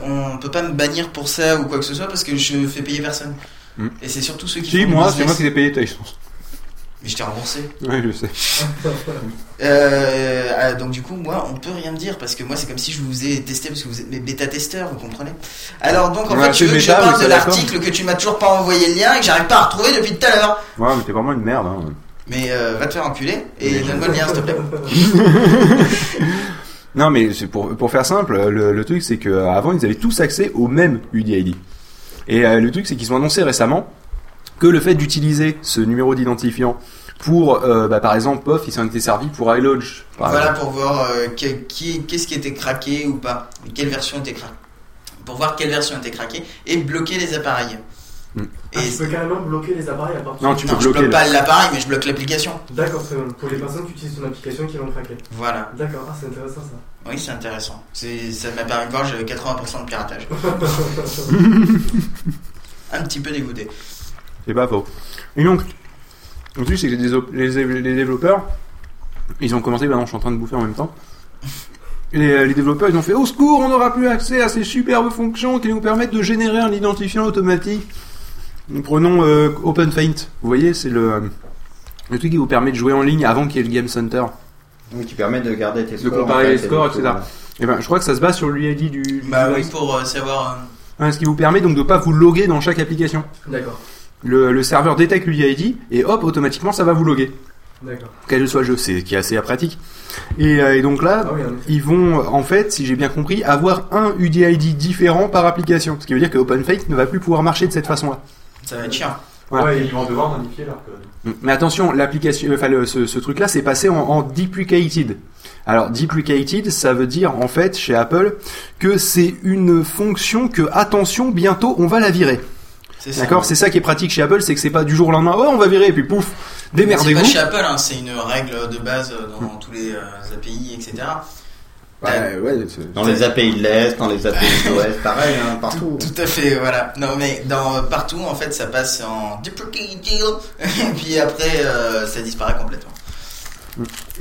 on, peut pas me bannir pour ça ou quoi que ce soit parce que je fais payer personne. Hmm. Et c'est surtout ceux qui. Si, font moi, c'est moi qui ai payé ta licence. Mais je t'ai remboursé. Oui, je sais. Euh, donc du coup, moi, on peut rien me dire parce que moi, c'est comme si je vous ai testé parce que vous êtes mes bêta-testeurs, vous comprenez? Alors donc, en fait, tu veux que je parle de l'article que tu m'as toujours pas envoyé le lien et que j'arrive pas à retrouver depuis tout à l'heure. Ouais, mais t'es vraiment une merde. Hein. Mais euh, va te faire enculer et donne-moi le lien, s'il te plaît. Non, mais c'est pour, pour faire simple, le, le truc c'est que euh, avant ils avaient tous accès au même UDID. Et euh, le truc c'est qu'ils ont annoncé récemment que le fait d'utiliser ce numéro d'identifiant pour, euh, bah, par exemple, POF, il s'en était servi pour iLodge. Voilà exemple. pour voir euh, que- qui, qu'est-ce qui était craqué ou pas, quelle version était craquée. Pour voir quelle version était craquée et bloquer les appareils. Mm. Et Ah, tu peux carrément bloquer les appareils à partir Non, tu peux non, je bloquer bloque le- pas l'appareil, mais je bloque l'application. D'accord, très bien. Pour les personnes qui utilisent ton application qui l'ont craqué. Voilà. D'accord, ah, c'est intéressant ça. Oui, c'est intéressant. C'est, ça m'a permis de voir, j'avais 80% de piratage. Un petit peu dégoûté. C'est pas faux. Et donc, le truc c'est que les, déso- les, les développeurs, ils ont commencé, bah non, je suis en train de bouffer en même temps. Les, les développeurs, ils ont fait au secours, on n'aura plus accès à ces superbes fonctions qui nous permettent de générer un identifiant automatique. Prenons euh, OpenFaint. Vous voyez, c'est le, euh, le truc qui vous permet de jouer en ligne avant qu'il y ait le Game Center. Donc qui permet de garder tes De scores. comparer en fait, les scores, et de etc. Et ben, je crois que ça se base sur l'UID du, du Bah oui, pour euh, savoir. euh, Hein, ce qui vous permet donc de pas vous loguer dans chaque application. D'accord, Le, le serveur détecte l'UID et hop, automatiquement, ça va vous loguer. d'accord. quel que soit le jeu, c'est qui est assez pratique. Et, euh, et donc là, Ah oui, ils vont en fait, si j'ai bien compris, avoir un UDID différent par application. Ce qui veut dire que OpenFake ne va plus pouvoir marcher de cette façon-là. Ça va être chiant. Voilà. Ouais, ils vont devoir modifier leur code. Mais attention, l'application, enfin le- ce, ce truc-là, c'est passé en, en deprecated. Alors deprecated, ça veut dire en fait chez Apple que c'est une fonction que attention, bientôt on va la virer. C'est ça. D'accord, c'est ça qui est pratique chez Apple, c'est que c'est pas du jour au lendemain, ouais, on va virer et puis pouf, C'est pas démerdez-vous. chez Apple, hein, c'est une règle de base euh, dans tous les euh, API, etc. Ouais, ouais, c'est- Dans les API de l'Est, dans les API de l'Ouest, pareil, hein, partout. Tout à fait, voilà. Non, mais dans partout, en fait, ça passe en deprecated, et puis après, euh, ça disparaît complètement.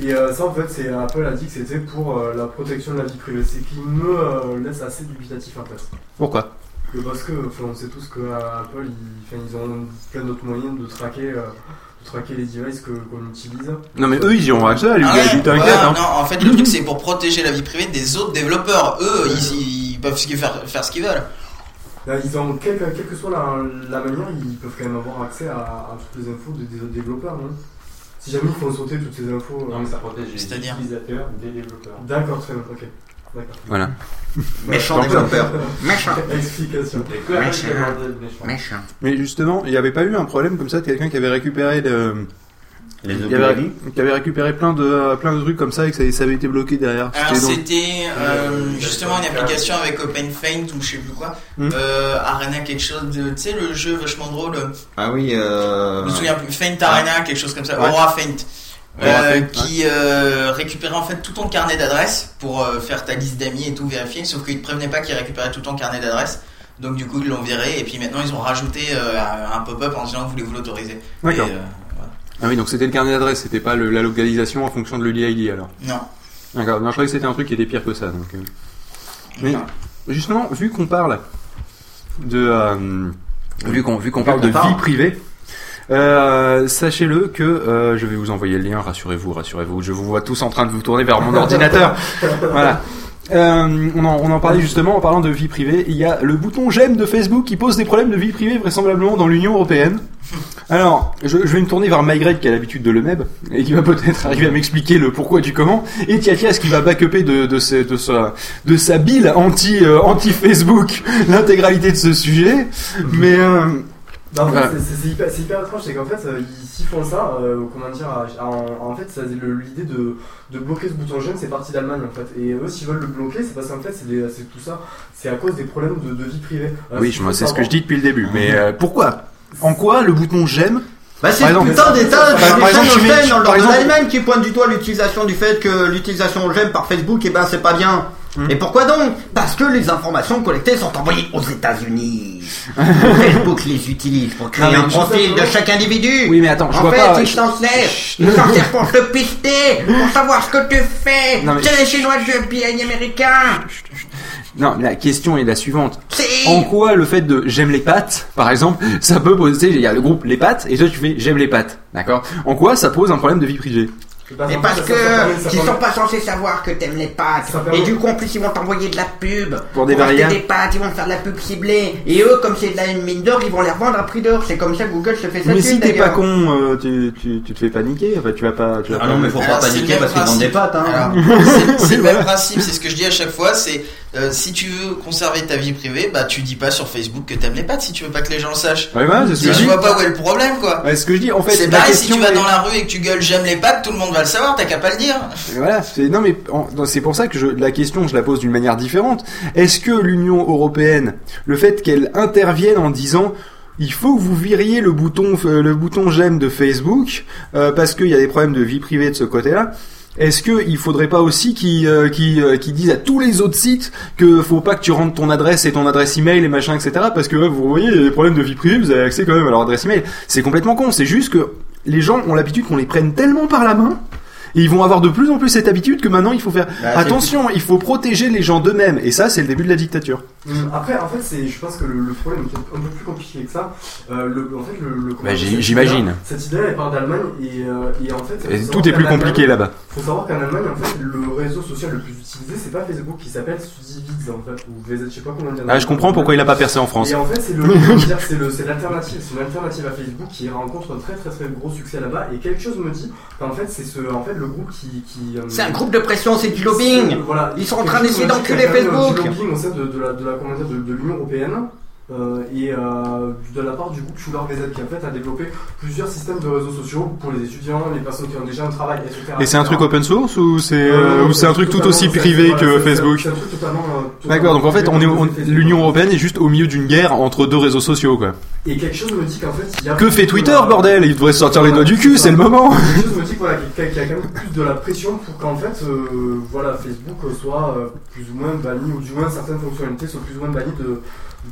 Et euh, ça, en fait, c'est Apple a dit que c'était pour euh, la protection de la vie privée. C'est qui me euh, laisse assez dubitatif en fait. Pourquoi? Parce que, enfin, on sait tous que euh, Apple, ils, ils ont plein d'autres moyens de traquer, euh, traquer les devices que qu'on utilise. Non mais eux ils y auront accès à Ah ouais, t'inquiète. voilà, hein. Non, en fait, le truc, c'est pour protéger la vie privée des autres développeurs. Eux, ils, ils peuvent faire, faire ce qu'ils veulent. Là, ils ont, quelle, quelle que soit la, la manière, ils peuvent quand même avoir accès à, à toutes les infos des, des autres développeurs, non Si jamais ils font sauter toutes ces infos. Non, euh, mais ça protège les C'est-à-dire utilisateurs des développeurs. D'accord, très bien, ok. Voilà. Méchant développeur. Méchant. Explication. Méchant. Méchant. Mais justement, il n'y avait pas eu un problème comme ça de quelqu'un qui avait récupéré le... Les qui avait, Obélix qui avait récupéré plein de plein de trucs comme ça et que ça, ça avait été bloqué derrière. Alors C'était euh, justement une application avec OpenFaint ou je sais plus quoi. Hmm. Euh, Arena quelque chose de, tu sais le jeu vachement drôle. Ah oui, euh... Je me souviens plus. Feint Arena quelque chose comme ça. Ouais. Aura. Aura Euh, qui euh, récupérait en fait tout ton carnet d'adresses pour euh, faire ta liste d'amis et tout vérifier, sauf qu'ils te prévenaient pas qu'ils récupéraient tout ton carnet d'adresses. Donc du coup ils l'ont viré et puis maintenant ils ont rajouté euh, un pop-up en disant voulez-vous l'autoriser. D'accord. Ah oui, donc c'était le carnet d'adresse, c'était pas le- la localisation en fonction de l'UID alors. Non. D'accord. Non, je croyais que c'était un truc qui était pire que ça. Donc. euh. Mais justement, vu qu'on parle de, euh, vu qu'on vu qu'on parle de vie privée. Euh, Sachez-le que euh, je vais vous envoyer le lien, rassurez-vous, rassurez-vous. Je vous vois tous en train de vous tourner vers mon ordinateur. Voilà. Euh, on, en, on en parlait justement en parlant de vie privée. Il y a le bouton j'aime de Facebook qui pose des problèmes de vie privée vraisemblablement dans l'Union européenne. Alors, je, je vais me tourner vers Mygrade qui a l'habitude de le MEB et qui va peut-être arriver à m'expliquer le pourquoi du comment. Et Tiatias qui va backuper de, de, ce- de, sa, de sa bile anti, euh, anti-Facebook l'intégralité de ce sujet? Mais euh, Non, c'est- hyper, étrange, c'est qu'en fait, euh, ils s'ils font ça, euh, comment dire, à- en, en fait, l'idée de, de bloquer ce bouton j'aime, c'est parti d'Allemagne en fait. Et eux, s'ils veulent le bloquer, c'est parce qu'en fait, c'est des- c'est tout ça, c'est à cause des problèmes de, de vie privée. Euh, oui, c'est ce que je dis depuis le début. Mais euh, pourquoi? En quoi le bouton j'aime? Bah c'est le putain d'État de l'Allemagne qui pointe du doigt l'utilisation du fait que l'utilisation j'aime par Facebook, et ben c'est pas bien. Hmm. Et pourquoi donc Parce que les informations collectées sont envoyées aux États-Unis. Facebook les utilise pour créer Non, un profil de chaque individu. Oui, mais attends, je en vois fait, pas- ils s'en servent. Ils s'en servent pour te pister, pour savoir ce que tu fais. Non, mais- C'est les Chinois du FBI américain. Non, la question est la suivante. Si. En quoi le fait de j'aime les pâtes, par exemple, ça peut poser, il y a le groupe les pâtes, et toi tu fais j'aime les pâtes, d'accord? En quoi ça pose un problème de vie privée? Et parce que ils sont pas censés savoir que t'aimes les pâtes. Ça Et du coup, en plus, ils vont t'envoyer de la pub. Pour des variables. des pâtes, ils vont te faire de la pub ciblée. Et eux, comme c'est de la mine d'or, ils vont les revendre à prix d'or. C'est comme ça que Google se fait sa Mais si t'es pas con, euh, tu, tu, tu te fais paniquer, enfin tu vas pas... Tu vas Ah non, mais faut pas Alors, c'est paniquer parce qu'ils vendent des pâtes, hein. Alors, c'est- c'est le même principe, c'est ce que je dis à chaque fois, c'est euh, si tu veux conserver ta vie privée, bah tu dis pas sur Facebook que t'aimes les pâtes si tu veux pas que les gens le sachent. Ouais, voilà, c'est ce que je je dis. vois pas où est le problème quoi. Ouais, ce que je dis, en fait, c'est la pareil si tu vas dans la rue et que tu gueules j'aime les pâtes, tout le monde va le savoir, t'as qu'à pas le dire. Voilà, c'est non mais c'est pour ça que je, la question je la pose d'une manière différente. Est-ce que l'Union européenne, le fait qu'elle intervienne en disant il faut que vous viriez le bouton euh, le bouton j'aime de Facebook euh, parce qu'il y a des problèmes de vie privée de ce côté-là. Est-ce que il faudrait pas aussi qu'ils euh, qu'ils, disent à tous les autres sites que faut pas que tu rentres ton adresse et ton adresse email et machin etc parce que vous voyez des problèmes de vie privée vous avez accès quand même à leur adresse email c'est complètement con c'est juste que les gens ont l'habitude qu'on les prenne tellement par la main et ils vont avoir de plus en plus cette habitude que maintenant il faut faire Bah, attention, il faut protéger les gens d'eux-mêmes. Et ça, c'est le début de la dictature. Hum, Après, en fait, c'est, je pense que le, le problème est un peu plus compliqué que ça. Euh, le, en fait, le, le- Bah, j'imagine. idée-là- Cette idée, elle part d'Allemagne et, euh, et en fait. Et tout est plus compliqué là-bas. Faut savoir qu'en Allemagne, en fait, le réseau social le plus utilisé, c'est pas Facebook qui s'appelle StudiViz en fait, ou VZ, je sais pas comment dire. Ah, je comprends pourquoi il a pas percé en France. Et en fait, c'est le, c'est l'alternative, c'est une alternative à Facebook qui rencontre un très très très gros succès là-bas. Et quelque chose me dit qu'en fait, c'est ce, en fait, le groupe qui, qui. euh, C'est un groupe de pression, c'est du lobbying. Voilà. Ils sont en train d'essayer d'enculer Facebook. Du lobbying au sein de, de la, de la, de, de l'Union européenne. Euh, et euh, de la part du groupe Schuler VZ qui en fait a développé plusieurs systèmes de réseaux sociaux pour les étudiants, les personnes qui ont déjà un travail, etc. Et c'est un truc open source ou c'est Euh, ou c'est un truc tout aussi totalement- privé que Facebook C'est un truc totalement. euh, D'accord, donc en fait, on est, on- totalement- l'Union européenne est juste au milieu d'une guerre entre deux réseaux sociaux, quoi. Et quelque chose me dit qu'en fait, il y a. Que fait de Twitter, bordel? Il devrait se sortir les doigts du cul, c'est le moment. Quelque chose me dit voilà, qu'il y a quand même plus de la pression pour qu'en fait, voilà, Facebook soit plus ou moins banni, ou du moins certaines fonctionnalités soient plus ou moins bannies de,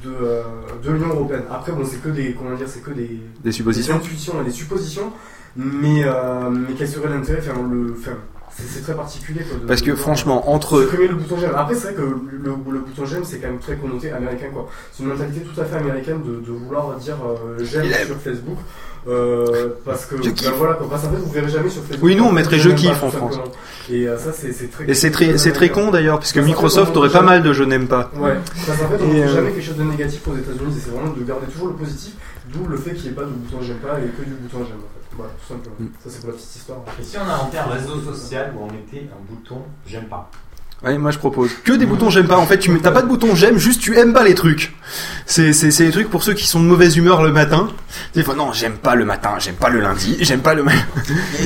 de, euh, de l'Union européenne. Après, bon, c'est que des, comment dire, c'est que des, Des suppositions. des intuitions et des suppositions, mais, euh, mais quel serait l'intérêt Enfin, le, enfin, c'est très particulier. Quoi, de- Parce que de- franchement, entre supprimer le bouton j'aime. Après, c'est vrai que le, le bouton j'aime, c'est quand même très connoté américain, quoi. C'est une mentalité tout à fait américaine de, de vouloir dire euh, j'aime sur Facebook. Euh, parce que ben voilà quoi. Parce qu'en fait vous verrez jamais sur Facebook. Oui, nous, on mettrait je kiffe en France. Et euh, ça c'est très. et c'est très c'est très con d'ailleurs parce que Microsoft aurait pas mal de je n'aime pas. Ouais. Parce qu'en fait on ne euh, jamais quelque chose de négatif aux États-Unis. C'est vraiment de garder toujours le positif. D'où le fait qu'il n'y ait pas de bouton j'aime pas et que du bouton j'aime. En fait. Voilà, tout simplement. Mm. Ça c'est pour la petite histoire. Et si on inventait un réseau social où on mettait un bouton j'aime pas? Ouais, moi je propose que des boutons j'aime pas. En fait, tu t'as pas de bouton j'aime, juste tu aimes pas les trucs. C'est c'est c'est les trucs pour ceux qui sont de mauvaise humeur le matin. Des fois non, j'aime pas le matin, j'aime pas le lundi, j'aime pas le.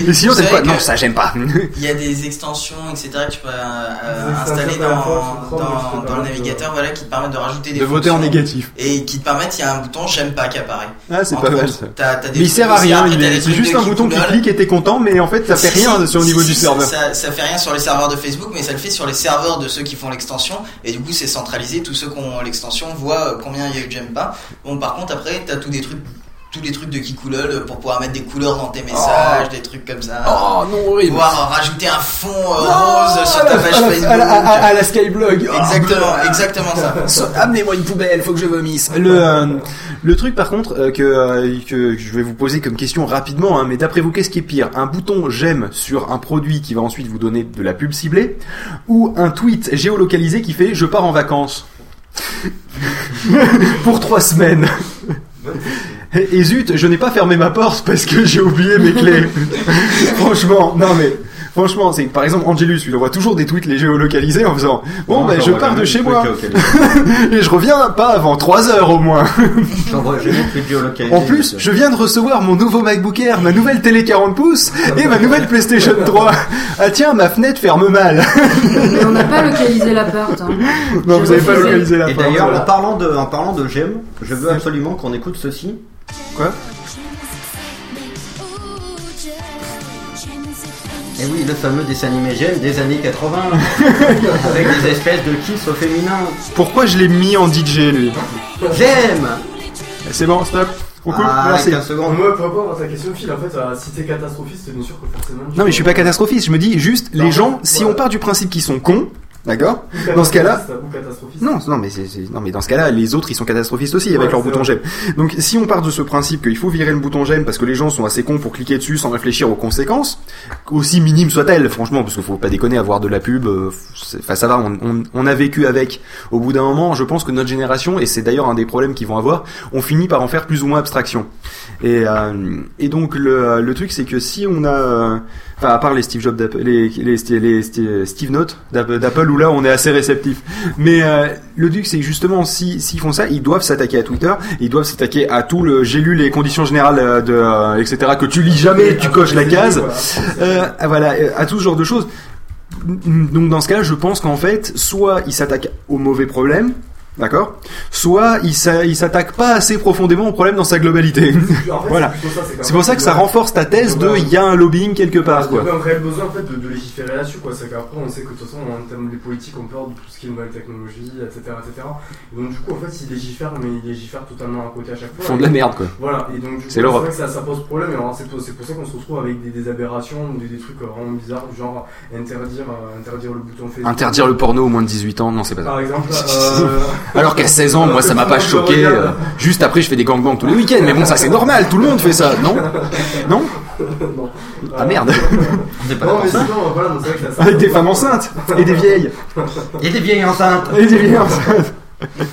Et sinon t'aimes pas. Non, ça j'aime pas. Il y a des extensions, etc. que tu peux euh, installer dans, le navigateur, voilà, qui te permettent de rajouter des De voter en négatif. Et qui te permettent, il y a un bouton j'aime pas qui apparaît. Ah, c'est pas mal ça. des Mais il sert à rien, c'est juste un bouton qui clique et t'es content, mais en fait ça fait rien sur le niveau du serveur. Ça, ça fait rien sur les serveurs de Facebook, mais ça le fait sur les de ceux qui font l'extension. Et du coup, c'est centralisé. Tous ceux qui ont l'extension voient euh, combien il y a eu de pas. Bon, par contre, après, t'as tous des trucs, tous les trucs de Kikoulol pour pouvoir mettre des couleurs dans tes messages, des trucs comme ça. Oh non, horrible. Pouvoir rajouter un fond euh, rose sur à ta la- page à Facebook. à la- à- à- à la Skyblog. Oh. Exactement, exactement ça. So- Amenez-moi une poubelle, faut que je vomisse. Le, euh, le truc par contre euh, que, euh, que je vais vous poser comme question rapidement, hein, mais d'après vous, qu'est-ce qui est pire? Un bouton j'aime sur un produit qui va ensuite vous donner de la pub ciblée, ou un tweet géolocalisé qui fait je pars en vacances pour trois semaines. Et, et zut, je n'ai pas fermé ma porte parce que j'ai oublié mes clés. franchement, non mais. Franchement, c'est par exemple Angelus, il envoie toujours des tweets les géolocalisés en faisant Bon, Non, ben je pars de chez moi et je reviens pas avant 3 heures au moins. En plus, je viens de recevoir mon nouveau MacBook Air, ma nouvelle télé 40 pouces et ma nouvelle PlayStation 3. Ah tiens, ma fenêtre ferme mal. Mais on n'a pas localisé l'appart. Hein. Non, vous avez pas localisé la Et porte, d'ailleurs, en parlant de, en parlant de j'aime, je veux absolument qu'on écoute ceci. Quoi Et Eh oui, le fameux dessin animé j'aime des années 80, avec des espèces de kiss au féminin. Pourquoi je l'ai mis en DJ lui J'aime C'est bon, stop. Trop cool, Ah, merci. 15 secondes. Moi, pour répondre à ta question, Phil, en fait, euh, si t'es catastrophiste, bien sûr que forcément. Non mais je suis pas catastrophiste, je me dis juste les gens, si on part du principe qu'ils sont cons, d'accord Dans ce cas-là. Non, non, mais c'est, c'est- non, mais dans ce cas-là, les autres, ils sont catastrophistes aussi avec Ouais, leur bouton j'aime. Donc, si on part de ce principe qu'il faut virer le bouton j'aime parce que les gens sont assez cons pour cliquer dessus sans réfléchir aux conséquences, aussi minimes soient-elles, franchement, parce qu'il faut pas déconner, avoir de la pub, euh, enfin ça va, on, on, on a vécu avec. Au bout d'un moment, je pense que notre génération, et c'est d'ailleurs un des problèmes qu'ils vont avoir, on finit par en faire plus ou moins abstraction. Et, euh, et donc le, le truc, c'est que si on a, euh, enfin à part les Steve Jobs, les, Steve Note d'Apple, où là on est assez réceptif. Mais euh, le truc, c'est justement, si s'ils font ça, ils doivent s'attaquer à Twitter, ils doivent s'attaquer à tout le. J'ai lu les conditions générales euh, de, euh, etc. que tu lis jamais, tu coches la case. Ah, voilà, à tout ce genre de choses. Donc dans ce cas-là, je pense qu'en fait, soit ils s'attaquent au mauvais problème, d'accord, soit ils s'a- ils s'attaquent pas assez profondément au problème dans sa globalité. En fait, voilà. c'est pour ça que ça renforce ta thèse de il y a un lobbying quelque part, Il y a un réel besoin en fait de, de légiférer là-dessus quoi. C'est qu'après on sait que de toute façon en termes des politiques on peur de tout ce qui est nouvelle technologie, etc. etc. Et donc du coup en fait ils légifèrent mais ils légifèrent totalement à côté à chaque fois. Ils font de la merde, quoi. Voilà, et donc du coup C'est vrai que ça, ça pose problème c'est pour, ça qu'on se retrouve avec des, des aberrations ou des, des trucs vraiment bizarres du genre interdire, euh, interdire le bouton Facebook. Interdire le porno au moins de 18 ans, non, c'est pas ça. Par exemple. euh, Alors qu'à 16 ans, moi ça m'a pas choqué. euh, juste après, je fais des gangbangs tous les week-ends, mais bon, ça c'est normal, tout le monde fait ça, non? Non? Ah merde ça. ça- ça- Avec des femmes enceintes et des vieilles. Et des vieilles enceintes. Et des vieilles enceintes.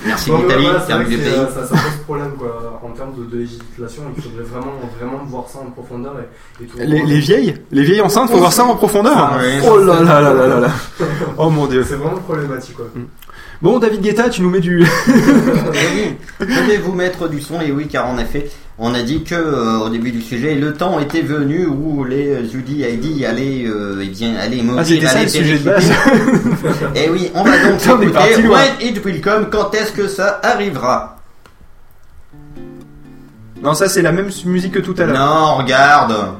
Merci mais l'Italie, voilà, c'est c'est avec vrai des que pays. c'est- Ça, ça pose problème quoi, en termes de, de législation. Il faudrait vraiment, vraiment voir ça en profondeur. Et, et tout Les, les vieilles? Les vieilles enceintes, faut voir ça en profondeur Ah. Oh là là là là là là Oh mon dieu C'est vraiment problématique quoi. Bon, David Guetta, tu nous mets du... Eh oui, je vais vous mettre du son, et oui, car en effet, on a dit que euh, au début du sujet, le temps était venu où les Judy ID allaient, euh, eh bien, allaient mourir, Ah, c'était ça allaient le sujet de base Et oui, on va donc On écouter. When It Will Come, quand est-ce que ça arrivera? Non, ça c'est la même musique que tout à l'heure. Non, regarde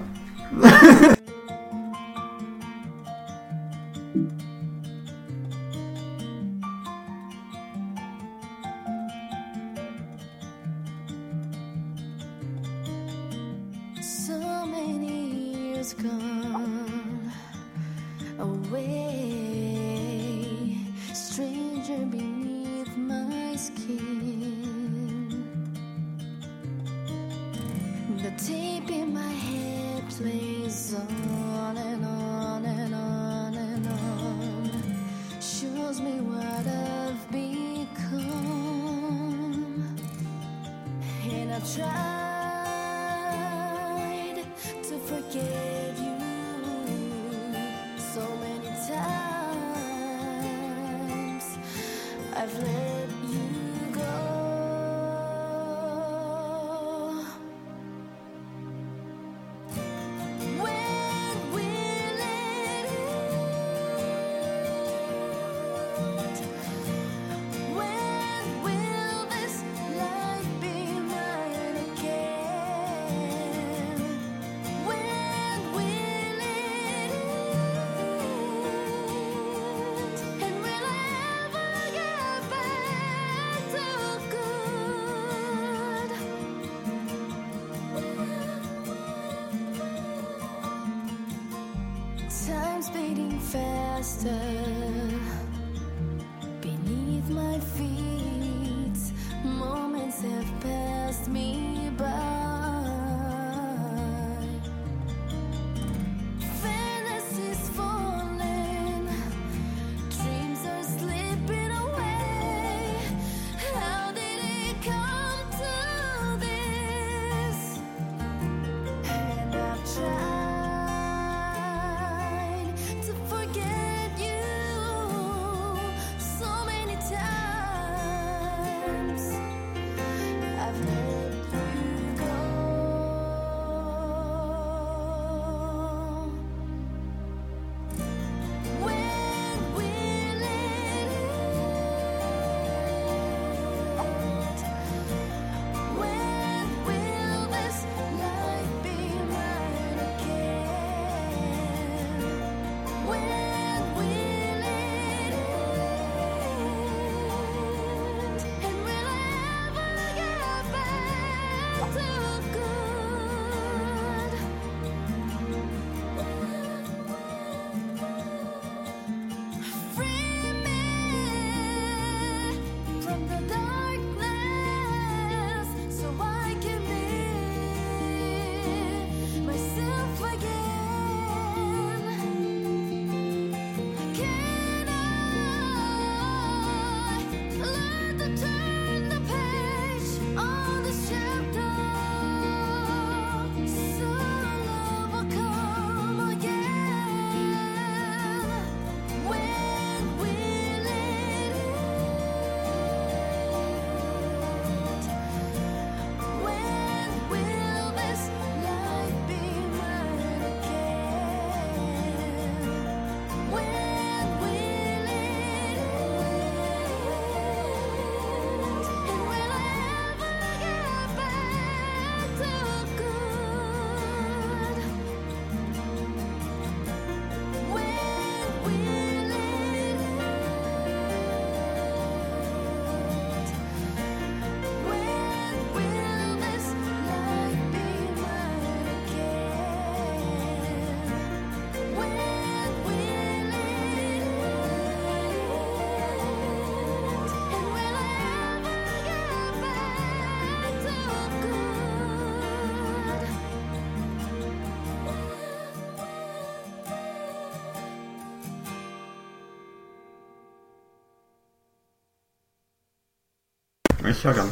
Regarde.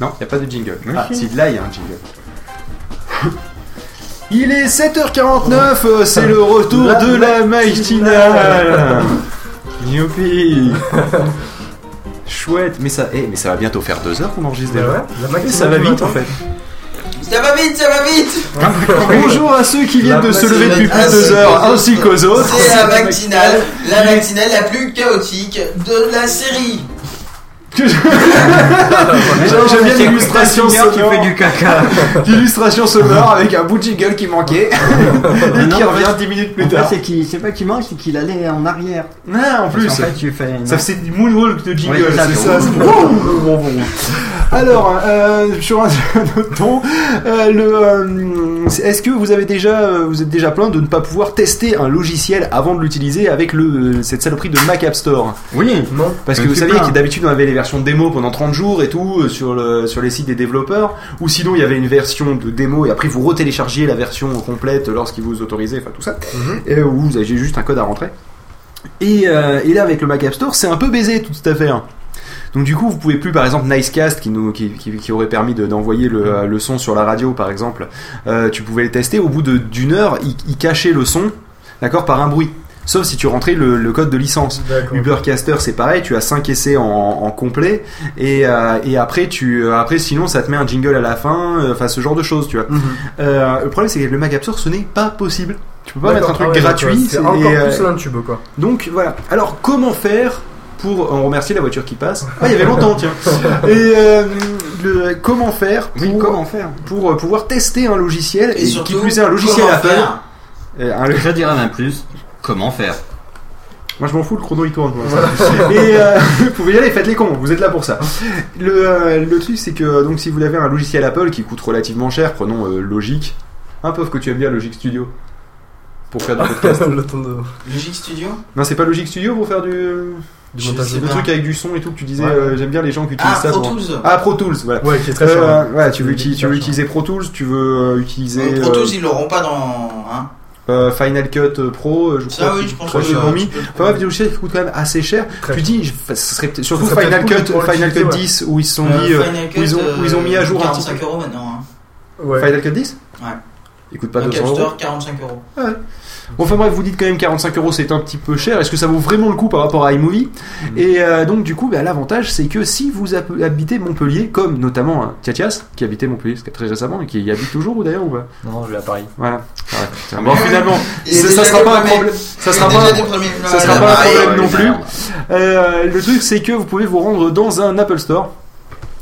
Non, il n'y a pas de jingle. Ah, si. là, il y a un jingle. Il est 7h49, euh, c'est le retour La de la matinale. Youpi Chouette, mais ça, eh, mais ça va bientôt faire 2 heures qu'on enregistre Bah déjà. ouais, ça va vite en fait. Ça va vite, ça va vite Bonjour à ceux qui viennent La de se lever depuis plus de. 2 heures, ainsi qu'aux autres. C'est la matinale, la matinale la plus chaotique de la série. J'aime bien l'illustration qui sonore. fait du caca. L'illustration sonore avec un bout de jingle qui manquait et non, qui en revient fait- 10 minutes plus En tard. c'est pas qu'il manque, c'est qu'il allait en arrière. Ah, en plus. qu'en fait, tu fais. une- Ça c'est du moonwalk de jingle, Oui, ça, c'est ça. bon. Alors, euh, sur un autre ton, euh, le, euh, est-ce que vous avez déjà, euh, vous êtes déjà plein de ne pas pouvoir tester un logiciel avant de l'utiliser avec le cette saloperie de Mac App Store? Oui. Non. Parce que vous saviez plein. que d'habitude on avait les versions démo pendant 30 jours et tout euh, sur le sur les sites des développeurs, ou sinon il y avait une version de démo et après vous retéléchargiez la version complète lorsqu'ils vous autorisaient, enfin tout ça, et où vous aviez juste un code à rentrer. Et, euh, et là avec le Mac App Store c'est un peu baisé toute cette affaire. Donc du coup, vous pouvez plus, par exemple, Nicecast qui nous qui, qui, qui aurait permis de- d'envoyer le, euh, le son sur la radio, par exemple. euh, tu pouvais le tester. Au bout d'une heure, il, il cachait le son, d'accord, par un bruit. Sauf si tu rentrais le, le code de licence. Ubercaster c'est pareil, tu as 5 essais en, en complet et, euh, et après tu après sinon ça te met un jingle à la fin, enfin ce genre de choses, tu vois. Mhm. Le problème c'est que le Mac App Store ce n'est pas possible. Tu peux pas mettre un truc ah ouais, gratuit. C'est encore et, plus l'intube quoi. donc voilà. Alors comment faire pour on remercie la voiture qui passe. Ah, il y avait longtemps tiens. Et euh, le, comment faire pour Oui, comment faire pour euh, pouvoir tester un logiciel Et et, surtout, qui plus est un logiciel comment Apple. faire Euh, un- Je dirais même plus, comment faire Moi je m'en fous, le chrono il tourne. Et euh, vous pouvez y aller, faites les cons, vous êtes là pour ça. Le, euh, le truc c'est que donc si vous avez un logiciel Apple qui coûte relativement cher, prenons euh, Logic. Un peu que tu aimes bien Logic Studio pour faire du podcast. Logic Studio? Non, c'est pas Logic Studio pour faire du, Du montage sais le truc avec du son et tout que tu disais. Ouais. euh, J'aime bien les gens qui utilisent Ah, ça. Pro pour- Tools. Ah Pro Tools, voilà. Ouais, qui est très cher. Euh, ouais, tu veux, tu veux utiliser Pro Tools, tu veux euh, utiliser Mais Pro euh, Tools, ils l'auront pas dans. Hein euh, Final Cut euh, Pro, euh, je Ça, crois. oui, qu'ils- je pense que tu l'ont peux mis. Enfin logiciels qui coûtent quand même assez cher. Très tu dis, je- ce serait peut-être- surtout Ça serait Final Cut, cool Final Cut l'utiliser, 10 où ils sont Euh, mis, euh, Final où ils ont, Cut, où ils ont mis à jour un petit 45 euros maintenant. Hein. Ouais. Final Cut 10 Ouais. Il coûte pas Donc 200 App euros. Store, 45 euros. Bon, enfin bref, vous dites quand même 45 euros, c'est un petit peu cher. Est-ce que ça vaut vraiment le coup par rapport à iMovie Et euh, donc, du coup, bah, l'avantage, c'est que si vous hab- habitez Montpellier, comme notamment hein, Tiatias, qui habitait Montpellier très récemment et qui y habite toujours, ou d'ailleurs, ou pas? Non, je vais à Paris. Voilà. Ouais, tiens, bon, finalement, ça, ça sera pas un problème. Ça sera pas ça sera pas un problème non plus. Euh, le truc, c'est que vous pouvez vous rendre dans un Apple Store.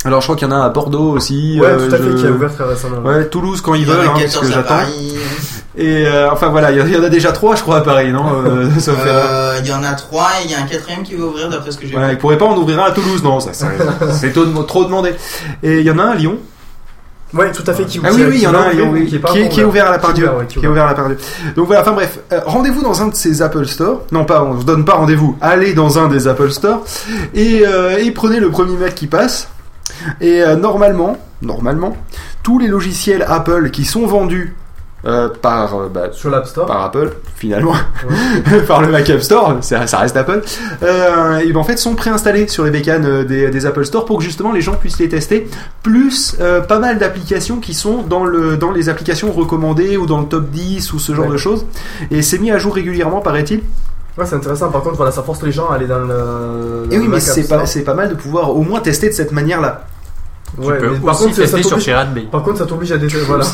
Alors, je crois qu'il y en a un à Bordeaux aussi. Ouais, euh, tout à fait, qui a ouvert très récemment. Ouais, Toulouse quand ils veulent, hein, parce 14 que j'attends. Et euh, enfin voilà, il y, en- a déjà trois, je crois, à Paris, non euh. Euh, Il y en a trois et il y a un quatrième qui va ouvrir d'après ce que j'ai vu. il pourrait pas en ouvrir un à Toulouse, non, ça, ça- c'est trop, demandé. Et il y en a un à Lyon. Ouais, tout à fait. Qui, Ah qui- oui, oui, il qui y en a un à Lyon, ouvrir, oui, qui est qui est, encore qui est ouvert à la part Dieu. qui est ouvert à la part Dieu. Donc voilà, enfin bref, euh, rendez-vous dans un de ces Apple Store. Non, pas, on se donne pas rendez-vous. Allez dans un des Apple Store et, euh, et prenez le premier Mac qui passe. Et euh, normalement, normalement, tous les logiciels Apple qui sont vendus euh, par, euh, bah, Sur l'App Store. par Apple, finalement, par le Mac App Store, ça, ça reste Apple, euh, et ben en fait sont préinstallés sur les bécanes des, des Apple Store pour que justement les gens puissent les tester, plus pas mal d'applications qui sont dans, le, dans les applications recommandées ou dans le top 10 ou ce genre Ouais. de choses, et c'est mis à jour régulièrement paraît-il. Ouais, c'est intéressant. Par contre, voilà, ça force les gens à aller dans le. Et oui, le mais pas, c'est pas mal de pouvoir au moins tester de cette manière-là. Ouais, tu peux mais par aussi contre, ça tester sur t'oblige- Pirate Bay. Par contre, ça t'oblige à dé- voilà.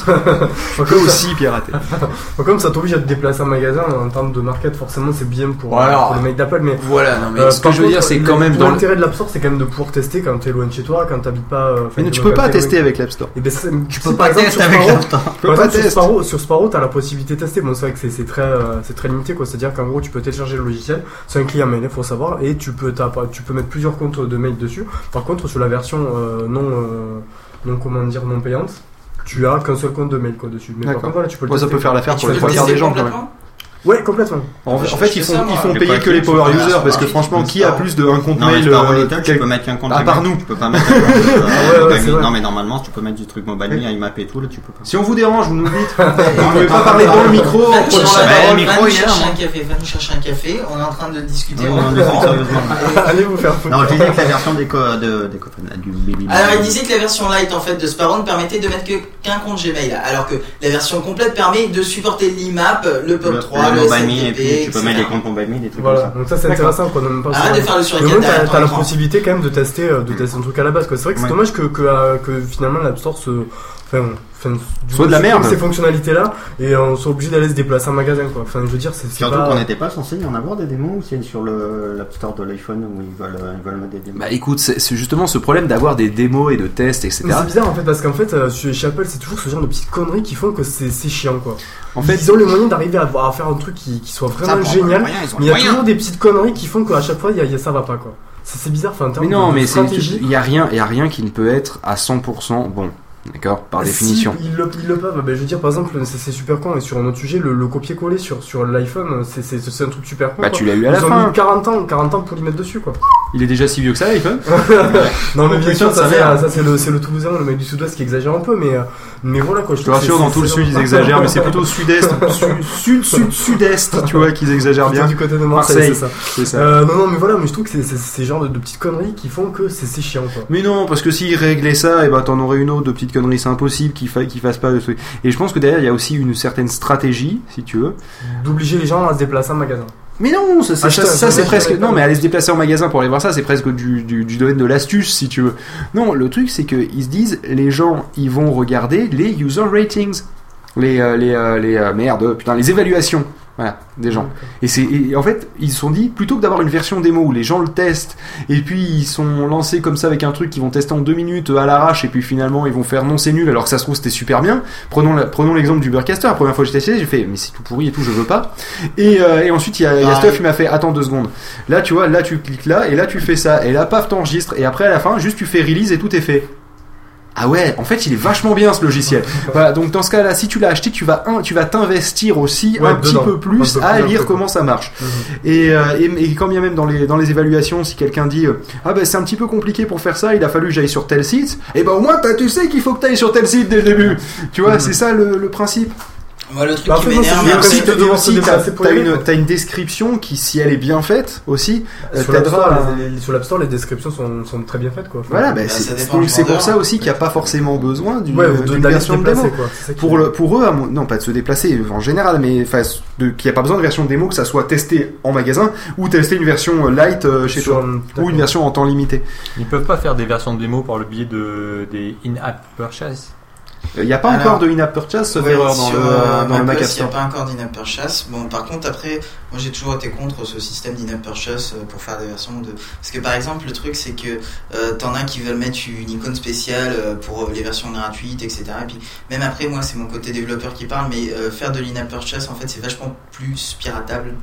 Tu peux aussi pirater. Par contre, ça t'oblige à te déplacer en magasin en termes de market. Forcément, c'est bien pour, Bon, alors, pour les mecs d'Apple, mais Voilà, non mais Euh, ce que par je veux contre, dire c'est quand même dans le... L'intérêt de l'App Store, c'est quand même de pouvoir tester quand t'es loin de chez toi, quand t'habites pas. euh, Mais tu peux un pas tester avec l'App Store. Et ben, tu peux pas exemple test sur avec peux pas exemple, sur. Sparrow, t'as la possibilité de tester. Bon, c'est vrai que c'est- très, euh, c'est très limité, quoi. C'est-à-dire qu'en gros, tu peux télécharger le logiciel, c'est un client mail, il faut savoir, et tu peux, tu peux mettre plusieurs comptes de mail dessus. Par contre, sur la version euh, non, euh, non, comment dire, non payante, tu as qu'un seul compte de mail, quoi, dessus. Mais par contre, voilà, tu peux le Ouais, ça tester. peut faire l'affaire pour les trois quarts des gens quand même. Ouais, complètement. En, fait, ils font, ça, ils font payer que les power users parce que franchement, qui a plus d'un compte Non, mais mail euh, Little, tu peux mettre qu'un compte à part nous. Tu peux pas mettre un compte, euh, vrai. Non, mais normalement, tu peux mettre du truc mobile IMAP et tout, là, tu peux pas. Si on vous dérange, vous nous dites. Vous pouvez pas parler dans le micro en Va nous chercher un café, va nous chercher un café, on est en train de discuter. Allez vous faire foutre. Non, je disais que la version des. Alors il disait que la version light en fait de Sparrow ne permettait de mettre qu'un compte Gmail, alors que la version complète permet de supporter l'IMAP, le POP3, le, et puis tu peux mettre des etc. comptes mobile me, des trucs Voilà, comme ça. donc ça c'est intéressant qu'on même pas Arrête de faire le Mais moins, derrière t'as la possibilité quand même de tester, euh, de tester un truc à la base. C'est vrai que c'est Ouais. dommage que, que, euh, que finalement l'App Store se. Enfin, enfin, Soit de la merde. Ces fonctionnalités-là et on soit obligé d'aller se déplacer en magasin quoi. Enfin, je veux dire, c'est Surtout pas. qu'on n'était pas censé y en avoir des démos ou c'est sur le l'App Store de l'iPhone où ils veulent, ils veulent mettre des démos. Bah écoute, c'est justement ce problème d'avoir des démos et de tests, etc. C'est bizarre en fait parce qu'en fait euh, chez Apple c'est toujours ce genre de petites conneries qui font que c'est c'est chiant quoi. En fait, ils ont les moyens d'arriver à, à faire un truc qui, qui soit vraiment génial. Mais il y a toujours des petites conneries qui font qu'à chaque fois il y a, y a- ça va pas quoi. C'est c'est bizarre, enfin en termes mais non, de, mais il y a rien, il y a rien qui ne peut être à 100% bon. D'accord, par définition. Ils, le, ils le peuvent. Ben, je veux dire, par exemple, c'est super con. Et sur un autre sujet, le, le copier-coller sur, sur l'iPhone, c'est- un truc super con. Bah quoi. tu l'as eu à la Ils ont fin. mis 40 ans, 40 ans pour l'y mettre dessus, quoi. Il est déjà si vieux que ça, l'iPhone. non, mais bien sûr, ça, ça, c'est le, c'est le Toulousain, le mec du Sud-Ouest qui exagère un peu, mais, euh, mais voilà, quoi. Je te rassure, dans tout le sud, ils exagèrent, mais c'est plutôt sud-est, sud, sud, sud, sud-est, tu vois, qu'ils exagèrent bien. du côté de Marseille, c'est ça. Euh, non, non, mais voilà, mais je trouve que c'est c'est- c'est ce genre de, de petites conneries qui font que c'est c'est chiant, quoi. Mais non, parce que s'ils réglaient ça, et ben t'en aurais une autre de petite connerie, c'est impossible qu'ils fa qu'ils fassent pas de trucs. Et je pense que derrière, il y a aussi une certaine stratégie, si tu veux. D'obliger les gens à se déplacer en magasin. Mais non, ça, ça, ça, c'est presque. Non, mais aller se déplacer en magasin pour aller voir ça, c'est presque du, du, du domaine de l'astuce, si tu veux. Non, le truc, c'est qu'ils se disent, les gens, ils vont regarder les user ratings. Les, euh, les, euh, les euh, merde, putain, les évaluations. Voilà, des gens. Et c'est et en fait, ils se sont dit plutôt que d'avoir une version démo où les gens le testent et puis ils sont lancés comme ça avec un truc qu'ils vont tester en deux minutes à l'arrache et puis finalement ils vont faire non c'est nul alors que ça se trouve c'était super bien. Prenons la- prenons l'exemple du Burcaster. La première fois que j'ai testé, j'ai fait mais c'est tout pourri et tout, je veux pas. Et, euh, et ensuite il y a, il y a Ah, Stuff il m'a fait attends deux secondes. Là tu vois, là tu cliques là et là tu fais ça et là paf t'enregistres et après à la fin juste tu fais release et tout est fait. Ah ouais, en fait, il est vachement bien ce logiciel. voilà, donc dans ce cas-là, si tu l'as acheté, tu vas un, tu vas t'investir aussi Ouais, un petit dedans. peu plus Un peu à plus, lire comment ça marche. Et, euh, et, et quand bien même dans les, dans les évaluations, si quelqu'un dit euh, Ah ben c'est un petit peu compliqué pour faire ça, il a fallu que j'aille sur tel site, et ben au moins tu sais qu'il faut que tu ailles sur tel site dès le début. Tu vois, c'est ça le, le principe. Moi, le truc Bah, qui m'énerve, c'est aussi, que devoir aussi, se t'as une, quoi. t'as une description qui, si elle est bien faite aussi, euh, Sur l'App Store, les, Store, descriptions sont, sont très bien faites quoi. Voilà, Enfin, Bah, c'est pour ça aussi qu'il n'y a pas forcément besoin d'une Ouais, version de démo. quoi. Pour, le, pour eux, à mon- non pas de se déplacer en général, mais qu'il n'y a pas besoin de version de démo, que ça soit testé en magasin ou tester une version euh, light euh, chez Sur- toi ou une version en temps limité. Ils peuvent pas faire des versions de démo par le biais de des in-app purchase. Il n'y a pas Alors, encore de in-app purchase, sauf Ouais, erreur dans le, euh, dans le Mac macOS, App Il n'y a pas encore d'in-app purchase? Bon, par contre, après, moi j'ai toujours été contre ce système d'in-app purchase euh, pour faire des versions de. Parce que par exemple, le truc c'est que euh, t'en as qui veulent mettre une icône spéciale euh, pour les versions gratuites, etc. Et puis, même après, moi c'est mon côté développeur qui parle, mais euh, faire de l'in-app purchase en fait c'est vachement plus piratable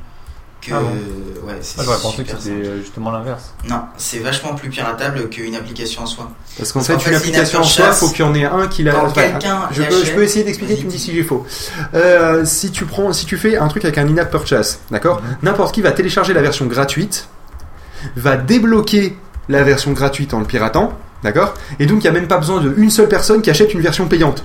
que. Ah bon ouais, c'est Ah, j'aurais pensé que super c'était euh, justement l'inverse. Non, c'est vachement plus piratable qu'une application en soi. Parce qu'en fait, qu'en une fait, application en soi, faut qu'il y en ait un qui la. enfin, quelqu'un je, peux, l'achète- je peux essayer d'expliquer, tu me dis si j'ai faux. Euh, si tu prends, si tu fais un truc avec un in-app purchase, d'accord, n'importe qui va télécharger la version gratuite, va débloquer la version gratuite en le piratant, d'accord, et donc il n'y a même pas besoin d'une seule personne qui achète une version payante.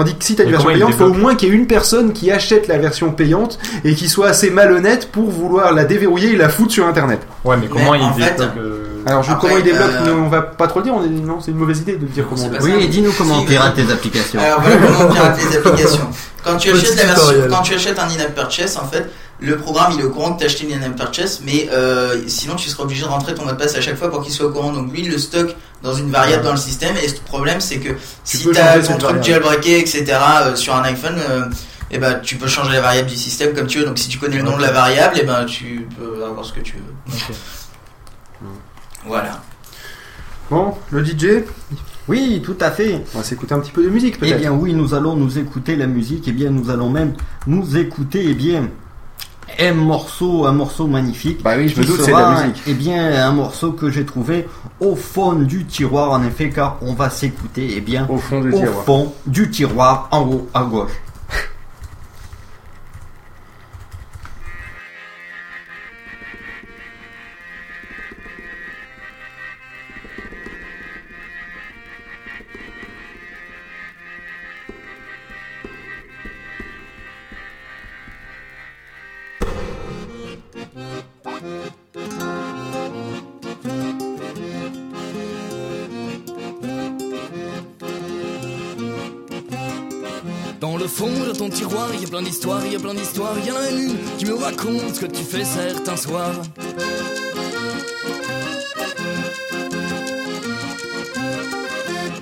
Tandis que si tu as une version il payante, il faut au moins qu'il y ait une personne qui achète la version payante et qui soit assez malhonnête pour vouloir la déverrouiller et la foutre sur internet. Ouais, mais comment Mais fait, euh, Alors, je, Après, comment il débloque, euh, on va pas trop le dire, on est- non, c'est une mauvaise idée de dire comment on. Oui, et dis-nous comment Si, on pirate tes applications. Alors voilà comment on pirate les applications. Quand tu achètes la version, tutoriel. quand tu achètes un in-app purchase, en fait, le programme il est au courant que tu as acheté une in-app purchase, mais euh, sinon tu seras obligé de rentrer ton mot de passe à chaque fois pour qu'il soit au courant. Donc lui il le stocke dans une variable dans le système. Et le problème c'est que si tu as ton truc jailbreaké, etc. euh, sur un iPhone, euh, et ben tu peux changer la variable du système comme tu veux. Donc si tu connais le nom de la variable, et ben tu peux avoir ce que tu veux. Voilà. Bon, le DJ, Oui, tout à fait. on va s'écouter un petit peu de musique Eh peut-être. bien oui, nous allons nous écouter la musique. Eh bien, nous allons même nous écouter. Eh bien, un morceau, un morceau magnifique. Bah oui, je me doute, c'est de la musique. Eh bien, un morceau que j'ai trouvé au fond du tiroir, en effet, car on va s'écouter. Eh bien, Au fond du au tiroir. fond du tiroir, en haut à gauche. Plein d'histoires, y a plein d'histoires. Y en a une qui me raconte ce que tu fais certains soirs.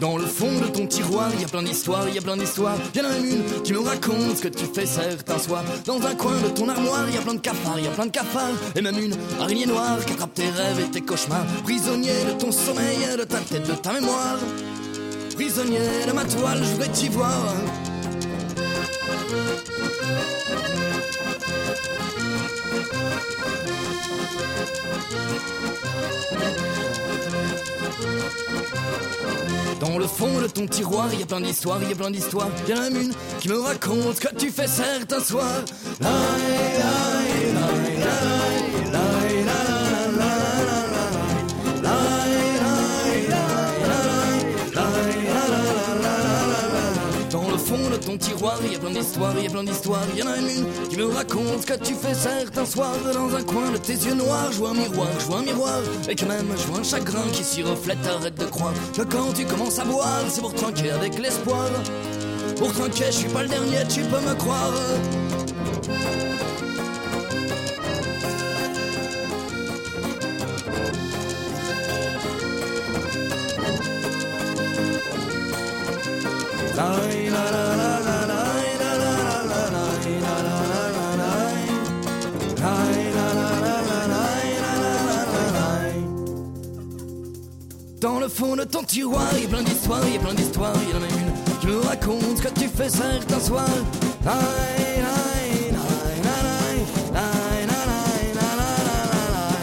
Dans le fond de ton tiroir, il y a plein d'histoires, il y a plein d'histoires. Il y en a une qui me raconte ce que tu fais certains soirs. Dans un coin de ton armoire, il y a plein de cafards, il y a plein de cafards. Et même une araignée noire qui attrape tes rêves et tes cauchemars. Prisonnier de ton sommeil, de ta tête, de ta mémoire. Prisonnier de ma toile, je voudrais t'y voir. Dans le fond de ton tiroir, y a plein d'histoires, il y a plein d'histoires. Y en a une qui me raconte ce que tu fais certains soirs. de y a plein d'histoires, y a plein d'histoires, y en a une qui me raconte ce que tu fais certains soirs dans un coin de tes yeux noirs. Je vois un miroir, je vois un miroir, et quand même je vois un chagrin qui s'y reflète. Arrête de croire que quand tu commences à boire, c'est pour trinquer avec l'espoir. Pour trinquer, je suis pas le dernier, tu peux me croire. Dans le fond de ton tiroir, il y a plein d'histoires, il y a plein d'histoires, il y en a une. Je me raconte que tu fais certains soirs. Aïe,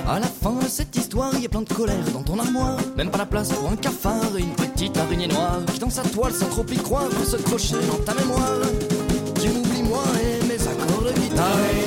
à la fin de cette histoire, il y a plein de colère dans ton armoire. Même pas la place pour un cafard et une petite araignée noire qui dans sa toile sans trop y croire pour se crocher dans ta mémoire. Tu m'oublies moi et mes accords de guitare.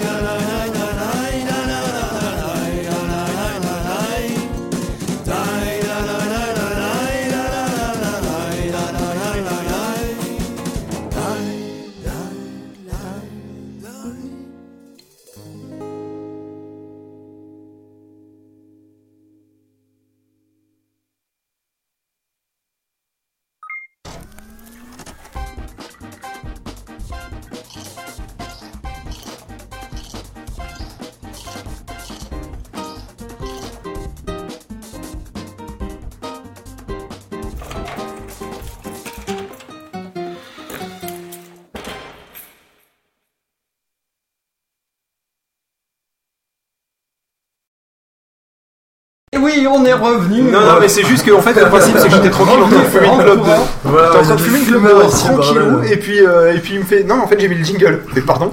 Oui, on est revenu. Non, non, mais c'est juste que en fait, le principe, c'est que j'étais tranquille en train de fumer une clope de. Voilà, J'étais en train de fumer une clope tranquillou, et puis, euh, et puis il me fait, non, en fait, j'ai mis le jingle. Mais pardon.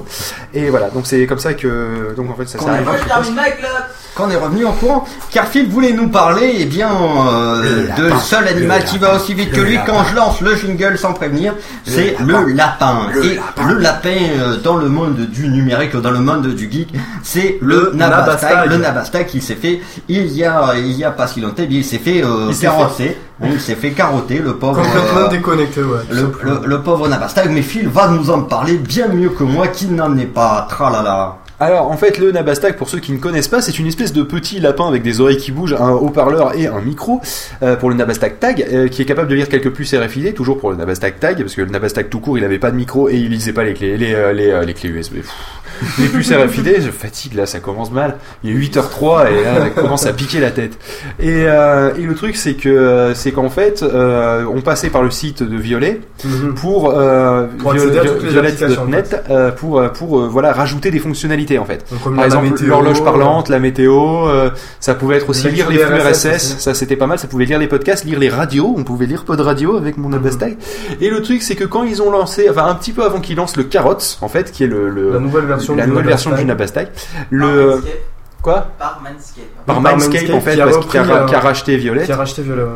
Et voilà, donc c'est comme ça que, donc en fait, ça Qu'on s'arrête. est, Quand on est revenu en courant, Carfield voulait nous parler, eh bien, euh, de seul animal qui va aussi vite que lui. Quand je lance le jingle sans prévenir, c'est le lapin. Et le lapin euh, dans le monde du numérique, dans le monde du geek, c'est le Le Nabastag. Le Nabastag, il s'est fait, il y a, il y a pas si longtemps, il s'est fait euh, Il s'est carrosser. Hein, Il s'est fait carotter, le pauvre. Complètement euh, déconnecté, ouais. le, simplement. le- le pauvre Nabastag, mais Phil va nous en parler bien mieux que moi, qui n'en est pas. Tralala. Alors en fait le Nabastag pour ceux qui ne connaissent pas c'est une espèce de petit lapin avec des oreilles qui bougent, un haut-parleur et un micro euh, pour le Nabastag Tag euh, qui est capable de lire quelques puces RFID toujours pour le Nabastag Tag parce que le Nabastag tout court il avait pas de micro et il lisait pas les clés les, euh, les, euh, les clés USB. les puces RFID je fatigue là ça commence mal il est 8h03 et là ça commence à piquer la tête et, euh, et le truc c'est que euh, c'est qu'en fait euh, on passait par le site de Violet pour, euh, Pour accéder à toutes les applications, en Violet.net euh, pour euh, pour euh, voilà rajouter des fonctionnalités en fait. Donc, comme Par la exemple météo, l'horloge parlante, la météo, euh, ça pouvait être aussi lire les flux RSS RSS, aussi. ça c'était pas mal, ça pouvait lire les podcasts, lire les radios, on pouvait lire Pod Radio avec Mhm. mon Nabastag. Et le truc c'est que quand ils ont lancé, enfin un petit peu avant qu'ils lancent le Carrots en fait, qui est le, le- La nouvelle version la nouvelle version de ah, Juna quoi Par Manscaped. par Mindscape, en fait qui a parce qu'il a, repris, euh, qui a racheté Violet Qui a racheté Violet, ouais.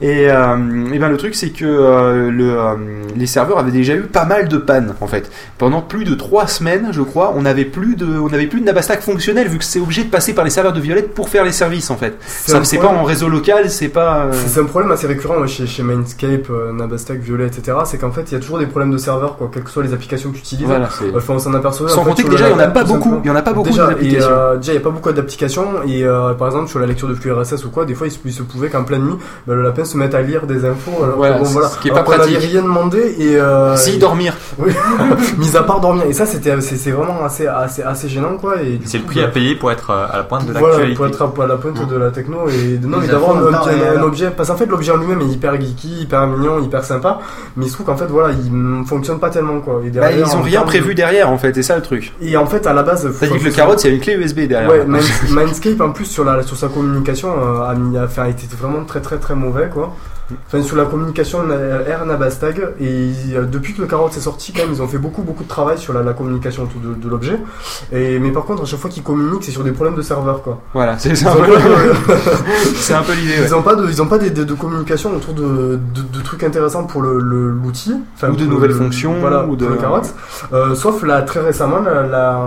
et, euh, et ben le truc c'est que euh, le, euh, les serveurs avaient déjà eu pas mal de pannes en fait. Pendant plus de trois semaines, je crois, on n'avait plus de, on n'avait plus de Nabastag fonctionnel vu que c'est obligé de passer par les serveurs de Violette pour faire les services en fait. C'est Ça un c'est pas en réseau local, c'est pas. euh, C'est un problème assez récurrent ouais, chez, chez Mindscape, euh, Nabastag, Violet, etc. C'est qu'en fait, il y a toujours des problèmes de serveur, quoi, quelles que soient les applications que tu utilises. Voilà, Enfin, on s'en apercevait. Sans en fait, compter que déjà, il y en a pas beaucoup. Il y en a pas beaucoup déjà, il n'y a pas beaucoup d'applications. Et euh, par exemple, sur la lecture de flux RSS ou quoi, des fois, il se, il se pouvait qu'en pleine nuit, bah, le lapin se mette à lire des infos. Alors, Voilà, bon, c'est- voilà. ce qui est Alors pas pratique. rien demandé. Et, euh, Si et- dormir. Oui. Mis à part dormir. Et ça, c'était, c'est, c'est vraiment assez, assez, assez gênant, quoi. Et C'est le prix à bah, payer pour être euh, à la pointe de voilà, l'actualité. pour être à la pointe de la techno et de- non, mais d'avoir un, objet. Parce qu'en fait, l'objet en lui-même est hyper geeky, hyper mignon, hyper sympa. Mais il se trouve qu'en fait, voilà, il ne fonctionne pas tellement, quoi. Et Bah, derrière, ils ont en rien prévu de- derrière en fait, c'est ça le truc. Et en fait, à la base, T'as dit que le carotte, il y a une clé USB derrière. Ouais, Mindscape en plus sur, la, sur sa communication euh, a, a, a été vraiment très très très mauvais quoi. Enfin, sur la communication euh, R Nabastag et euh, depuis que le carotte est sorti quand même ils ont fait beaucoup beaucoup de travail sur la, la communication autour de, de l'objet et mais par contre à chaque fois qu'ils communiquent c'est sur des problèmes de serveur quoi. Voilà, c'est un peu, de- un l'idée. ouais. Ils ont pas de, ils ont pas des, des- de communication autour de, de, de trucs intéressants pour le l'outil. Ou de nouvelles le- fonctions, Voilà, ou de- pour le carotte. Euh, sauf là, très récemment, la- la-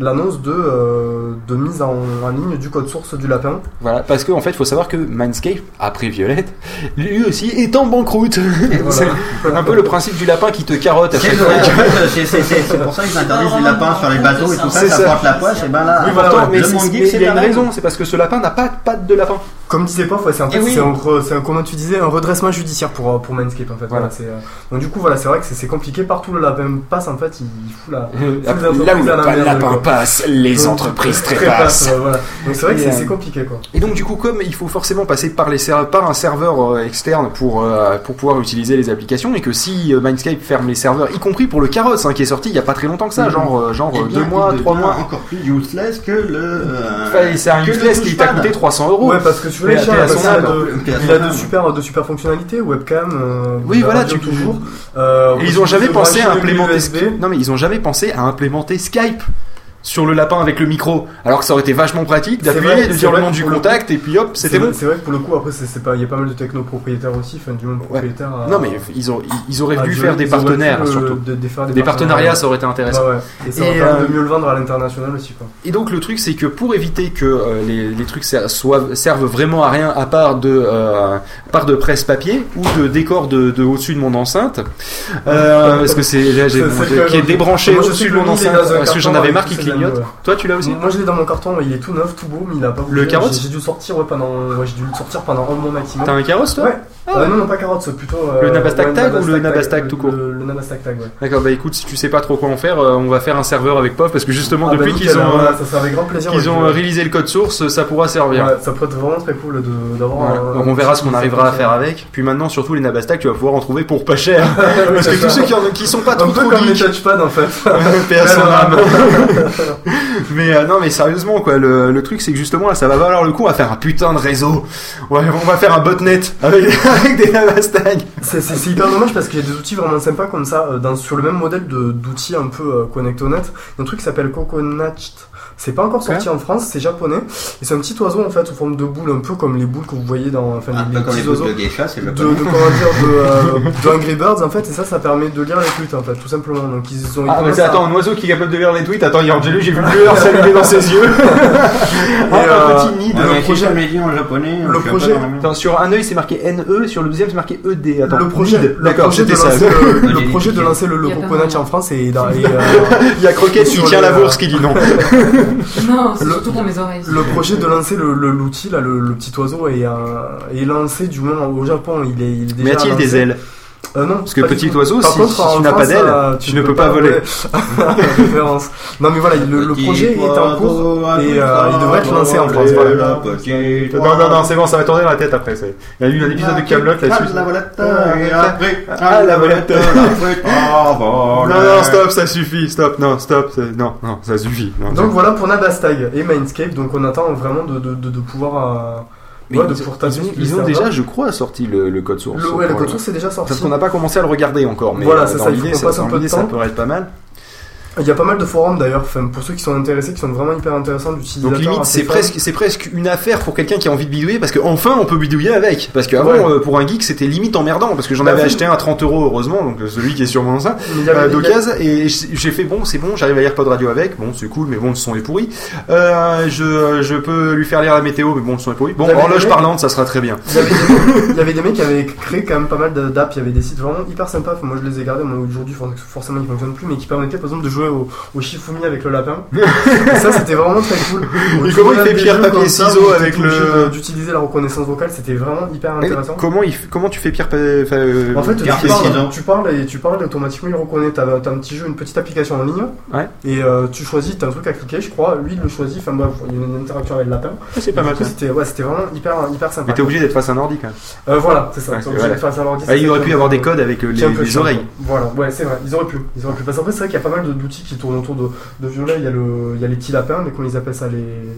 l'annonce de, euh, de mise en, en ligne du code source du lapin. Voilà, parce qu'en fait, il faut savoir que Mindscape, après Violette, lui aussi est en banqueroute. c'est un peu le principe du lapin qui te carotte à C'est chaque fois. c'est- pour ça qu'ils interdisent les lapins sur les bateaux et tout ça, C'est ça ça. porte la poisse, et ben là, Oui, voilà, mais mais il y a une raison, c'est parce que ce lapin n'a pas de pattes de lapin. Comme disait Pof, ouais, c'est fait, Eh oui. c'est un, re- un- comment tu disais, un redressement judiciaire pour, euh, pour Manscape en fait. Voilà. Voilà, c'est, euh, donc du coup, voilà, c'est vrai que c'est, c'est compliqué partout. Le lapin passe en fait, il fout la. Euh, fout où entreprises à la le merde, passe, les Donc, entreprises trépassent, voilà. Donc c'est vrai que c'est, compliqué quoi. Et donc du coup, comme il faut forcément passer par, les ser- par un serveur externe pour, euh, pour pouvoir utiliser les applications, et que si Mindscape ferme les serveurs, y compris pour le Carrots, hein, qui est sorti il y a pas très longtemps que ça, Mhm. genre, genre Eh bien, deux mois, trois mois. encore plus useless que le. euh, Enfin, c'est un que le useless qui t'a coûté 300 euros. Ouais, parce que tu Mais vois, à- il à a, son de, âme. il a de super, de super fonctionnalités, webcam. euh, Oui, voilà, tu toujours. Euh, Et ils ont jamais pensé à implémenter. Non, mais ils ont jamais pensé à implémenter Skype sur le lapin avec le micro. Alors que ça aurait été vachement pratique d'appuyer, de dire le nom du contact et puis hop, c'était bon. C'est vrai que pour le coup, après, c'est, c'est pas, il y a pas mal de techno propriétaires aussi, enfin, du monde propriétaire. à- Non, mais ils, ont, ils- auraient dû gérer, faire des partenaires euh, surtout. de- de faire Des partenariats, ça aurait été intéressant. Ouais. Et ça aurait permis euh, de mieux le vendre à l'international aussi, quoi. Et donc le truc c'est que pour éviter que euh, les, les trucs soient- servent vraiment à rien à part de, euh, part de presse-papier ou de décor de, de au-dessus de mon enceinte, euh, parce que c'est là, j'ai qui est débranché au-dessus de mon enceinte parce que j'en avais marre clignote. Toi tu l'as aussi Moi je l'ai dans mon carton, il est tout neuf, tout beau, mais il a pas. Le carrosse J'ai dû le sortir ouais, pendant. Ouais, j'ai dû le sortir pendant un mois maximum. T'as un carrosse toi? Ouais. Ah Euh, non, non, pas carotte, c'est plutôt. euh, Le Nabastag ouais, tag ou le tag, Nabastag tout court Le, le Nabastag tag, ouais. D'accord, bah écoute, si tu sais pas trop quoi en faire, euh, on va faire un serveur avec POF parce que justement Ah depuis qu'ils ont, voilà, ça serait avec grand plaisir, qu'ils ouais, ont je- réalisé le code source, ça pourra servir. Ouais, ça pourrait être vraiment très cool d'avoir. Un- Donc on verra ce qu'on arrivera à faire avec. Puis maintenant, surtout les Nabastag, tu vas pouvoir en trouver pour pas cher. Parce que tous ceux qui, en- qui sont pas Un trop peu trop comme les touchpads en fait. Son âme. mais non, mais sérieusement, quoi, le, le truc c'est que justement là, ça va valoir le coup à faire un putain de réseau. Ouais, on va faire un botnet avec, avec des Nabastag. C'est hyper dommage parce qu'il y a des outils vraiment sympas comme ça, euh, dans, sur le même modèle de- d'outils un peu euh, connectonet. Il y a un truc qui s'appelle Coconut. C'est pas encore sorti en France, c'est japonais. Et c'est un petit oiseau en fait, sous forme de boule, un peu comme les boules que vous voyez dans. Enfin, Un les, les comme les petits boules oiseaux. de geisha, c'est de, de, japonais. comment dire, de, euh, de Angry Birds en fait, et ça, ça permet de lire les tweets en fait, tout simplement. Donc ils ont. ils Ah, mais à- attends, un oiseau qui est capable de lire les tweets? Attends, il y a Angelo, j'ai vu le lueur s'allumer dans ses yeux. Et, Ah, euh, un petit nid. Ouais, le mais si projet- en japonais, le un peu projet-. Attends, sur un œil c'est marqué NE, sur le deuxième c'est marqué ED. Attends, le projet, D'accord, projet de c'était ça. lancer le, projet de lancer le, Coconut mal. en France et, dans- et, euh, Il y a Croquette qui tient la bourse qui dit non. Non, c'est Le- surtout dans mes oreilles. Le projet de lancer le- le- l'outil, là, le, le petit oiseau, est, euh, est lancé du moins au Japon. Il est, il est déjà Mais a-t-il des ailes? Euh, non, Parce que petit oiseau, Par si- contre, si en tu n'as pas d'aile, euh, tu ne peux pas voler. Référence. Non, mais voilà, le, projet est en cours et euh, il devrait être lancé en France. Voilà. Non, non, non, c'est bon, ça va tourner dans la tête après. Il y a eu un épisode de Camelot là-dessus. Ah, la volette, et après, Ah, la volette. après, ah, Non, non, stop, ça suffit, stop, non, stop, non, non, ça suffit. non, Donc voilà pour Nabastag et Mindscape. Donc on attend vraiment de, de, de, de pouvoir. Mais ouais, de ils, ont, ils déjà, je crois, sorti le, le code source. Le, ouais, le code source est déjà sorti. Parce qu'on n'a pas commencé à le regarder encore, mais Voilà, euh, c'est dans ça, l'idée, ça, ça pourrait être pas mal. Il y a pas mal de forums d'ailleurs, enfin, pour ceux qui sont intéressés, qui sont vraiment hyper intéressants d'utilisateurs. Donc limite, c'est presque, c'est presque une affaire pour quelqu'un qui a envie de bidouiller, parce qu'enfin on peut bidouiller avec. Parce qu'avant, Ouais. euh, pour un geek, c'était limite emmerdant, parce que j'en Bah avais oui. acheté un à 30 euros, heureusement, donc euh, celui qui est sûrement ça, euh, d'occasion, et j'ai fait bon, c'est bon, j'arrive à lire pas de radio avec, bon, c'est cool, mais bon, le son est pourri. Euh, je, je peux lui faire lire la météo, mais bon, le son est pourri. Bon, horloge parlante, ça sera très bien. Il y, avait des, il y avait des mecs qui avaient créé quand même pas mal d'apps, il y avait des sites vraiment hyper sympas, Enfin, moi je les ai gardés, moi aujourd'hui for- forcément ils fonctionnent plus, mais qui permettaient par exemple de jouer au, au Shifumi avec le lapin. Et ça c'était vraiment très cool. Et comment il fait pierre, papier, ça, ciseaux avec le- D'utiliser la reconnaissance vocale, c'était vraiment hyper Mais intéressant. comment, il, f- comment tu fais pierre, pa- enfin, euh, En fait, tu papier, parles, tu parles et tu parles et automatiquement il reconnaît. T'as as un petit jeu, une petite application en ligne. Ouais. Et euh, tu choisis, t'as un truc à cliquer, je crois. Lui, il le choisit. Enfin bref, il y a une interaction avec le lapin. Ah, c'est pas mal. C'était ouais, c'était vraiment hyper, hyper sympa. Mais t'es obligé d'être face à un ordi quand même. Euh, voilà, c'est ça. Ah, il aurait pu est avoir des codes avec euh, les, oreilles. Voilà, ouais, c'est vrai. Ils auraient pu. Ils auraient pu. Parce qu'après, c'est vrai qu'il y a pas mal de- qui tournent autour de, de violet. Il y a le, il y a les petits lapins, mais comment ils appellent ça les,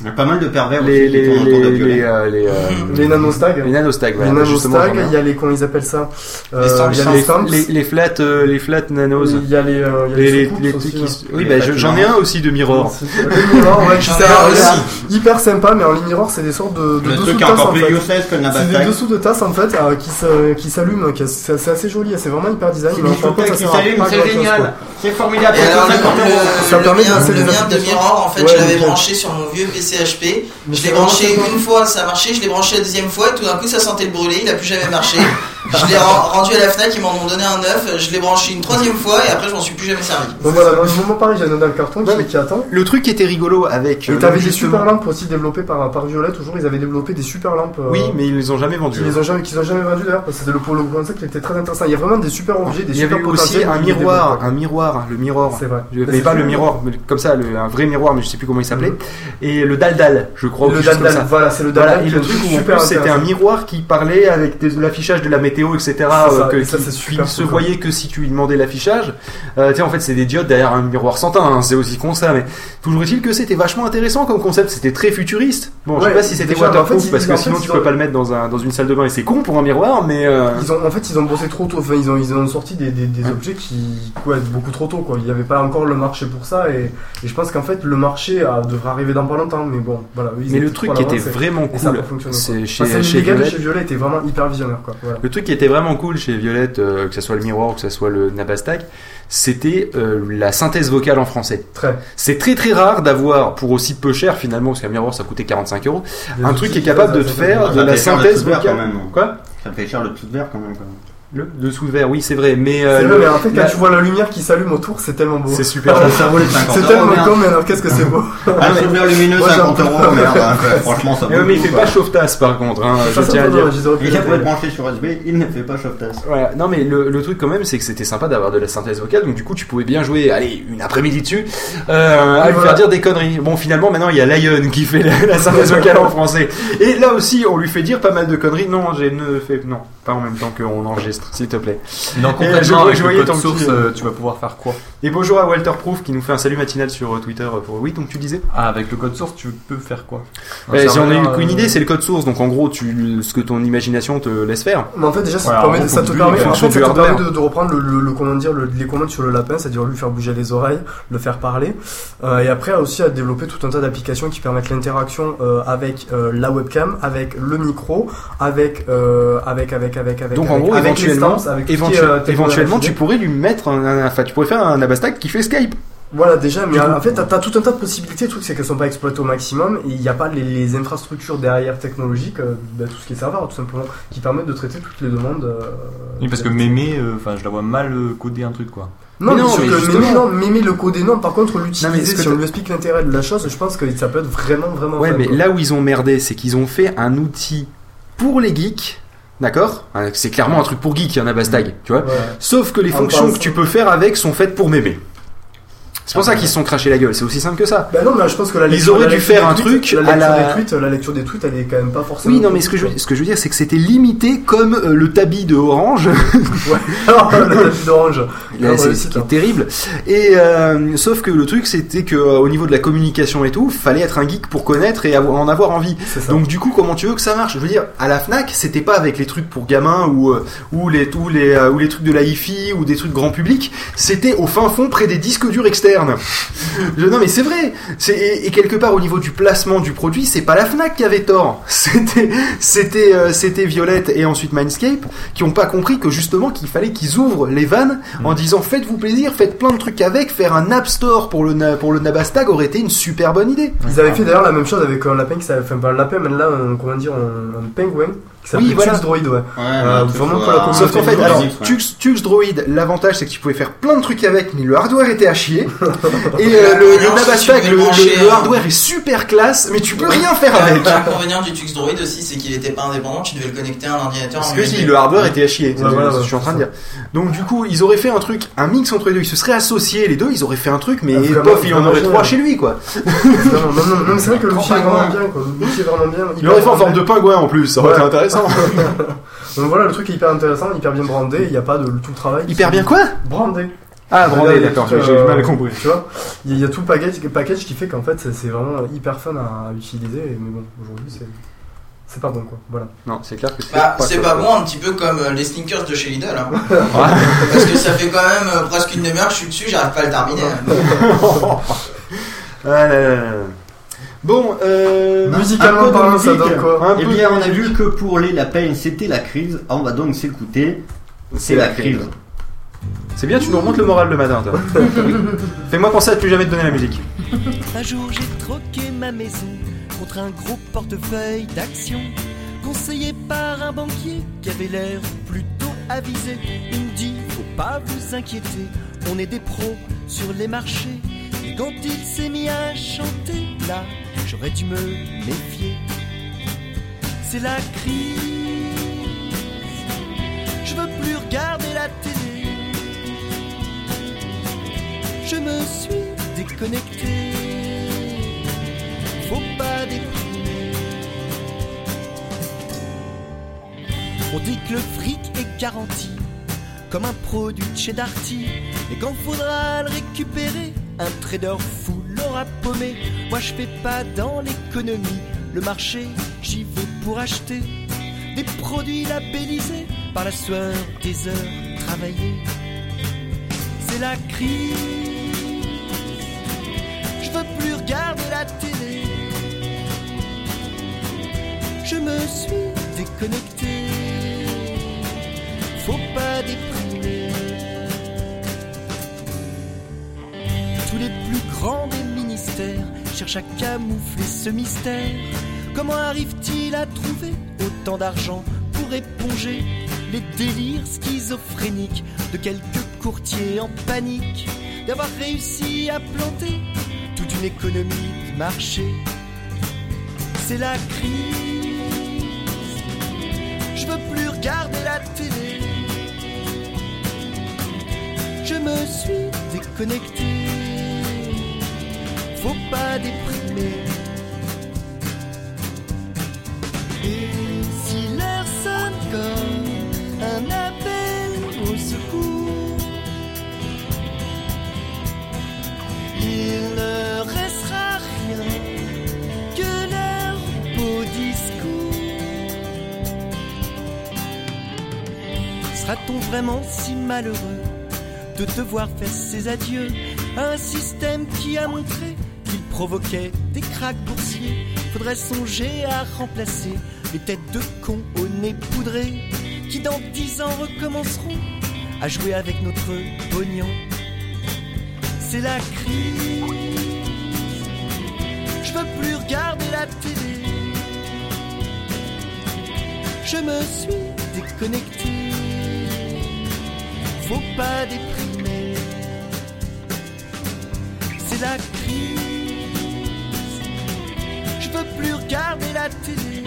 Il y a pas mal de pervers Les, aussi qui les, tournent autour de les, violet. les, euh, les, euh, les nanostags. les nanostags, Les nanostags, j'en ai un. il y a les, comment ils appellent ça euh, Les stamps. Il y a les stamps. les, les flat, euh, les flat nanos. Il y a les, euh, il y a Les, les, les, les aussi, qui s- Oui, Les bah, j'en ai un aussi de Mirror. Les mirrors, ouais, qui rien. Hyper sympa, mais en ligne mirror, c'est des sortes de, de Le dessous truc de tasse encore en plus fait. useless que le C'est des dessous de tasse en fait euh, qui qui s'allument, qui- c'est c'est assez joli, c'est vraiment hyper design. C'est qui c'est génial. C'est formidable. Et alors, le, 150 euros. le- Ça le permet de le mien de. Mirror, en fait, Ouais, je l'avais branché sur mon vieux PC HP. Mais Je l'ai branché une fois, ça a marché. Je l'ai branché la deuxième fois, et tout d'un coup, ça sentait le brûler. Il a plus jamais marché. Je l'ai ren- rendu à la Fnac, ils m'en ont donné un neuf, je l'ai branché une troisième fois et après je m'en suis plus jamais servi. Donc voilà, dans le moment pareil, j'ai un dans le carton qui, qui attend. Le truc qui était rigolo avec. Et euh, t'avais des super lampes aussi développées par, par Violet, toujours ils avaient développé des super lampes. euh, Oui, mais ils les ont jamais vendus. Qu'ils les ont jamais, qu'ils ont jamais vendu d'ailleurs, parce que c'était le, le concept qui était très intéressant. Il y a vraiment des super objets, des Il y super avait aussi un miroir, un miroir, le miroir. C'est vrai. Mais pas le miroir, mais comme ça, le- un vrai miroir, mais je sais plus comment il s'appelait. Et le daldal, je crois. Le daldal, ça. voilà, c'est le Voilà, daldal Et le truc où en plus c'était un miroir qui parlait avec l'affichage de la météo, etc. Ça, euh, que, et ça, qui, c'est qui super ne se voyait que si tu lui demandais l'affichage. Euh, tu sais, en fait, c'est des diodes derrière un miroir sans teint, hein, c'est aussi con ça, mais toujours est-il que c'était vachement intéressant comme concept, c'était très futuriste. Bon, je sais Ouais, pas si c'était waterproof en fait, parce que sinon tu peux pas le mettre dans, un, dans une salle de bain et c'est con pour un miroir, mais. euh, Ils ont, en fait, ils ont bossé trop tôt. Enfin, ils ont, ils ont sorti des, objets qui, ouais, beaucoup trop tôt. Quoi. Il n'y avait pas encore le marché pour ça. Et, je pense qu'en fait, le marché devrait arriver dans pas longtemps. Mais bon, voilà. ils Mais le truc qui était vraiment cool, c'est quoi. chez- Enfin, chez vraiment hyper visionnaires. Quoi. Voilà. Le truc qui était vraiment cool chez Violette, euh, que ce soit le miroir ou que ce soit le Nabastak, c'était euh, la synthèse vocale en français. Très. C'est très très rare d'avoir, pour aussi peu cher finalement, parce qu'un miroir ça coûtait 45 euros, un truc qui est capable de te faire de la synthèse vocale. quand même. Quoi? Ça fait cher le tout vert quand même. Quoi. Le dessous de verre, oui c'est vrai, mais. euh, C'est le- mais en fait, quand la- tu vois la lumière qui s'allume autour, c'est tellement beau. C'est super. Ça, ça vaut les 50 C'est tellement merde. con, mais alors qu'est-ce que c'est beau. Un souvenir lumineux, Moi, j'ai 50 un peu- euros, merde. hein. Franchement, ça vaut Mais, le mais il fait pas chauffe-tasse par contre, hein, je tiens à dire. Il pour être branché sur USB, il ne fait pas chauffe-tasse. Voilà. Non mais le, le truc quand même c'est que c'était sympa d'avoir de la synthèse vocale donc du coup tu pouvais bien jouer allez une après-midi dessus euh, à lui faire dire des conneries. Bon finalement maintenant il y a Lion qui fait la, la synthèse vocale en français et là aussi on lui fait dire pas mal de conneries. Non j'ai ne fait non pas en même temps qu'on enregistre s'il te plaît. Non, Et complètement, je avec je le voyais code ton source, petit, euh, euh, tu vas pouvoir faire quoi? Et bonjour à Walter Proof qui nous fait un salut matinal sur euh, Twitter pour oui donc tu disais? Ah, avec le code source, tu peux faire quoi? Un Ouais, J'en ai eu serveur, qu'une euh, idée c'est le code source donc en gros tu ce que ton imagination te laisse faire. Mais en fait, déjà, ça Voilà, te permet, en ça te gros, permet, en en fonction fait, ça du te permet hardware. de, de reprendre le, le, le- comment dire, le- les commandes sur le lapin, c'est-à-dire lui faire bouger les oreilles, le faire parler. Euh, et après, aussi à développer tout un tas d'applications qui permettent l'interaction euh, avec euh, la webcam, avec le micro, avec, euh, avec, avec, avec, avec. Donc en gros, avec éventuellement, avec qui euh, éventuellement, tu pourrais lui mettre un, enfin, tu pourrais faire un Nabastak qui fait Skype. Voilà, déjà, mais en fait, t'as as tout un tas de possibilités. Le truc, c'est qu'elles sont pas exploitées au maximum et il n'y a pas les, les infrastructures derrière technologiques, euh, bah, tout ce qui est serveur, tout simplement, qui permettent de traiter toutes les demandes. euh, Oui, parce que mémé, euh, enfin, je la vois mal coder un truc quoi. Non, Mais non, mais que Mémé, non, Mémé le codé, non. Par contre, l'utiliser, si on lui explique l'intérêt de la chose, je pense que ça peut être vraiment, vraiment Ouais, fun, mais quoi. là où ils ont merdé, c'est qu'ils ont fait un outil pour les geeks. D'accord Hein, C'est clairement un truc pour geek, un Nabastag, tu vois. Ouais. Sauf que les En fonctions que tu peux faire avec sont faites pour mémé. C'est pour ça qu'ils se sont crachés la gueule, c'est aussi simple que ça. Bah non, mais je pense que la Ils lecture, auraient la dû faire un tweets, truc la à lecture la- des tweets, la lecture des tweets, elle est quand même pas forcément. Oui, non, mais ce que je, ce que je veux dire, c'est que c'était limité comme euh, le tabi de Orange. Alors, le tapis d'orange. C'est ouais, ce c'est qui est ça. terrible. Et euh, sauf que le truc, c'était que euh, au niveau de la communication et tout, fallait être un geek pour connaître et avoir- en avoir envie. Donc du coup, comment tu veux que ça marche? Je veux dire, à la Fnac, c'était pas avec les trucs pour gamins ou euh, ou les ou les ou les trucs de la hi-fi ou des trucs grand public. C'était au fin fond près des disques durs externes. Je- non mais c'est vrai. Et, et quelque part au niveau du placement du produit, c'est pas la Fnac qui avait tort. C'était c'était euh, c'était Violette et ensuite Mindscape qui ont pas compris que justement qu'il fallait qu'ils ouvrent les vannes en disant faites-vous plaisir, faites plein de trucs avec, faire un App Store pour le pour le Nabastag aurait été une super bonne idée. Ils avaient fait d'ailleurs la même chose avec un lapin qui s'appelle, enfin pas un lapin, mais là, un, comment dire, un, un pingouin Oui, voilà. Tux Droid, ouais. Ouais, Euh, vraiment pour la un- Sauf qu'en fait, alors, ouais. Tux, Tux Droid, l'avantage c'est que tu pouvais faire plein de trucs avec, mais le hardware était à chier. Et euh, le, le le, le- le euh, hardware est super classe, mais tu peux rien faire Euh, avec. L'inconvénient du Tux Droid aussi, c'est qu'il était pas indépendant, tu devais le connecter à un ordinateur Parce en que USB. si, le hardware était à chier, c'est Ouais, ce que je suis en train de dire. Donc du coup, ils auraient fait un truc, un mix entre les deux, ils se seraient associés les deux, ils auraient fait un truc, mais Ah, bof, il en aurait trois chez lui quoi. non, non, non, c'est vrai que l'outil est vraiment bien, quoi. L'outil est vraiment bien. Il aurait fait en forme de pingouin en plus, ça aurait été intéressant. Donc voilà, le truc est hyper intéressant, hyper bien brandé, il n'y a pas de tout le travail. Hyper bien quoi? Brandé. Ah, brandé, d'accord, j'ai euh, mal compris. Tu vois, il y, a- il y a tout le package, package qui fait qu'en fait c'est vraiment hyper fun à utiliser, mais bon, aujourd'hui c'est. C'est pas bon quoi, voilà. Non, c'est clair que c'est Bah, pas quoi. bon, un petit peu comme euh, les sneakers de chez Lidl. Hein. Parce que ça fait quand même euh, presque une demi-heure que je suis dessus, j'arrive pas à le terminer. Ah là là là là. Bon, euh... Musicalement parlant, ça musique. donne quoi Eh bien, on a vu que pour les lapins, c'était la crise. On va donc s'écouter. C'est la crise. C'est bien, tu nous remontes le moral le matin, toi. Fais-moi penser à ne plus jamais te donner la musique. Un jour j'ai troqué ma maison contre un gros portefeuille d'action. conseillé par un banquier qui avait l'air plutôt avisé. Il me dit, faut pas vous inquiéter, on est des pros sur les marchés. Et quand il s'est mis à chanter, là, j'aurais dû me méfier. C'est la crise. Je veux plus regarder la télé. Je me suis déconnecté. Faut pas déprimer. On dit que le fric est garanti comme un produit de chez Darty. Et quand faudra le récupérer, un trader fou l'aura paumé. Moi je fais pas dans l'économie, le marché, j'y vais pour acheter des produits labellisés par la sueur des heures travaillées. C'est la crise. Je veux plus regarder la télé. Je me suis déconnecté. Faut pas déprimer. Tous les plus grands cherchent à camoufler ce mystère. Comment arrive-t-il à trouver autant d'argent pour éponger les délires schizophréniques de quelques courtiers en panique d'avoir réussi à planter toute une économie de marché? C'est la crise. Je veux plus regarder la télé. Je me suis déconnecté. Faut pas déprimer. Et si l'heure sonne comme un appel au secours, il ne restera rien que leur beau discours. Sera-t-on vraiment si malheureux de devoir faire ses adieux à un système qui a montré provoquait des cracks boursiers Faudrait songer à remplacer les têtes de cons au nez poudré qui dans dix ans recommenceront à jouer avec notre pognon. C'est la crise. Je veux plus regarder la télé. Je me suis déconnecté. Faut pas déprimer. C'est la crise. Je veux plus regarder la télé.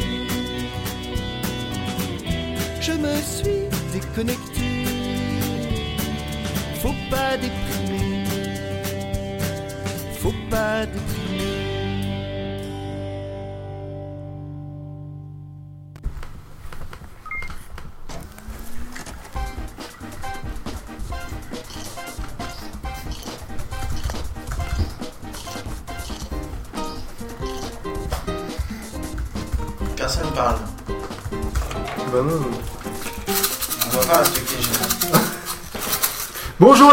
Je me suis déconnecté. Faut pas déprimer. Faut pas déprimer.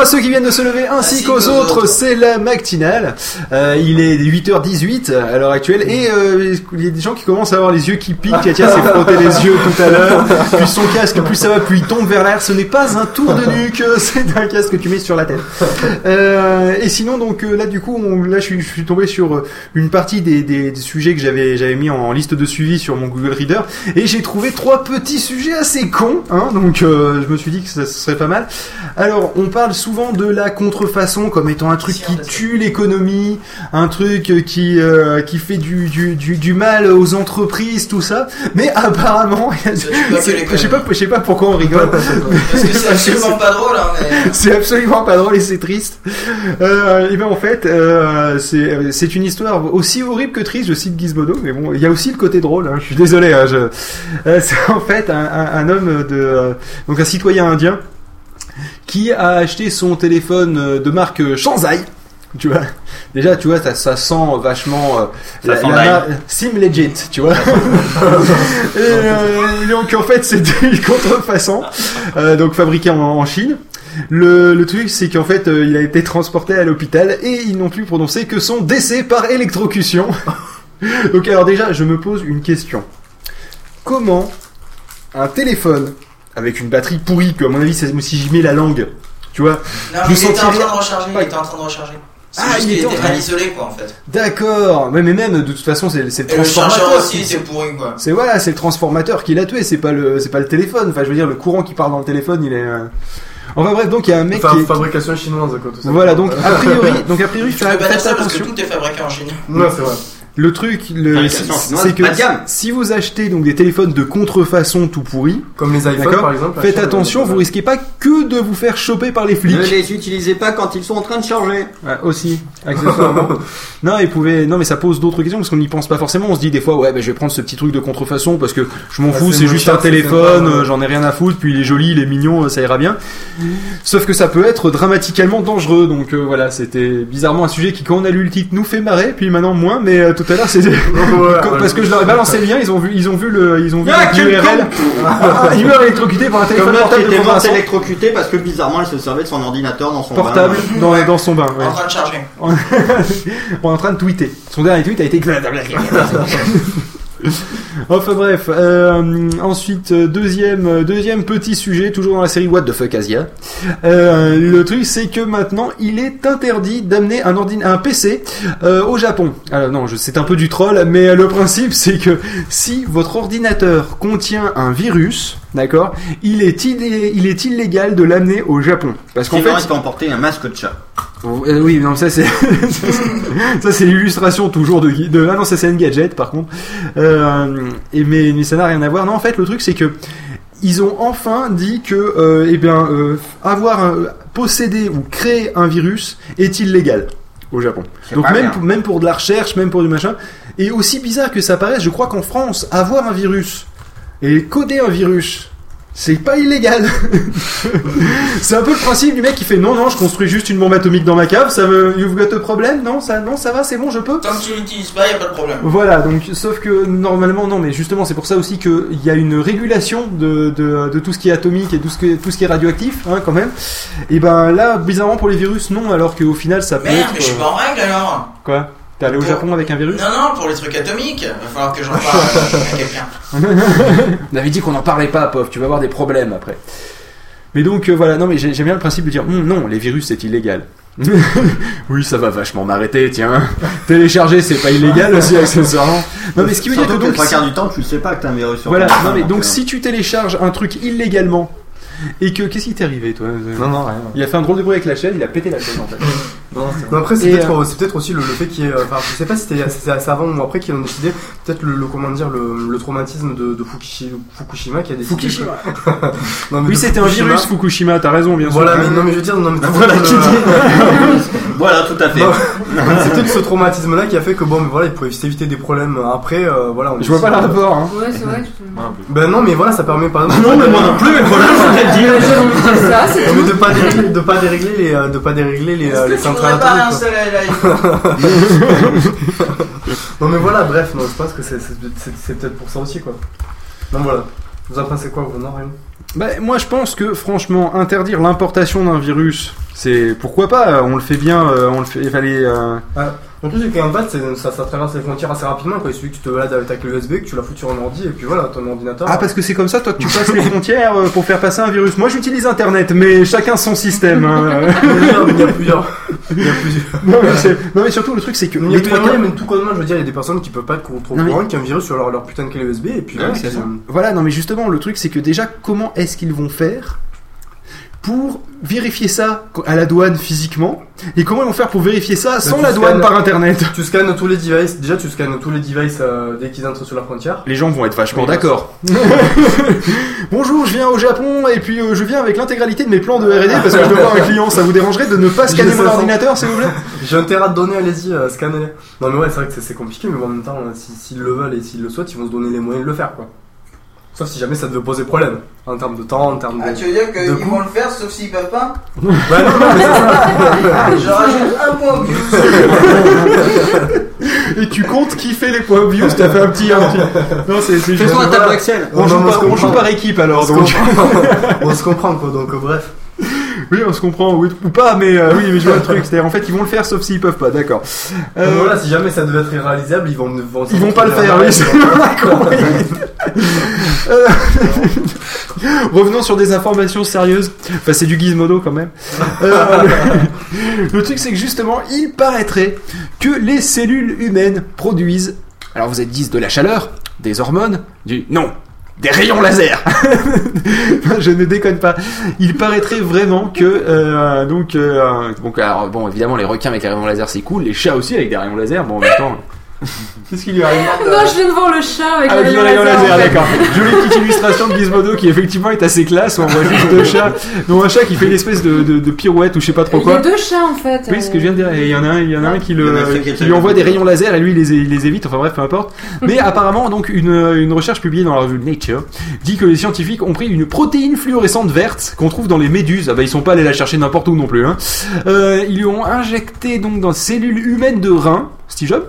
À ceux qui viennent de se lever ainsi Ainsi qu'aux autres, autres. c'est la matinale. Euh, il est 8h18 à l'heure actuelle et euh, il y a des gens qui commencent à avoir les yeux qui piquent. Katia s'est frotté les yeux tout à l'heure. Plus son casque, plus ça va, plus il tombe vers l'air. Ce n'est pas un tour de nuque, c'est un casque que tu mets sur la tête. Euh, et sinon donc là du coup, on- là je suis, je suis tombé sur une partie des, des- des sujets que j'avais j'avais mis en liste de suivi sur mon Google Reader et j'ai trouvé trois petits sujets assez cons. Hein, donc je me suis dit que ça, serait pas mal. Alors, on parle souvent de la contrefaçon comme étant un truc qui tue l'économie, un truc euh, qui euh, qui fait du, du, du, du mal aux entreprises, tout ça. Mais apparemment, je sais pas, je sais pas pourquoi on rigole. Parce que c'est absolument pas drôle, hein, mais. C'est absolument pas drôle et c'est triste. Euh, et ben en fait, euh, c'est c'est une histoire aussi horrible que triste. Je cite Gizmodo, mais bon, il y a aussi le côté drôle. hein, je suis désolé. hein, je- c'est en fait un, un, un homme de donc un citoyen indien qui a acheté son téléphone euh, de marque euh, Shanzai. Tu vois, déjà, tu vois, ça, ça sent vachement euh, Ça sent l'ail. mar- Sim Legit, tu vois. et euh, donc en fait, c'était une contrefaçon, euh, donc fabriquée en, en Chine. Le, le truc, c'est qu'en fait, euh, il a été transporté à l'hôpital et ils n'ont pu prononcer que son décès par électrocution. donc alors déjà, je me pose une question. Comment un téléphone avec une batterie pourrie, que à mon avis, si j'y mets la langue, tu vois, Non, je il était en train de recharger. Il était en train de recharger. Ah, juste il était en était train- mal isolé, quoi, en fait. D'accord. Ouais, mais même de toute façon, c'est le Et le chargeur transformateur. aussi, c'est pourri, quoi. C'est voilà, c'est le transformateur qui l'a tué. C'est pas le, c'est pas le téléphone. Enfin, je veux dire, le courant qui part dans le téléphone, il est. euh, Enfin bref, donc il y a un mec Enfin, qui. est- fabrication chinoise, quoi, tout ça. Voilà, donc a priori, donc a priori, Tu ça parce que tout est fabriqué en Chine. Ouais, c'est vrai. Le truc, le, c'est que si vous achetez donc des téléphones de contrefaçon tout pourris, Comme les iPhones, par exemple. faites attention, vous risquez pas que de vous faire choper par les flics. Ne les utilisez pas quand ils sont en train de charger. Ouais, aussi, accessoirement. non, et pouvez, non, mais ça pose d'autres questions parce qu'on n'y pense pas forcément. On se dit des fois, ouais, bah, je vais prendre ce petit truc de contrefaçon parce que je m'en Ah, fous, c'est juste cher, un téléphone, euh, j'en ai rien à foutre, puis il est joli, il est mignon, euh, ça ira bien. Sauf que ça peut être dramatiquement dangereux, donc euh, voilà, c'était bizarrement un sujet qui, quand on a lu le titre, nous fait marrer, puis maintenant moins, mais euh, tout à l'heure Comme- parce que je leur ai balancé le lien, ils ont vu, ils ont vu le, ils ont vu Ah, l'URL. Ah, il meurt électrocuté par un téléphone Comme portable était morte électrocutée parce que bizarrement elle se servait de son ordinateur dans son portable bain. dans, dans son bain. ouais. En train de charger. On est en train de tweeter. Son dernier tweet a été. enfin bref. euh, ensuite, deuxième, deuxième petit sujet, toujours dans la série What the fuck Asia. Euh, le truc, c'est que maintenant, il est interdit d'amener un, un PC euh, au Japon. Alors non, je- c'est un peu du troll, mais le principe, c'est que si votre ordinateur contient un virus, d'accord, il est, il est illégal de l'amener au Japon. Parce qu'en fait, il peut emporter un masque de chat. Euh, oui, non, ça c'est ça c'est l'illustration toujours de, de ah non ça c'est Engadget par contre. Euh, et mais, mais ça n'a rien à voir. Non, en fait le truc c'est que ils ont enfin dit que euh, eh bien euh, avoir un- posséder ou créer un virus est illégal au Japon. Donc même pour, même pour de la recherche, même pour du machin. Et aussi bizarre que ça paraisse, je crois qu'en France avoir un virus et coder un virus c'est pas illégal. c'est un peu le principe du mec qui fait non non je construis juste une bombe atomique dans ma cave ça me you've got a problème non ça non ça va c'est bon je peux Tant que tu l'utilises pas, y a pas de problème. voilà donc sauf que normalement non mais justement c'est pour ça aussi qu'il y a une régulation de, de, de tout ce qui est atomique et tout ce, que, tout ce qui est radioactif hein, quand même et ben là bizarrement pour les virus non alors qu'au final ça peut Merde, être mais je suis pas en règle alors. quoi? T'es allé au Pour- Japon avec un virus Non, non, pour les trucs atomiques, va falloir que j'en parle à quelqu'un. On avait dit qu'on n'en parlait pas, pauvre, tu vas avoir des problèmes après. Mais donc euh, voilà, non mais j'ai- j'aime bien le principe de dire Hum, non, les virus c'est illégal. oui, ça va vachement m'arrêter, tiens. Télécharger c'est pas illégal aussi accessoirement. Non mais ce qui veut dire que donc le trois si- quarts du temps tu sais pas que t'as un virus sur voilà, non mais donc si tu télécharges un truc illégalement et que qu'est-ce qui t'est arrivé toi? Non, non, rien. Il a fait un drôle de bruit avec la chaîne, il a pété la chaîne en fait. Non, Non, après, c'est peut-être euh, euh, peut-être aussi le, le fait qu'il y ait. euh, Enfin, je sais pas si c'était c'est assez avant ou après qu'ils ont décidé. Peut-être le, le- comment dire le, le traumatisme de, de Fukushi- Fukushima qui a décidé. Fukushima. que- non, mais Oui, c'était un virus Fukushima, t'as raison bien sûr. Voilà, mais non, mais je veux dire, non, mais Voilà qui dit. Voilà, tout à fait. C'est peut-être ce traumatisme-là qui a fait que bon, mais voilà, ils pouvaient s'éviter des problèmes après. euh, voilà, on Je vois pas le rapport hein. Ouais, c'est vrai. peux- Ben non, mais voilà, ça permet par exemple. Non, mais moi non plus, mais voilà, je vais dire. Mais de pas dérégler, de pas dérégler les, euh, de pas dérégler les, voudrais pas réinstaller l'iPhone Non mais voilà, bref, non, je pense que c'est peut-être pour ça aussi quoi. Donc voilà. Vous en pensez quoi vous Non, rien. Bah, moi je pense que franchement interdire l'importation d'un virus, c'est pourquoi pas, on le fait bien, euh, on le fait, il fallait. euh, En plus, fait, c'est- ça, ça traverse les frontières assez rapidement. Quoi. Il suffit que tu te balades avec ta clé USB, que tu la fous sur un ordi, et puis voilà, ton ordinateur. Ah parce que c'est comme ça toi que tu passes les frontières euh, pour faire passer un virus. Moi j'utilise internet, mais chacun son système. hein. Il y a plusieurs. Il y a plusieurs. non, mais c'est- non, mais surtout le truc c'est que Il y a les trois quarts- mais tout connement, je veux dire, il y a des personnes qui peuvent pas être trop Non, mais- courant, qui ont un virus sur leur, leur putain de clé USB, et puis Ouais, voilà, c'est qui- ça. Voilà, non mais justement le truc c'est que déjà comment est-ce qu'ils vont faire pour vérifier ça à la douane physiquement et comment ils vont faire pour vérifier ça sans la douane scannes- par internet Tu scannes tous les devices, déjà tu scannes tous les devices euh, dès qu'ils entrent sur la frontière. Les gens vont être vachement Oui, d'accord. Bonjour, je viens au Japon et puis euh, je viens avec l'intégralité de mes plans de R&D parce que je dois voir un client. Ça vous dérangerait de ne pas scanner mon 500. ordinateur, s'il vous plaît? J'ai un terrain de données, allez-y, euh, scannez-les. Non mais ouais, c'est vrai que c'est- compliqué, mais bon, en même temps, si- s'ils le veulent et s'ils le souhaitent, ils vont se donner les moyens de le faire, quoi. Sauf si jamais ça devait poser problème, en termes de temps, en termes de... Ah, tu veux dire qu'ils vont le faire sauf s'ils peuvent pas Ouais, non, non, mais c'est ça. Je rajoute un point au views. Et tu comptes qui fait les points views T'as fait un petit, un petit. Non, c'est c'est juste. Fais-toi un tableau. Excel. On, Non, joue par, équipe alors donc. on se comprend, quoi, donc bref. Oui, on se comprend, oui, ou pas, mais euh, oui, mais je vois le truc. C'est-à-dire, en fait, ils vont le faire sauf s'ils peuvent pas, d'accord. Euh, voilà, si jamais ça devait être irréalisable, ils vont... vont Ils vont pas le faire, oui, c'est. Euh, Revenons sur des informations sérieuses. Enfin, c'est du gizmodo quand même. Euh, le, le truc, c'est que justement, il paraîtrait que les cellules humaines produisent. Alors, vous êtes 10 de la chaleur, des hormones, du. Non! Des rayons laser Je ne déconne pas. Il paraîtrait vraiment que euh, donc euh, donc alors bon évidemment les requins avec les rayons laser c'est cool, les chats aussi avec des rayons laser. Bon en même temps. Qu'est-ce qu'il lui arrive Non, je viens de voir le chat avec, avec le le rayon laser, fait. d'accord. Jolie petite illustration de Gizmodo qui effectivement est assez classe. On voit juste deux chats, dont un chat qui fait une espèce de, de, de pirouette ou je sais pas trop Il y a quoi. deux chats en fait. Oui, ce que je viens de dire. Et il y en a un, il y en a un qui, Il y en a le, ceux qui qui lui envoie des rayons laser et lui il les, il les évite. Enfin bref, peu importe. Mais apparemment, donc une, une recherche publiée dans la revue Nature dit que les scientifiques ont pris une protéine fluorescente verte qu'on trouve dans les méduses. Ah bah ils sont pas allés la chercher n'importe où non plus. Hein. Euh, ils lui ont injecté donc dans cellules humaines de rein. Steve Jobs?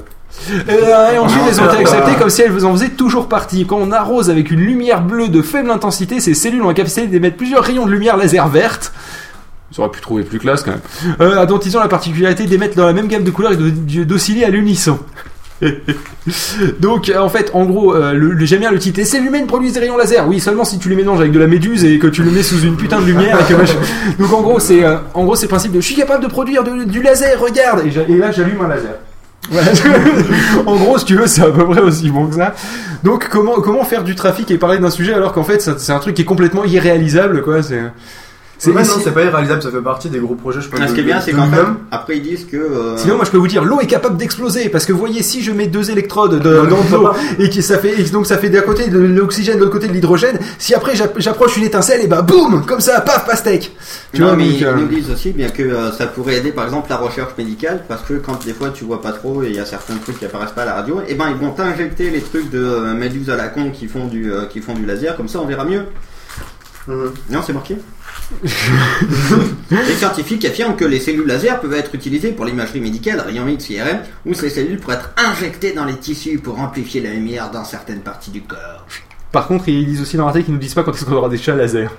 Euh, et ensuite, elles ont été acceptées comme si elles en faisaient toujours partie. Quand on arrose avec une lumière bleue de faible intensité, ces cellules ont la capacité d'émettre plusieurs rayons de lumière laser verte. Ils auraient pu trouver plus classe quand même. Euh, dont ils ont la particularité d'émettre dans la même gamme de couleurs et d'osciller à l'unisson. Donc en fait, en gros, euh, j'aime bien le titre. Les cellules humaines produisent des rayons laser. Oui, seulement si tu les mélanges avec de la méduse et que tu le mets sous une putain de lumière. Et que machin. Donc en gros, c'est euh, en gros c'est le principe de je suis capable de produire de- du laser. Regarde. Et là, j'allume un laser. En gros, si tu veux, c'est à peu près aussi bon que ça. Donc, comment comment faire du trafic et parler d'un sujet alors qu'en fait, c'est un truc qui est complètement irréalisable, quoi. C'est C'est c'est- non, c'est pas irréalisable, ça fait partie des gros projets, je pense. Ah, ce qui est bien, c'est qu'en fait, après ils disent que. euh, Sinon, moi, je peux vous dire, l'eau est capable d'exploser parce que vous voyez, si je mets deux électrodes de, Non, dans l'eau et que ça fait, et donc ça fait d'un côté de l'oxygène, de l'autre côté de l'hydrogène. Si après j'app- j'approche une étincelle, et bah boum, comme ça, paf, pastèque. Tu non, vois, mais donc, ils euh, nous disent aussi bien que euh, ça pourrait aider par exemple la recherche médicale parce que quand des fois tu vois pas trop et il y a certains trucs qui apparaissent pas à la radio, et ben ils vont t'injecter les trucs de euh, méduse à la con qui font du euh, qui font du laser comme ça on verra mieux. Non, c'est marqué? les scientifiques affirment que les cellules laser peuvent être utilisées pour l'imagerie médicale, rayons X, IRM, où ces cellules pourraient être injectées dans les tissus pour amplifier la lumière dans certaines parties du corps. Par contre, ils disent aussi dans l'article qu'ils nous disent pas quand est-ce qu'on aura des chats laser.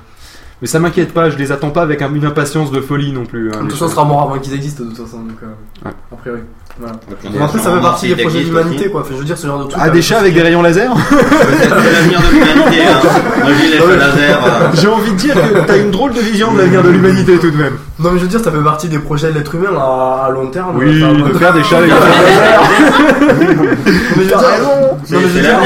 Mais ça m'inquiète pas, je les attends pas avec un- une impatience de folie non plus. hein, De toute façon, on chats. sera mort avant qu'ils existent, de toute façon, donc, euh, Ouais. a priori. Voilà. Mais après, ça fait partie des projets de l'humanité, quoi. Enfin, je veux dire, ce genre de truc. Ah, des chats avec des rayons laser C'est l'avenir de l'humanité, hein. Laser. euh. J'ai envie de dire que t'as une drôle de vision de l'avenir de l'humanité tout de même. Non, mais je veux dire, ça fait partie des projets de l'être humain à, à long terme. Oui, Enfin, de faire des chats avec des rayons laser. Mais je veux dire, T'as raison. non, mais je veux dire,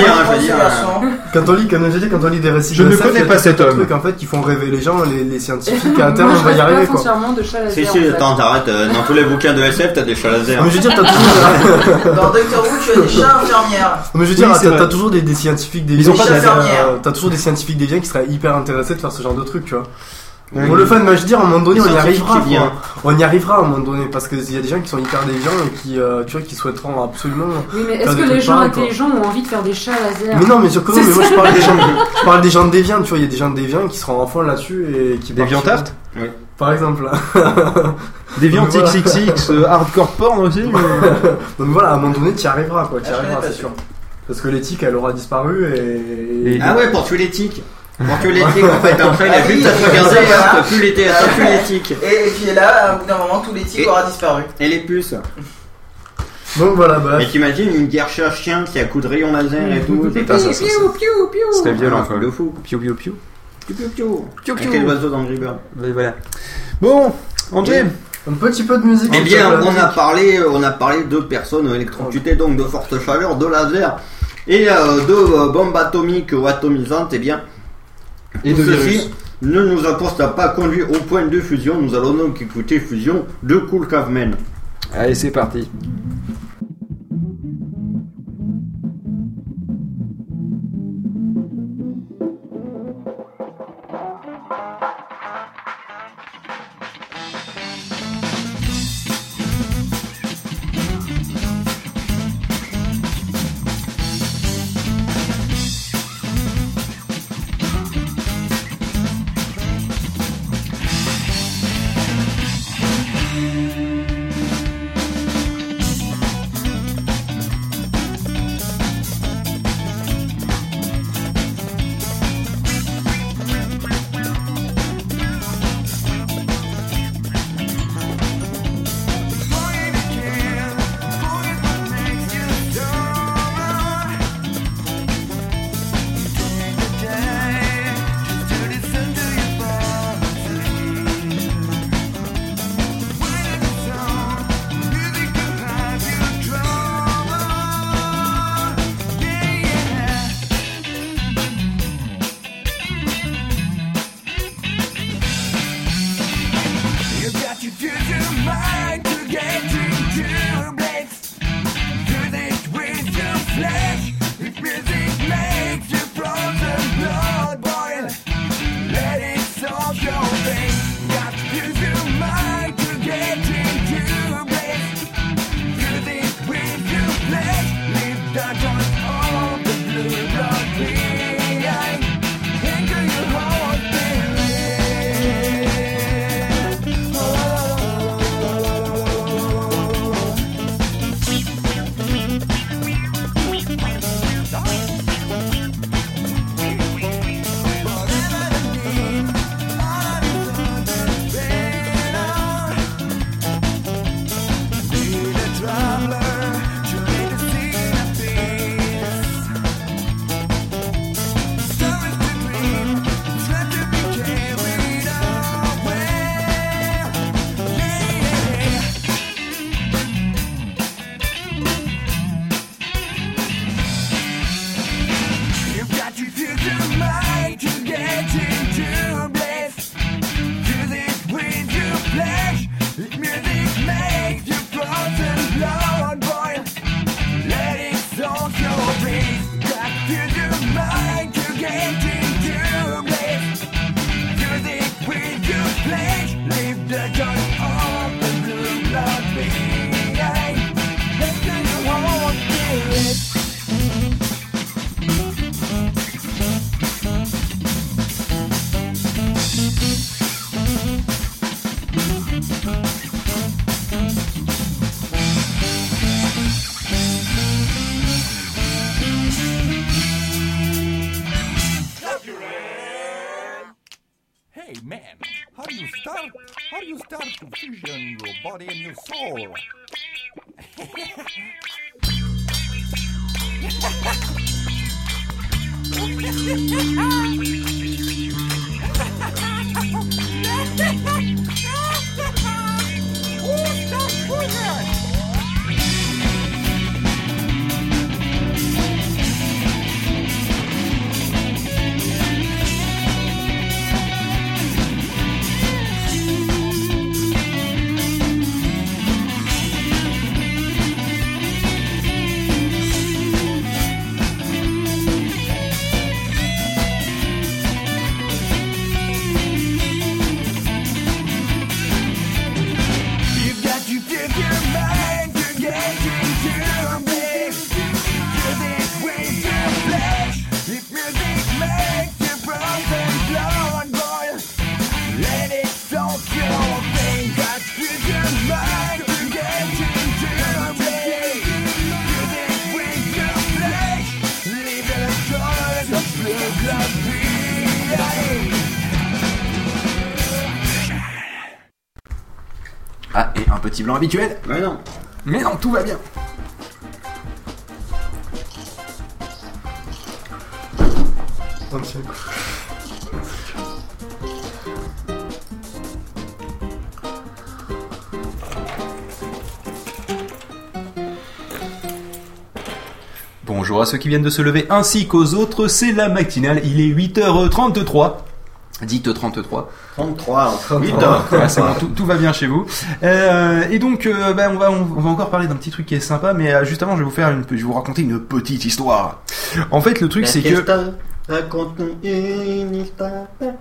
Quand on lit, quand, je veux dire, quand on lit des récits Je de ne SF, connais il y a pas cet un homme. truc en fait qui font rêver les gens, les, les scientifiques. À terme, je on va y arriver pas quoi. de Si, si, attends, t'arrêtes. euh, Dans tous les bouquins de SF, t'as des chats laser. Mais je veux dire, t'as toujours. Dans Doctor Who, tu as des chats infirmières. Mais je veux dire, Oui, c'est t'as toujours des, des scientifiques des Ils ont pas euh, T'as toujours des scientifiques des qui seraient hyper intéressés de faire ce genre de truc, tu vois. Pour le fun, moi je veux dire, à un moment donné, on y arrivera. On y arrivera à un moment donné parce qu'il y a des gens qui sont hyper déviants et qui, euh, tu vois, qui souhaiteront absolument. Oui, mais est-ce des que les gens intelligents ont envie de faire des chats laser Mais non, mais sur Mais moi je parle des gens, je parle des gens déviants, tu vois. Il y a des gens déviants qui seront enfants là-dessus et qui. Oui. Par exemple. Des viandes Voilà. XXX, euh, hardcore porn aussi. mais- Donc voilà, à un moment donné, tu y arriveras, quoi. Tu y Ah, arriveras, c'est sûr. Parce que l'éthique, elle aura disparu et. Et- Ah ouais, pour tuer les tiques, en fait, après, il Ah a oui, juste à te c'est regarder, ça. plus tiques, ça tue les tiques. Et, et puis là, au bout d'un moment, tout l'éthique aura disparu. Et les puces. Donc voilà, bah. Mais t'imagines une guerre chat-chien qui a coup de rayon laser et tout. ça, ça. Ce serait violent, Ah, quoi. de fou. Piou, piou, piou. Piou, piou, piou. Piou, piou. Quel oiseau dans le Bird Mais voilà. Bon, André. Un petit peu de musique. Eh bien, on a parlé, on a parlé de personnes électrocutées, donc de forte chaleur, de laser et euh, de euh, bombes atomiques ou atomisantes. Eh bien, Et de ceci virus. ne nous a pour ça pas conduit au point de fusion. Nous allons donc écouter Fusion de Cool Caveman. Allez, c'est parti. Body and your soul? Blanc habituel Mais non. Mais non, tout va bien. Bonjour à ceux qui viennent de se lever ainsi qu'aux autres, c'est la matinale, il est 8h33. Dites 33. 33, 8 Ah, c'est bon, tout, tout va bien chez vous. Euh, et donc, euh, ben, on, va, on, va encore parler d'un petit truc qui est sympa, mais euh, juste avant, je vais vous faire une, je vais vous raconter une petite histoire. En fait, le truc, c'est que Raconte-nous une histoire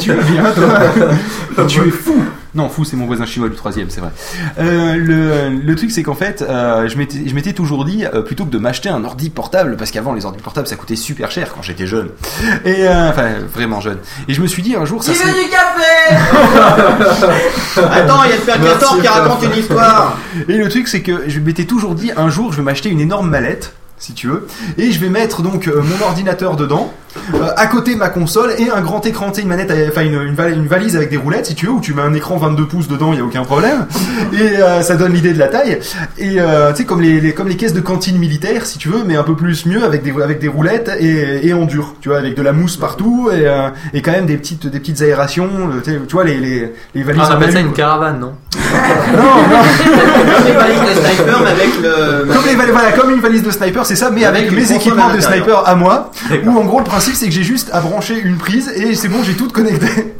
tu es bien, toi. Tu es fou Non, fou, c'est mon voisin chinois du troisième, c'est vrai. Euh, le, le truc, c'est qu'en fait, euh, je m'étais je m'étais toujours dit, euh, plutôt que de m'acheter un ordi portable, parce qu'avant, les ordi portables, ça coûtait super cher quand j'étais jeune. Et, euh, enfin, vraiment jeune. Et je me suis dit, un jour, ça Qui serait... veut du café Attends, il y a le père Castor qui raconte une histoire. Et le truc, c'est que je m'étais toujours dit, un jour, je vais m'acheter une énorme mallette, si tu veux, et je vais mettre donc euh, mon ordinateur dedans, euh, à côté ma console et un grand écran, tu sais, une manette, enfin une, une, val- une valise avec des roulettes, si tu veux, où tu mets un écran 22 pouces dedans, il y a aucun problème, et euh, ça donne l'idée de la taille. Et tu sais, comme les, les- comme les caisses de cantine militaire, si tu veux, mais un peu plus mieux avec des avec des roulettes et, et en dur, tu vois, avec de la mousse partout et, et quand même des petites des petites aérations, tu vois les les, les valises. Ah, on appelle ça une caravane, non? Comme les valises de sniper, mais avec le. Comme, les val- voilà, comme une valise de sniper, c'est ça, mais Avec mes équipements de sniper à moi, où en gros le principe c'est que j'ai juste à brancher une prise et c'est bon, j'ai tout connecté.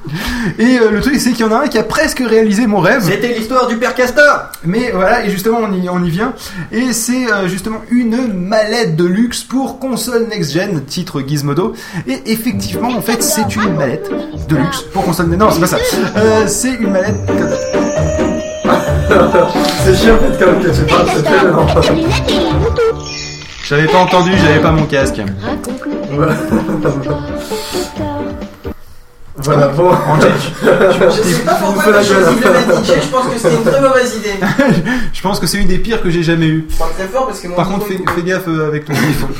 Et euh, le truc c'est qu'il y en a un qui a presque réalisé mon rêve. C'était l'histoire du père Castor Mais voilà, et justement on y, on y vient. Et c'est euh, justement une mallette de luxe pour console next-gen, titre Gizmodo. Et effectivement, en fait, c'est une mallette de luxe pour console... Non, c'est pas ça. Euh, c'est une mallette... C'est chiant en fait quand même que tu parles, c'est tellement. J'avais pas entendu, j'avais pas mon casque. Voilà, bon. Je sais pas pourquoi de le mettre DJ, je pense que c'était une très mauvaise idée. Je pense que c'est une des pires que j'ai jamais eues. Je parle très fort parce que mon Par contre, fais gaffe euh, avec ton téléphone.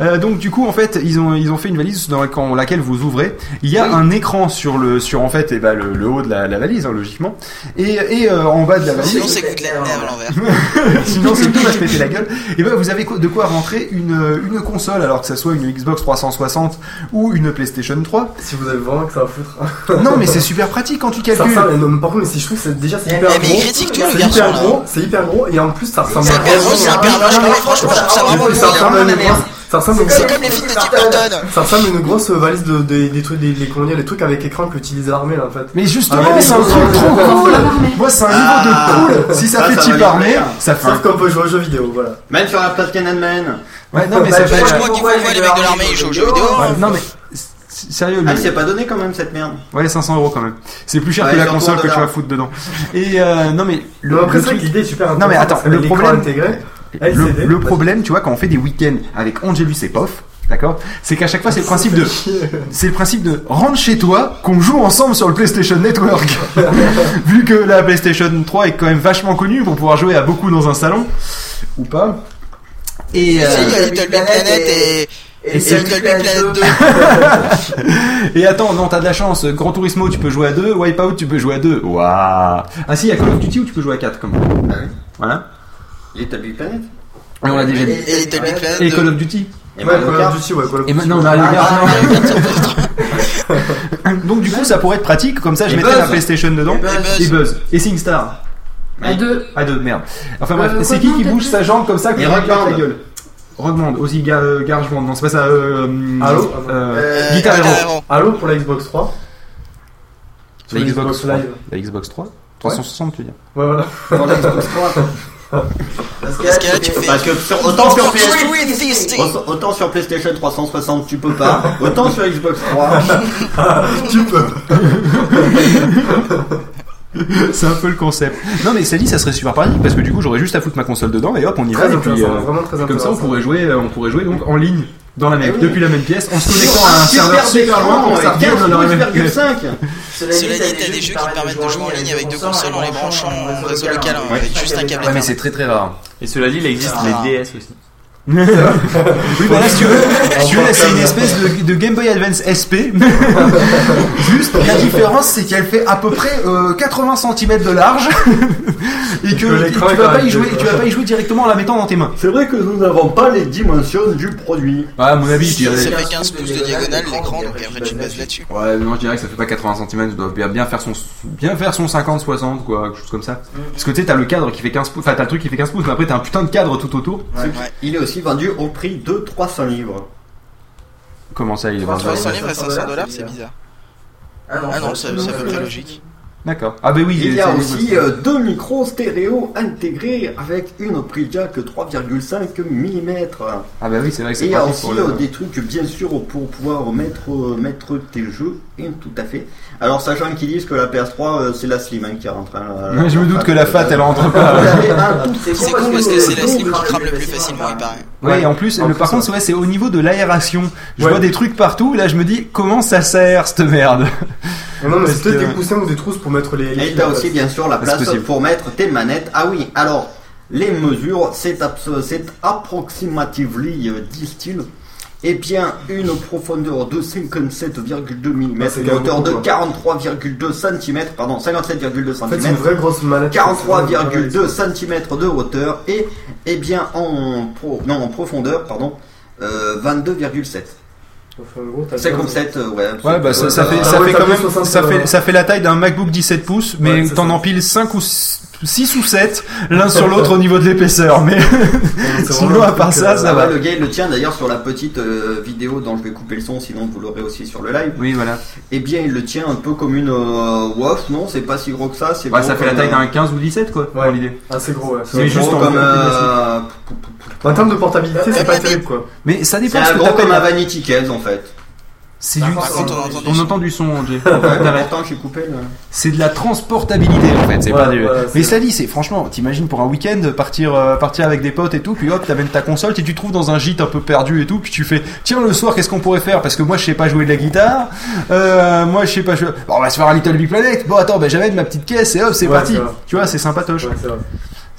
Euh, donc du coup en fait ils ont ils ont fait une valise dans laquelle, vous ouvrez il y a un écran sur le sur en fait et ben, le, le haut de la, la valise hein, logiquement et, et euh, en bas de la valise Sinon c'est Good Life à l'envers. sinon c'est tout va se péter la gueule et ben vous avez de quoi rentrer une une console alors que ça soit une Xbox 360 ou une PlayStation 3 Si vous avez vraiment que ça à foutre. non mais c'est super pratique quand tu Ça calcules non, mais par contre, mais si je trouve que c'est- déjà c'est Eh, hyper gros. C'est garçon, hyper là. gros, c'est hyper gros et en plus ça ressemble C'est hyper gros, c'est hyper mais franchement, je trouve ça vraiment ça ressemble C'est comme les films de Tim Burton. ça ressemble à une grosse valise de, des des trucs, des, des, comment dire, les trucs avec écran qu'utilise l'armée là en fait. mais justement Ah, mais c'est un les truc trop cool moi c'est un Ah, niveau de cool si ça, ça, fait ça type les armée ça fait un Sauf qu'on peut jouer aux jeux vidéo, voilà. Même sur la place Tiananmen. ouais non mais Bah, ça je fait Je crois qu'il faut voir les mecs de l'armée, ils jouent aux jeux vidéo. Ouais, non mais s- sérieux Ah, le- il s'est pas donné quand même cette merde. Ouais, 500 euros quand même. C'est plus cher Ouais, que la console que tu dollars. vas foutre dedans. Et euh, non mais le, Le, après, le c'est vrai truc- que l'idée est super Non mais attends, le l'écran problème, intégré, le, LCD, le problème, tu vois, quand on fait des week-ends avec Angelus et Pof, d'accord, c'est qu'à chaque fois c'est le principe de, c'est le principe de rentre chez toi, qu'on joue ensemble sur le PlayStation Network. Vu que la PlayStation 3 est quand même vachement connue pour pouvoir jouer à beaucoup dans un salon ou pas. Et Si, euh, il y a Little Big Planet et. Et c'est Little Big Planet 2. Et attends, non, t'as de la chance. Gran Turismo, tu peux jouer à 2. Wipeout, tu peux jouer à 2. Waouh. Ah si, il y a Call of Duty où tu peux jouer à 4 comme. Ah oui. Voilà. Little Big Planet. Et on l'a déjà dit. Et Little Big Planet Et 2. Call of Duty. Et Ouais, Mario Call of Duty, ouais, Call of Et Duty. maintenant. Mario Kart, ça peut être- Donc du coup, ça pourrait être pratique. Comme ça, je Et mettrais Buzz. la PlayStation dedans. Et Buzz. Et Buzz. Et SingStar. À deux. À 2, merde. Enfin bref, Euh, c'est qui qui bouge sa jambe comme ça que Et la gueule Rock Band, aussi euh, Garage Band. Non, c'est pas ça. Euh, Allô euh, Euh, Guitar Hero. Pour la Xbox 3 Sur La la Xbox 3. Live. La Xbox 3 360, tu veux dire Ouais, voilà. Dans la Xbox 3. Parce que là, tu fais. Parce que sur- autant sur PS. Autant- Autant sur PlayStation 360 tu peux pas, autant sur Xbox 3. tu peux. C'est un peu le concept. Non mais ça dit, ça serait super pratique parce que du coup, j'aurais juste à foutre ma console dedans et hop, on y va. Très Et puis, intéressant, euh, vraiment très comme ça, on intéressant. pourrait jouer, euh, on pourrait jouer donc en ligne dans la même, oui. depuis la même pièce, en se connectant à un serveur super loin pour revienne dans la même pièce. 15,5. Cela dit, t'as des jeux qui permettent de jouer en ligne avec deux consoles en les branchant en réseau local hein, avec juste un câble. Ouais, mais c'est très très rare. Et cela dit, il existe Ah. les DS aussi. oui, bah là, si tu veux, si tu veux, là, c'est une espèce de, de Game Boy Advance SP. Juste, la différence, c'est qu'elle fait à peu près euh, 80 cm de large et que, que et l'écran tu vas pas y jouer, tu vas pas y jouer directement en la mettant dans tes mains. C'est vrai que nous n'avons pas les dimensions du produit. Ouais, à mon avis, je dirais. Ça fait 15 pouces de diagonale l'écran, donc après tu te bases là-dessus. Ouais, non, je dirais que ça fait pas 80 cm, ça doit bien- faire son, bien faire son 50-60, quoi, quelque chose comme ça. Parce que tu sais, t'as le cadre qui fait 15 pouces, enfin, t'as le truc qui fait 15 pouces, mais après, t'as un putain de cadre tout autour. Ouais. Il est aussi vendu au prix de 300 livres. Comment ça, il est vendu 300 livres à 500 dollars, c'est bizarre. Ah non, ça ça fait très logique. D'accord. Ah, bah oui, Il y a c'est- aussi euh, deux micros stéréo intégrés avec une prise jack 3,5 mm. Ah, bah oui, c'est vrai que Et c'est il y a aussi pour le- euh, des trucs bien sûr pour pouvoir mettre, euh, mettre tes jeux, et tout à fait. Alors sachant qu'ils disent que la PS3 euh, c'est la Slim hein, qui rentre. hein, je me doute que la fat, elle rentre pas. C'est con parce que c'est la slim qui crame le plus facilement, il paraît. Ouais, et en plus, En le, plus, par contre, ouais. ouais, c'est au niveau de l'aération. Je Ouais. vois des trucs partout, et là, je me dis, comment ça sert, cette merde? Non, mais Parce c'est peut-être que- des coussins ou des trousses pour mettre les. les Et t'as aussi bien sûr la place pour mettre tes manettes. Ah oui, alors les mesures, c'est approximatively euh, disent-ils. Eh bien, une profondeur de 57,2 mm, Ah, une hauteur de beaucoup, 43,2 cm, pardon, 57,2 En fait, c'est une cm, vraie grosse manette. 43,2 cm de hauteur et, eh bien, en, pro- non, en profondeur, pardon, euh, 22,7. C'est comme 7, euh, ouais. Ouais, bah ça, ça fait, ça fait quand même, 60, ça euh, fait, ça fait la taille d'un MacBook 17 pouces, mais Ouais, t'en empiles 5 ou 6 ou 7 l'un sur l'autre au niveau de l'épaisseur, mais sinon à part ça, ça Ah va. ouais, Le gars il le tient d'ailleurs sur la petite euh, vidéo dont je vais couper le son, sinon vous l'aurez aussi sur le live. Oui, voilà. Et bien il le tient un peu comme une euh, WAF, non? C'est pas si gros que ça. C'est Ouais, gros ça fait la taille euh, d'un 15 ou 17 quoi, dans l'idée. Assez gros, ouais. C'est juste gros en comme. euh, En termes de portabilité, c'est pas terrible quoi. Mais ça C'est dépend un ce que gros comme un Vanity Case en fait. C'est du, on entend du son, Jay. J'ai coupé. C'est de la transportabilité en fait, c'est pas du... Mais cela dit, c'est franchement, t'imagines pour un week-end partir euh, partir avec des potes et tout, puis hop, t'amènes ta console, et tu te trouves dans un gîte un peu perdu et tout, puis tu fais tiens le soir qu'est-ce qu'on pourrait faire? Parce que moi je sais pas jouer de la guitare, euh, moi je sais pas jouer. Bon, on va se faire un Little Big Planet. Bon attends, ben j'amène ma petite caisse et hop c'est Ouais, parti. Tu vois, c'est sympatoche.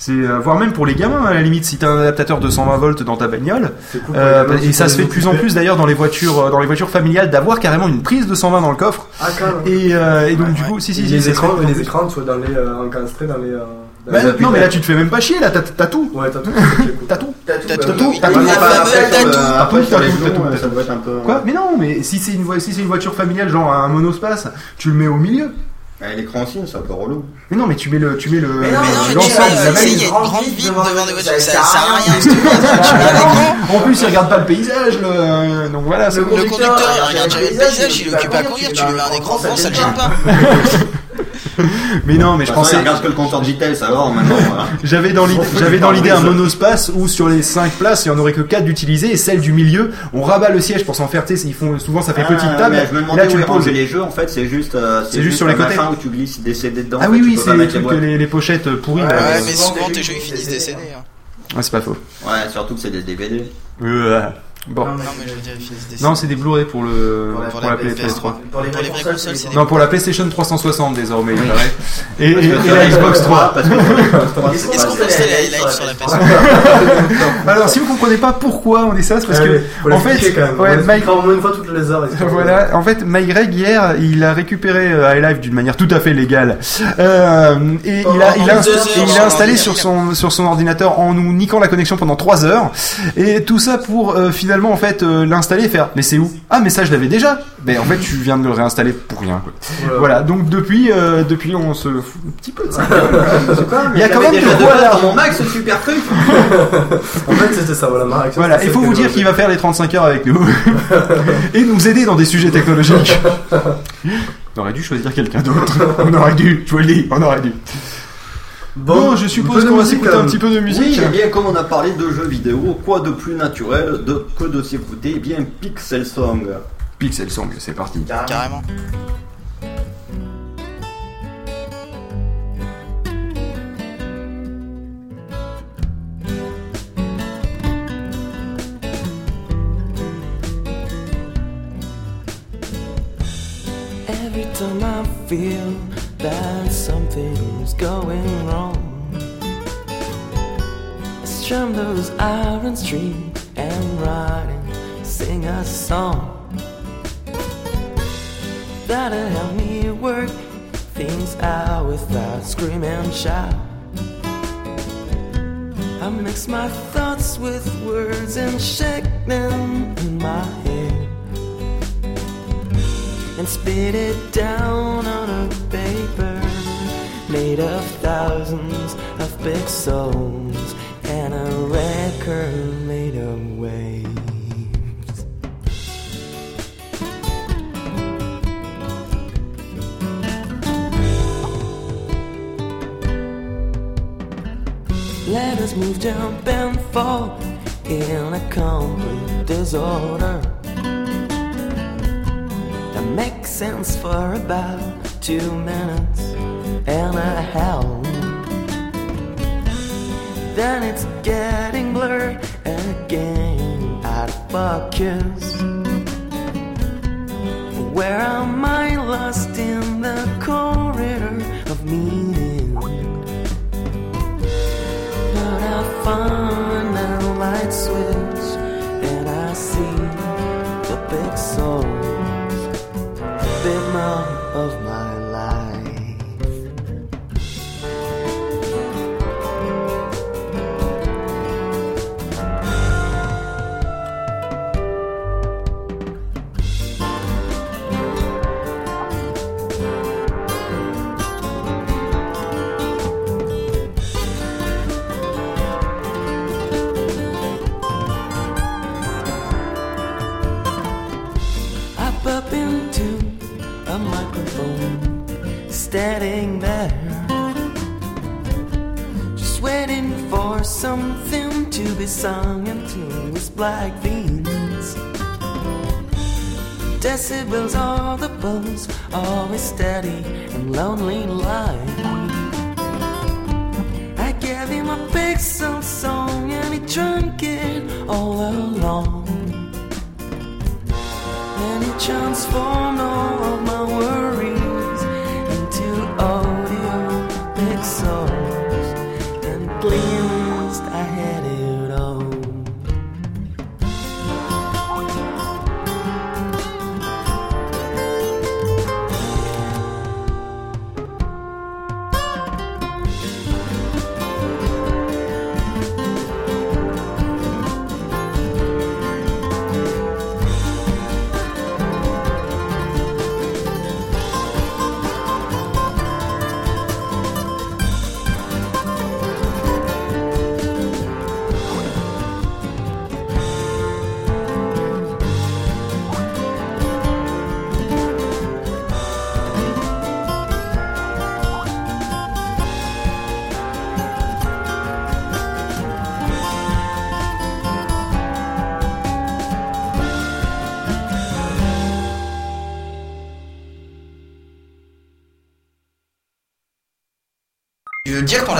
C'est euh, voire même pour les gamins à la limite si t'as un adaptateur de 120 volts dans ta bagnole cool euh, les gamins et ça se fait de plus en plus d'ailleurs dans les voitures euh, dans les voitures familiales d'avoir carrément une prise de 120 dans le coffre Ah, et, euh, et donc du coup si si, si les se écrans, les écrans, tu vois, dans les euh, encastrés dans les. euh, Bah, les non mais là tu te fais même pas chier là t'as t'as tout Ouais, t'as tout. t'as tout T'as tout, t'as tout, tout, t'as t'as tout. les ouais. Quoi Mais non, mais si c'est une, vo- si c'est une voiture familiale, genre un monospace, tu le mets au milieu. Ouais, L'écran aussi, c'est un peu relou. Mais non, mais tu mets le, tu mets le, Mais non, mais tu l'ensemble la tu il y a une grande ville devant des voitures, ça sert à rien. ce truc. En plus, il regarde pas le paysage, le... donc voilà. c'est Le bon. conducteur, il regarde jamais le paysage, il est occupé à conduire, tu lui mets un écran devant, ça le gêne pas. Mais non, mais je façon, pensais. regarde que le compteur de vitesse alors maintenant. voilà. J'avais dans l'idée, j'avais dans l'idée un monospace où sur les 5 places, il y en aurait que 4 d'utilisées et celle du milieu, on rabat le siège pour s'en faire, ils font, souvent ça fait Ah, petite table. mais je me et demandais là tu poses. les jeux en fait, c'est juste, euh, C'est juste sur les côtés. où tu glisses des CD dedans. Ah oui, oui, c'est les trucs, les, pochettes pourries. Ouais, mais souvent tes jeux ils finissent des CD. Ouais, c'est pas faux. Ouais, surtout que c'est des DVD. Bon. Non, mais je veux dire, ils finissent des CD. Non, c'est des Blu-ray pour le Pour la- pour pour la la PS3. Pour les vraies consoles, c'est Non, pour la PlayStation 360 désormais, il paraît. Et, la la Xbox Xbox 3. parce que sur la Xbox 3, Est-ce qu'on peut installer lives sur la PS3 Alors, si vous comprenez pas pourquoi on dit ça, c'est parce Ah que, en fait, ouais, Mike, une fois toutes les heures. voilà, en fait, MyGreg hier, il a récupéré euh, iLive d'une manière tout à fait légale, euh, et il a, installé sur son sur son ordinateur en nous niquant la connexion pendant 3 heures, et tout ça pour euh, finalement en fait euh, l'installer et faire. Mais c'est où? Ah, mais ça je l'avais déjà. Mais en fait, tu viens de le réinstaller pour rien. Quoi. Voilà. Voilà. Donc depuis, euh, depuis, on se fout un petit peu de ça. Il y a quand même déjà de de quoi base là. dans mon Mac, ce super truc. En fait, c'était ça, voilà, ma réaction. Voilà, il faut vous dire qu'il va faire les 35 heures avec nous et nous aider dans des sujets technologiques. On aurait dû choisir quelqu'un d'autre. On aurait dû, je vous le dis, on aurait dû. Bon, je suppose qu'on va s'écouter un petit peu de musique. Oui, eh bien comme on a parlé de jeux vidéo, quoi de plus naturel de, que de s'écouter eh bien Pixel Song. Pixel Song, c'est parti. Carrément. Every time I feel that something's going wrong, I strum those iron strings and ride and sing a song. That'll help me work things out without screaming and shout. I mix my thoughts with words and shake them in my head and spit it down on a paper made of thousands of pixels and a record made of waves. Let us move, jump, and fall in a complete disorder that makes sense for about two minutes and a half. Then it's getting blurred and again out of focus. Where am I lost in the corridor of meaning? But I find standing there, just waiting for something to be sung into his black veins. Decibels are the buzz, always steady and lonely life. I gave him a soul song and he drank it all along. And he transformed all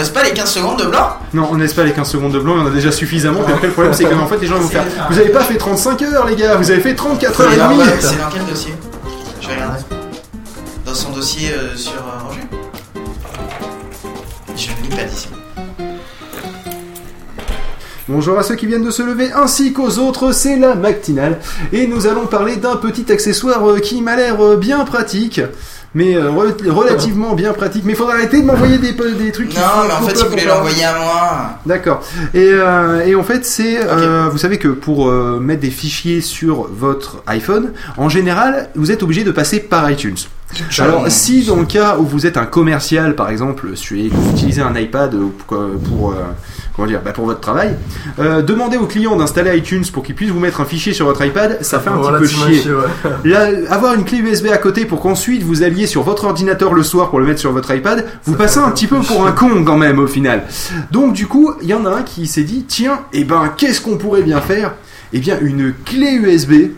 laisse pas les 15 secondes de blanc Non, on laisse pas les 15 secondes de blanc, il y en a déjà suffisamment. Puis après, le problème, c'est qu'en fait, les gens vont faire Vous avez pas fait 35 heures, les gars, vous avez fait 34 heures et demie. c'est dans quel dossier Je vais regarder. Dans son dossier euh, sur euh, Roger Je ne lis pas d'ici. Bonjour à ceux qui viennent de se lever ainsi qu'aux autres, c'est la matinale et nous allons parler d'un petit accessoire euh, qui m'a l'air euh, bien pratique. Mais euh, rel- relativement bien pratique. Mais il faudra arrêter de m'envoyer des, des trucs. qui Non, mais en fait, voulait pour moi. l'envoyer à moi. D'accord. Et, euh, et en fait, c'est, euh, vous savez que pour mettre des fichiers sur votre iPhone, en général, vous êtes obligé de passer par iTunes. Alors, si dans le cas où vous êtes un commercial, par exemple, que vous utilisez un iPad pour, pour, comment dire, bah, pour votre travail, euh, demandez au client d'installer iTunes pour qu'il puisse vous mettre un fichier sur votre iPad, ça fait un petit peu chier. chier, ouais. Là, avoir une clé USB à côté pour qu'ensuite vous alliez sur votre ordinateur le soir pour le mettre sur votre iPad, vous passez un petit peu pour un con quand même au final. Donc du coup, il y en a un qui s'est dit, tiens, eh ben, qu'est-ce qu'on pourrait bien faire? Eh bien, une clé USB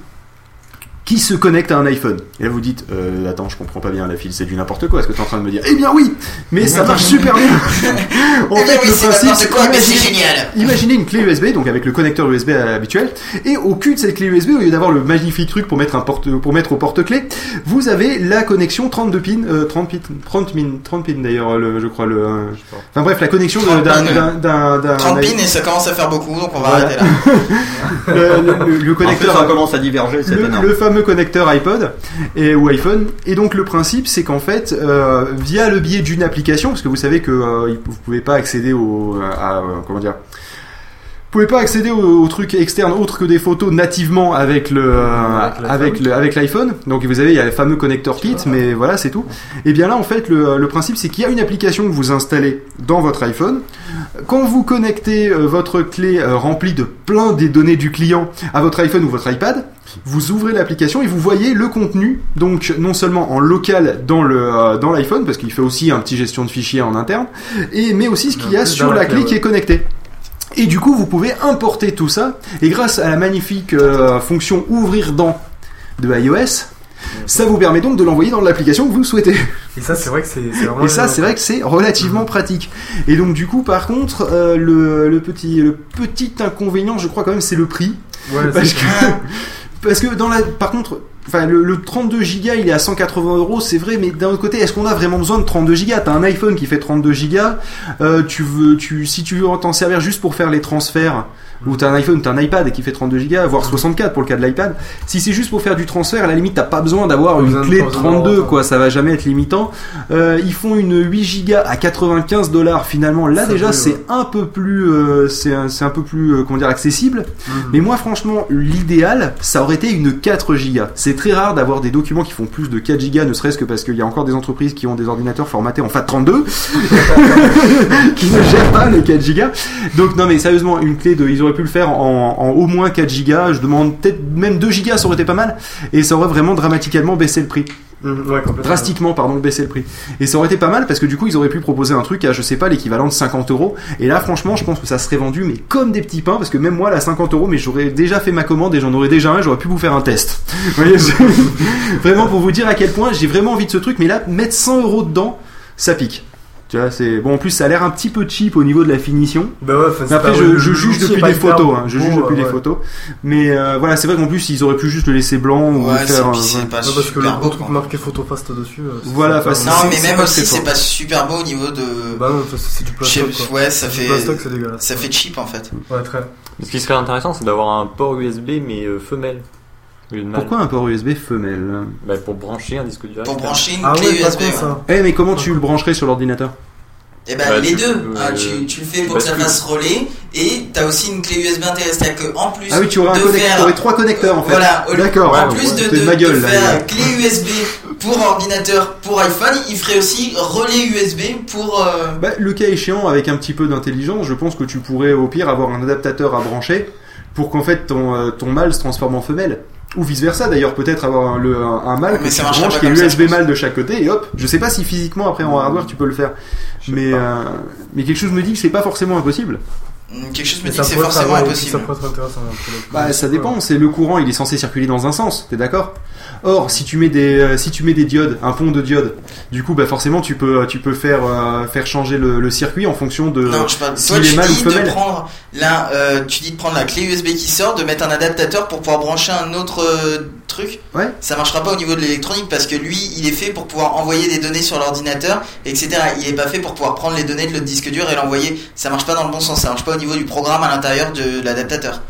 qui se connecte à un iPhone. Et là vous dites, euh, attends, je comprends pas bien la file, c'est du n'importe quoi, est-ce que tu es en train de me dire? Eh bien oui, mais ça marche super bien En Eh bien fait, oui, le c'est principe, n'importe quoi, mais c'est imaginez- génial. Imaginez une clé USB, donc avec le connecteur USB habituel, et au cul de cette clé USB, au lieu d'avoir le magnifique truc pour mettre un porte, pour mettre au porte-clés, vous avez la connexion 32 pins, euh, 30 pins, 30 pins, 30 pins d'ailleurs, le- je crois le. euh, Enfin bref, la connexion de- 30 d'un, pins. d'un, d'un, d'un- 30 pins et ça commence à faire beaucoup, donc on va Voilà. arrêter là. le, le- le- le connecteur En plus, ça commence à diverger, c'est le, énorme. le fameux connecteur iPod et, ou iPhone. Et donc le principe c'est qu'en fait euh, via le biais d'une application parce que vous savez que euh, vous pouvez pas accéder au à, euh, comment dire pouvez pas accéder aux, aux trucs externes autres que des photos nativement avec le euh, avec le avec l'iPhone. Donc vous avez il y a le fameux connecteur kit, mais voilà c'est tout. Et bien là en fait le, le principe c'est qu'il y a une application que vous installez dans votre iPhone. Quand vous connectez euh, votre clé euh, remplie de plein des données du client à votre iPhone ou votre iPad, vous ouvrez l'application et vous voyez le contenu, donc non seulement en local dans le euh, dans l'iPhone parce qu'il fait aussi un petit gestion de fichiers en interne, et mais aussi ce qu'il y a sur la clé, qui est connectée. Et du coup, vous pouvez importer tout ça, et grâce à la magnifique euh, fonction ouvrir dans de iOS, ça vous permet donc de l'envoyer dans l'application que vous souhaitez. Et ça, c'est vrai que c'est c'est vraiment. Et ça, c'est vrai que c'est relativement pratique. Et donc, du coup, par contre, euh, le, le petit, le petit inconvénient, je crois quand même, c'est le prix. Ouais, parce que, parce que dans la, par contre, enfin, le, le 32 Go, il est à 180 euros, c'est vrai, mais d'un autre côté, est-ce qu'on a vraiment besoin de 32 Go T'as un iPhone qui fait 32 Go, euh, tu veux, tu, si tu veux t'en servir juste pour faire les transferts, ou t'as un iPhone, t'as un iPad qui fait 32 Go, voire 64 pour le cas de l'iPad. Si c'est juste pour faire du transfert, à la limite, t'as pas besoin d'avoir une clé de pas besoin 32, d'avoir ça. quoi. Ça va jamais être limitant. Euh, ils font une 8 Go à 95 dollars finalement. Là déjà, c'est ouais. un peu plus, euh, c'est un, peu plus, euh, comment dire, accessible. Mais moi, franchement, l'idéal, ça aurait été une 4 Go. C'est très rare d'avoir des documents qui font plus de 4 Go, ne serait-ce que parce qu'il y a encore des entreprises qui ont des ordinateurs formatés en FAT32 qui ne gèrent pas les 4 Go. Donc non, mais sérieusement, une clé de, ils auraient pu le faire en, en au moins 4 Go. Je demande peut-être même 2 Go, ça aurait été pas mal, et ça aurait vraiment dramatiquement baissé le prix. Ouais, complètement. drastiquement pardon baisser le prix et ça aurait été pas mal parce que du coup ils auraient pu proposer un truc à je sais pas l'équivalent de 50 euros et là franchement je pense que ça serait vendu mais comme des petits pains parce que même moi là 50 euros mais j'aurais déjà fait ma commande et j'en aurais déjà un j'aurais pu vous faire un test Vous voyez, vraiment pour vous dire à quel point j'ai vraiment envie de ce truc mais là mettre 100 euros dedans ça pique tu vois c'est bon en plus ça a l'air un petit peu cheap au niveau de la finition Bah ouais, enfin, après je, le juge depuis les hyper photos hein, je juge depuis euh, ouais. photos mais euh, voilà c'est vrai qu'en plus ils auraient pu juste le laisser blanc ou Ouais, faire c'est- euh, c'est ouais. pas Ouais, parce que le super beau, truc marqué photo fast dessus. euh, Voilà, pas- Non, mais même aussi, c'est pas super beau au niveau de. Bah non, c'est du quoi. Ouais, ça Du fait. plastoc, c'est dégueulasse. Ça fait cheap en fait. Ouais, très. Ce qui serait intéressant, c'est d'avoir un port USB mais euh, femelle. Pourquoi un port USB femelle Bah, Pour brancher un disque dur. Pour brancher une Ah clé ouais, USB. ouais. ça. Eh mais comment tu le brancherais sur l'ordinateur Et ben Bah, les tu deux, Ah, euh, tu, tu le fais tu pour que ça fasse relais et t'as aussi une clé USB intégrée, c'est-à-dire que en plus Ah oui, tu aurais un faire- tu aurais trois connecteurs en fait. Voilà, au- D'accord. en ouais, plus ouais, de, c'est de- ma gueule de là. faire clé USB pour ordinateur pour iPhone, il ferait aussi relais USB pour euh, Bah, le cas échéant, avec un petit peu d'intelligence, je pense que tu pourrais au pire avoir un adaptateur à brancher pour qu'en fait ton, euh, ton mâle se transforme en femelle. Ou vice versa d'ailleurs, peut-être avoir un, le, un, un mâle Mais que tu branches qui est USB mâle de chaque côté et hop. Je sais pas si physiquement après en hardware tu peux le faire, mais euh, mais quelque chose me dit que c'est pas forcément impossible. hum, quelque chose me Mais dit que c'est forcément impossible. Ça pourrait être intéressant. Bah ça dépend, c'est le courant, il est censé circuler dans un sens, t'es d'accord? Or si tu mets des euh, si tu mets des diodes, un pont de diodes, du coup bah forcément tu peux tu peux faire euh, faire changer le, le circuit en fonction de Non, je parle. s'il Toi, est mâle ou de prendre là, euh, tu dis de prendre la clé USB qui sort, de mettre un adaptateur pour pouvoir brancher un autre euh, truc. Ouais. Ça marchera pas au niveau de l'électronique parce que lui, il est fait pour pouvoir envoyer des données sur l'ordinateur, etc. Il est pas fait pour pouvoir prendre les données de l'autre disque dur et l'envoyer. Ça marche pas dans le bon sens. Ça marche pas au niveau du programme à l'intérieur de l'adaptateur.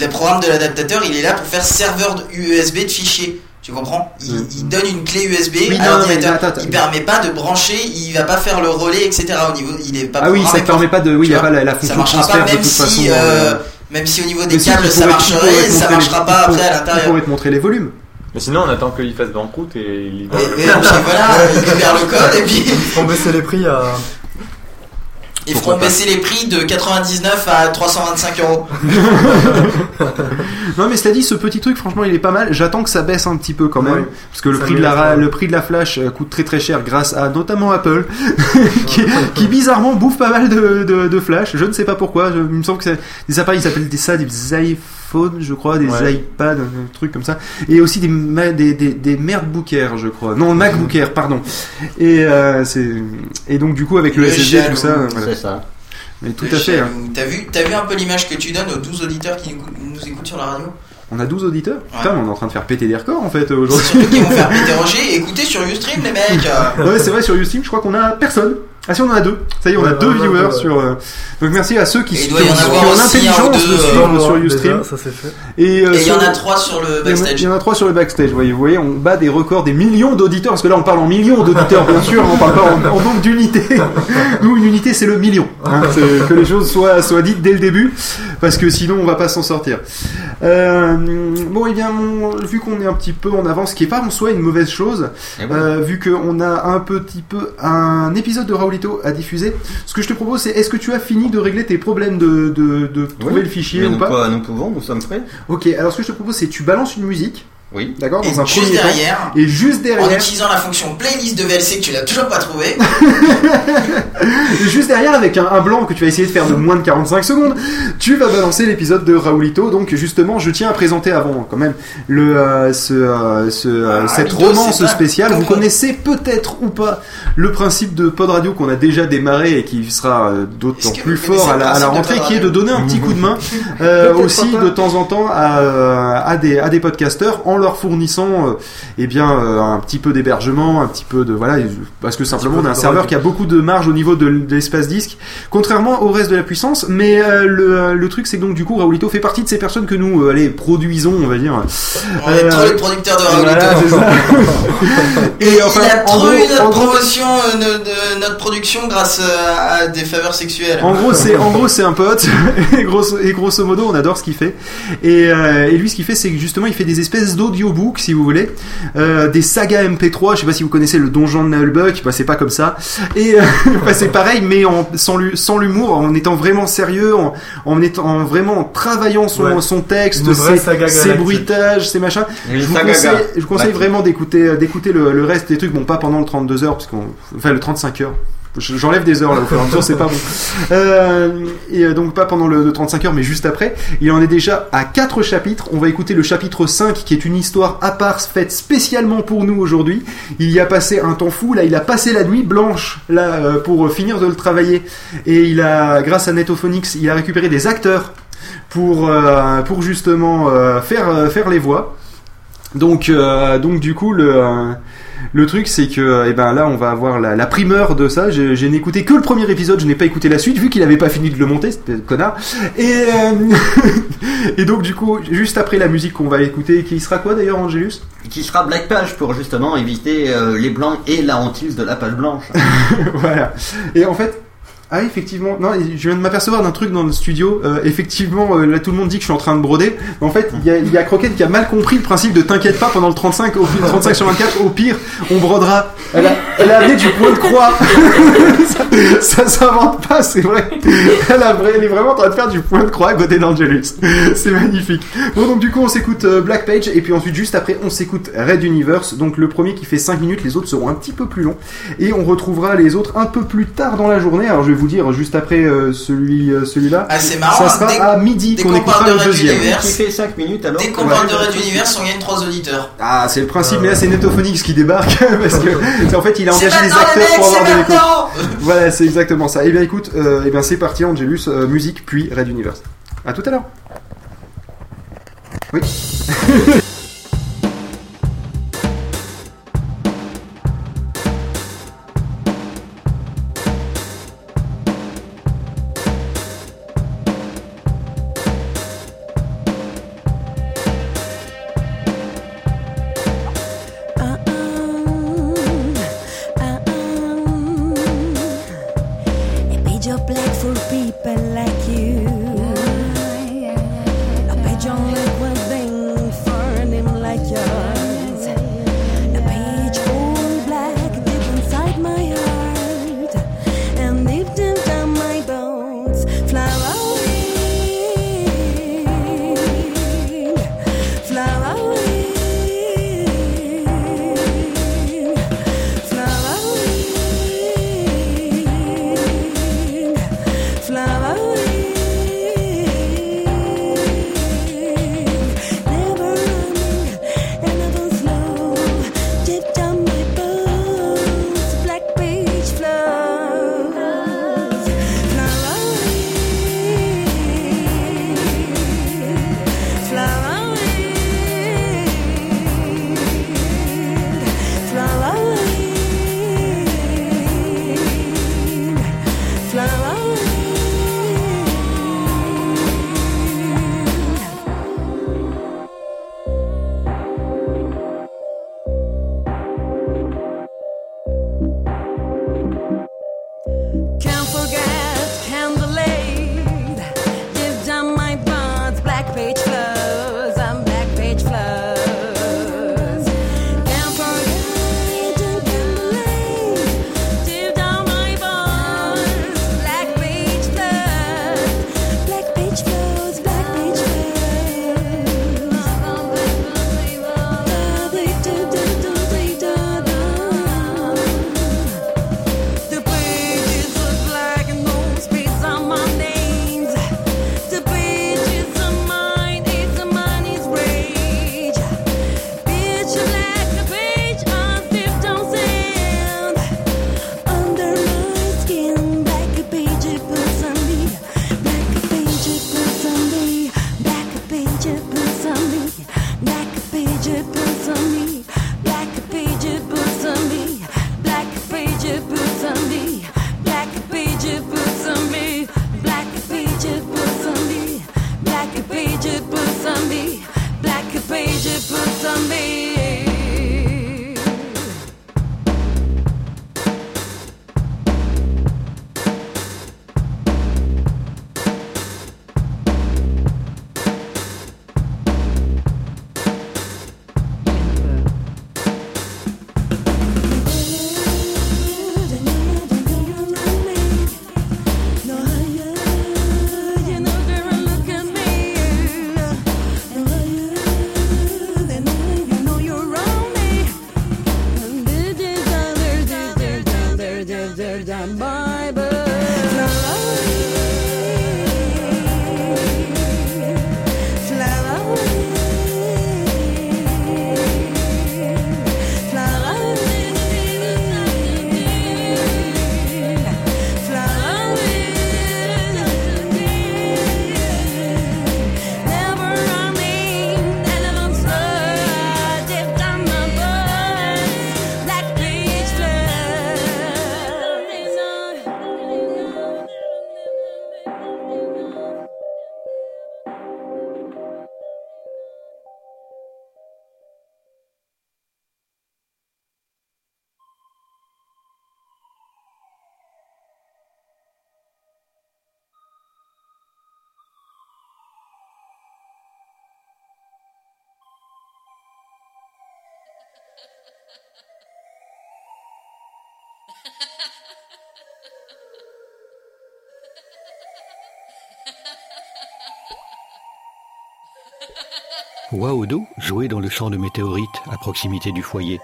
Le programme de l'adaptateur, il est là pour faire serveur de USB de fichiers. Tu comprends? Il, Mm. il donne une clé USB Oui, à l'ordinateur. Il permet pas de brancher, il va pas faire le relais, etc. Au niveau, il est pas Ah oui, ça te permet pas de oui, il tu y a pas la, la ça fonction de marchera pas transfert de même toute si, euh, le- même si au niveau Mais des câbles il ça il marcherait, ça marchera pas il après à Il l'intérieur. pourrait te montrer les volumes. Mais sinon, on attend qu'il fasse banqueroute et il va. Et, et voilà, ils libèrent le code et puis On baisser les prix à. Ils feront baisser les prix de 99 à 325 euros. Non mais cela dit, ce petit truc, franchement, il est pas mal. J'attends que ça baisse un petit peu quand même, Ouais. parce que le Ça prix de la le prix de la flash euh, coûte très très cher grâce à notamment Apple, qui, qui bizarrement bouffe pas mal de, de, de flash. Je ne sais pas pourquoi. Je- il me semble que c'est des appareils, ils s'appellent des ça des iPhones, je crois, des Ouais. iPads, un truc comme ça, et aussi des des des, des MacBook Air, je crois. Non, MacBook Air, pardon. Et euh, c'est et donc du coup avec le, Le SSD tout ça, voilà. C'est ça. Mais tout Le à fait. hein. T'as vu, t'as vu un peu l'image que tu donnes aux 12 auditeurs qui nous, nous écoutent sur la radio? On a 12 auditeurs? Ouais. Putain, mais on est en train de faire péter des records en fait aujourd'hui. surtout qu'ils vont faire interroger. Écoutez sur Ustream les mecs. euh. Ouais, c'est vrai, sur Ustream, je crois qu'on a personne. Ah si, on en a deux. Ça y est, on a Ouais, deux viewers ouais. sur. euh, Donc merci à ceux qui, qui doit y ont, en qui l'intelligence de suivre Moi, sur déjà, Ustream. ça c'est fait. Et, euh, Et il y en sur- a 3 sur le il y en a- backstage. Il y en a trois sur le backstage. Vous voyez, vous voyez, on bat des records, des millions d'auditeurs. Parce que là, on parle en millions d'auditeurs, bien sûr. On parle pas en, en nombre d'unités. Nous, une unité, c'est le million. hein. C'est- que les choses soient, soient dites dès le début. Parce que sinon, on va pas s'en sortir. Euh, bon, et bien, mon- vu qu'on est un petit peu en avance, ce qui est pas en soi une mauvaise chose, oui. euh, vu qu'on a un petit peu un épisode de Raulito à diffuser, ce que je te propose, c'est est-ce que tu as fini de régler tes problèmes de, de, de trouver Oui, le fichier ou nous, pas quoi, nous pouvons, nous sommes prêts. Ok, alors ce que je te propose, c'est tu balances une musique, Oui. d'accord, Et dans un juste premier temps, derrière, et juste en derrière, utilisant la fonction playlist de VLC que tu l'as toujours pas trouvé, et juste derrière, avec un, un blanc que tu vas essayer de faire de moins de 45 secondes, tu vas balancer l'épisode de Raulito. Donc justement, je tiens à présenter avant quand même le euh, ce, euh, ce, euh, Ah, cette romance spéciale. Vous connaissez peut-être ou pas le principe de Pod Radio qu'on a déjà démarré et qui sera d'autant plus fort à la, à la rentrée, qui est de donner un petit coup de main euh, aussi de temps en temps à, à des à des podcasteurs en leur fournissant euh, eh bien euh, un petit peu d'hébergement, un petit peu de voilà parce que simplement on a un serveur qui a beaucoup de marge au niveau de, l'espace disque, contrairement au reste de la puissance. Mais euh, le, le truc c'est que donc du coup Raulito fait partie de ces personnes que nous euh, allez produisons on va dire. on est Euh, trop les producteurs de Voilà, Raulito. c'est ça. Et enfin, il a en trop gros- eu notre promotion, euh, de, de notre production grâce euh, à des faveurs sexuelles. En gros, c'est en gros c'est un pote et grosso, et grosso modo on adore ce qu'il fait et, euh, et lui ce qu'il fait c'est que justement il fait des espèces d'audiobook, si vous voulez, euh, des sagas MP3. Je sais pas si vous connaissez le donjon de Nullbuck, bah c'est pas comme ça. Et euh, bah, c'est pareil, mais en, sans l'hu- sans l'humour, en étant vraiment sérieux, en, en étant en vraiment en travaillant son, Ouais. son texte, ses, bruitages, ses machins. Je vous conseille, gars. je vous conseille vraiment d'écouter d'écouter le, le reste des trucs. Bon, pas pendant le 32 heures, parce qu'on, enfin le 35 heures. Je- J'enlève des heures là au fur et à mesure, c'est pas bon. Euh, et euh, donc pas pendant le, le 35 heures, mais juste après. Il en est déjà à quatre chapitres. On va écouter le chapitre 5, qui est une histoire à part faite spécialement pour nous aujourd'hui. Il y a passé un temps fou. Là, il a passé la nuit blanche là euh, pour finir de le travailler. Et il a, grâce à Netophonics, il a récupéré des acteurs pour euh, pour justement euh, faire euh, faire les voix. Donc euh, donc du coup le euh, le truc c'est que eh ben là on va avoir la, la primeur de ça. J'ai j'ai n'écouté que le premier épisode, je n'ai pas écouté la suite vu qu'il avait pas fini de le monter, c'était connard. Et euh, et donc du coup juste après la musique qu'on va écouter, qui sera quoi d'ailleurs Angelus? Qui sera Black Page pour justement éviter euh, les blancs et la hantise de la page blanche. voilà. Et en fait, ah effectivement, non, je viens de m'apercevoir d'un truc dans le studio. Euh, effectivement, euh, là tout le monde dit que je suis en train de broder. En fait, il y a, Croquette qui a mal compris le principe de t'inquiète pas pendant le 35, au pire, 35 sur 24. Au pire, on brodera. Elle a, elle a amené du point de croix. ça, ça s'invente pas, c'est vrai. Elle est vraiment en train de faire du point de croix à côté d'Angelus. C'est magnifique. Bon, donc du coup, on s'écoute euh, Black Page et puis ensuite, juste après, on s'écoute Red Universe. Donc le premier qui fait 5 minutes, les autres seront un petit peu plus longs. Et on retrouvera les autres un peu plus tard dans la journée. Alors je vais vous dire juste après euh, celui euh, celui-là. Ah, c'est marrant, Ça sera dès- à midi dès qu'on écoutera parle de le Red deuxième. Universe, Qui fait 5 minutes alors Dès qu'on Ouais. parle de Red Universe, on gagne 3 auditeurs. Ah, c'est le principe, mais là c'est Netophonix qui débarque parce que en fait il a engagé des acteurs pour avoir de maintenant Voilà, c'est exactement ça. Et bien écoute, euh, eh bien c'est parti Angelus, euh, musique puis Red Universe. À tout à l'heure. Oui. Waodo jouait dans le champ de météorites à proximité du foyer.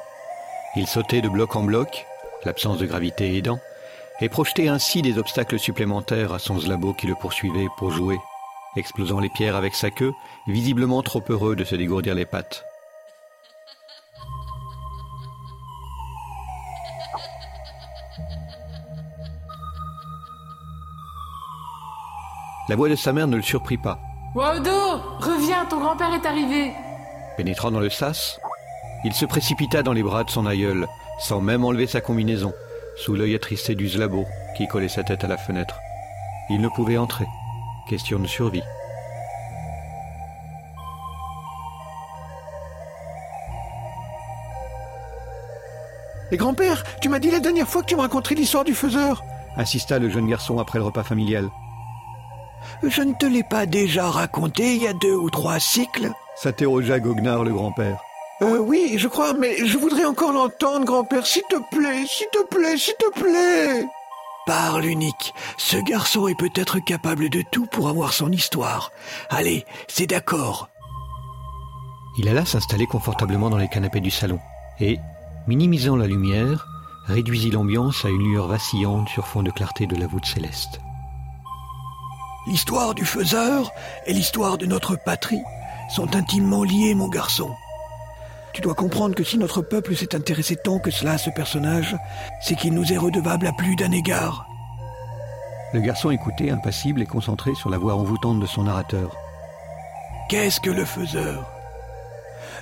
Il sautait de bloc en bloc, l'absence de gravité aidant, et projetait ainsi des obstacles supplémentaires à son zlabo qui le poursuivait pour jouer, explosant les pierres avec sa queue, visiblement trop heureux de se dégourdir les pattes. La voix de sa mère ne le surprit pas. Reviens, ton grand-père est arrivé Pénétrant dans le sas, il se précipita dans les bras de son aïeul, sans même enlever sa combinaison, sous l'œil attristé du zlabo qui collait sa tête à la fenêtre. Il ne pouvait entrer. Question de survie. Et grand-père, tu m'as dit la dernière fois que tu me raconterais l'histoire du faiseur. Insista le jeune garçon après le repas familial. Je ne te l'ai pas déjà raconté il y a deux ou trois cycles S'interrogea Goguenard le grand-père. Euh, oui, je crois, mais je voudrais encore l'entendre, grand-père, s'il te plaît, s'il te plaît, s'il te plaît. Parle unique. Ce garçon est peut-être capable de tout pour avoir son histoire. Allez, c'est d'accord. Il alla s'installer confortablement dans les canapés du salon et, minimisant la lumière, réduisit l'ambiance à une lueur vacillante sur fond de clarté de la voûte céleste. L'histoire du faiseur et l'histoire de notre patrie sont intimement liées, mon garçon. Tu dois comprendre que si notre peuple s'est intéressé tant que cela à ce personnage, c'est qu'il nous est redevable à plus d'un égard. Le garçon écoutait, impassible et concentré sur la voix envoûtante de son narrateur. Qu'est-ce que le faiseur?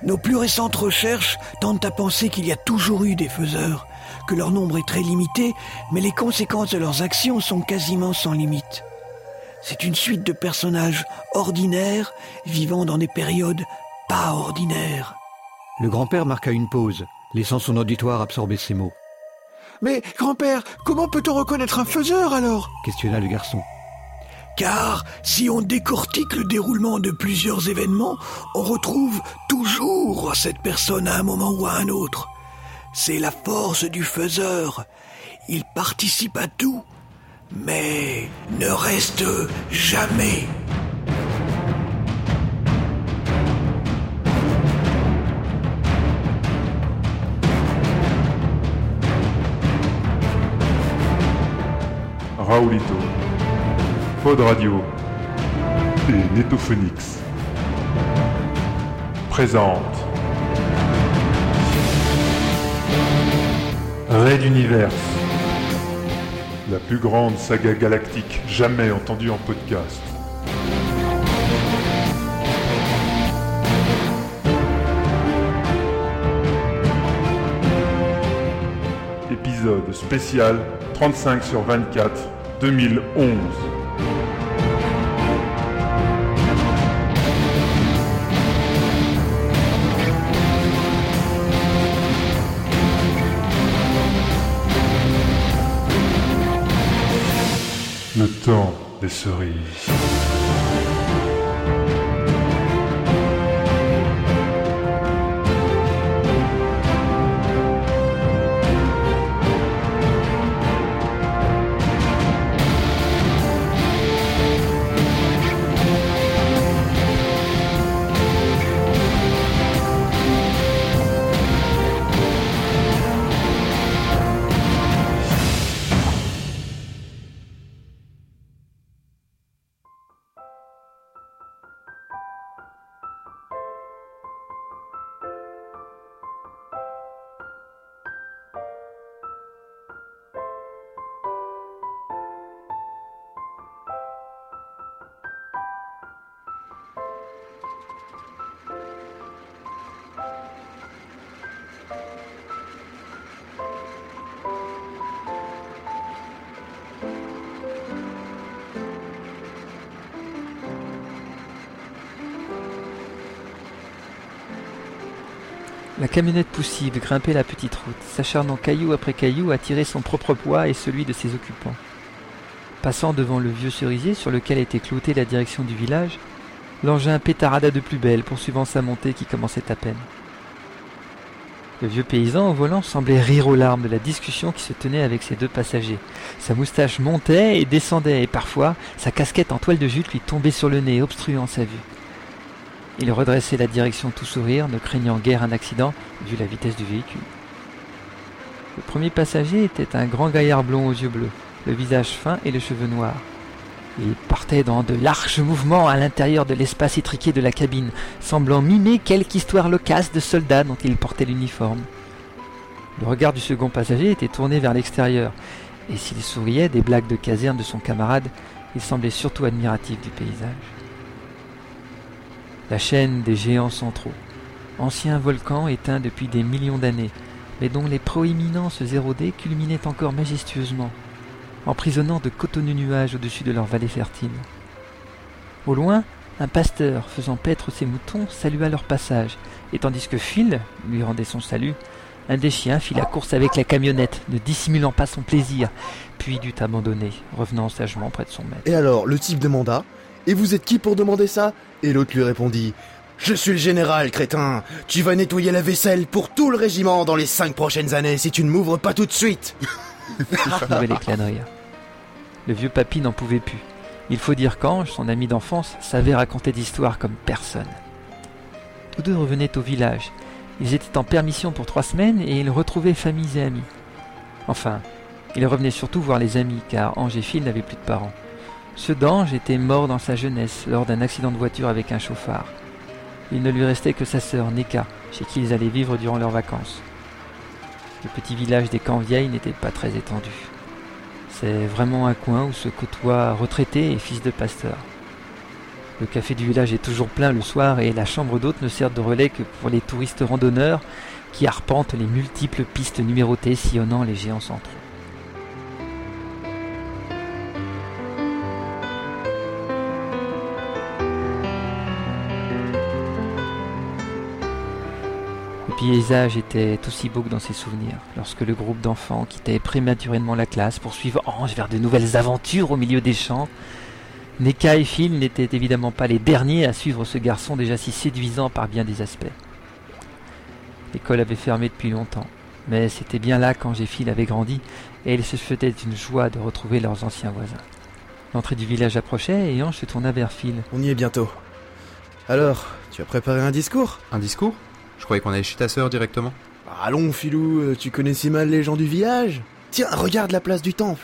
Nos plus récentes recherches tendent à penser qu'il y a toujours eu des faiseurs, que leur nombre est très limité, mais les conséquences de leurs actions sont quasiment sans limite. C'est une suite de personnages ordinaires vivant dans des périodes pas ordinaires. Le grand-père marqua une pause, laissant son auditoire absorber ses mots. Mais, grand-père, comment peut-on reconnaître un faiseur alors? Questionna le garçon. Car si on décortique le déroulement de plusieurs événements, on retrouve toujours cette personne à un moment ou à un autre. C'est la force du faiseur. Il participe à tout, mais ne reste jamais. Raoulito, Pod Radio et Netophonix présente Raid Universe, la plus grande saga galactique jamais entendue en podcast. Épisode spécial 35 sur 24 2011. Temps des cerises. Camionnette poussive grimpait la petite route, s'acharnant caillou après caillou à tirer son propre poids et celui de ses occupants. Passant devant le vieux cerisier sur lequel était cloutée la direction du village, l'engin pétarada de plus belle, poursuivant sa montée qui commençait à peine. Le vieux paysan au volant semblait rire aux larmes de la discussion qui se tenait avec ses deux passagers. Sa moustache montait et descendait, et parfois sa casquette en toile de jute lui tombait sur le nez, obstruant sa vue. Il redressait la direction tout sourire, ne craignant guère un accident, vu la vitesse du véhicule. Le premier passager était un grand gaillard blond aux yeux bleus, le visage fin et les cheveux noirs. Il partait dans de larges mouvements à l'intérieur de l'espace étriqué de la cabine, semblant mimer quelque histoire loquace de soldats dont il portait l'uniforme. Le regard du second passager était tourné vers l'extérieur, et s'il souriait des blagues de caserne de son camarade, il semblait surtout admiratif du paysage. La chaîne des géants centraux, ancien volcan éteint depuis des millions d'années, mais dont les proéminences érodées culminaient encore majestueusement, emprisonnant de cotonneux nuages au-dessus de leurs vallées fertiles. Au loin, un pasteur faisant paître ses moutons salua leur passage, et tandis que Phil lui rendait son salut, un des chiens fit la course avec la camionnette, ne dissimulant pas son plaisir, puis dut abandonner, revenant sagement près de son maître. Et alors, le type demanda Et vous êtes qui pour demander ça? Et l'autre lui répondit Je suis le général, crétin Tu vas nettoyer la vaisselle pour tout le régiment dans les cinq prochaines années si tu ne m'ouvres pas tout de suite. Le vieux papy n'en pouvait plus. Il faut dire qu'Ange, son ami d'enfance, savait raconter d'histoires comme personne. Tous deux revenaient au village. Ils étaient en permission pour trois semaines et ils retrouvaient familles et amis. Enfin, ils revenaient surtout voir les amis, car Ange et Phil n'avaient plus de parents. Ce d'Ange était mort dans sa jeunesse lors d'un accident de voiture avec un chauffard. Il ne lui restait que sa sœur Neka, chez qui ils allaient vivre durant leurs vacances. Le petit village des Camps Vieilles n'était pas très étendu. C'est vraiment un coin où se côtoient retraités et fils de pasteurs. Le café du village est toujours plein le soir et la chambre d'hôte ne sert de relais que pour les touristes randonneurs qui arpentent les multiples pistes numérotées sillonnant les géants centraux. Paysage était aussi beau que dans ses souvenirs, lorsque le groupe d'enfants quittait prématurément la classe pour suivre Ange vers de nouvelles aventures au milieu des champs. Neka et Phil n'étaient évidemment pas les derniers à suivre ce garçon déjà si séduisant par bien des aspects. L'école avait fermé depuis longtemps, mais c'était bien là qu'Ange et Phil avaient grandi, et ils se faisaient une joie de retrouver leurs anciens voisins. L'entrée du village approchait et Ange se tourna vers Phil. On y est bientôt. Alors, tu as préparé un discours? Un discours? Je croyais qu'on allait chez ta sœur directement. Allons, Filou, euh, tu connais si mal les gens du village Tiens, regarde la place du temple.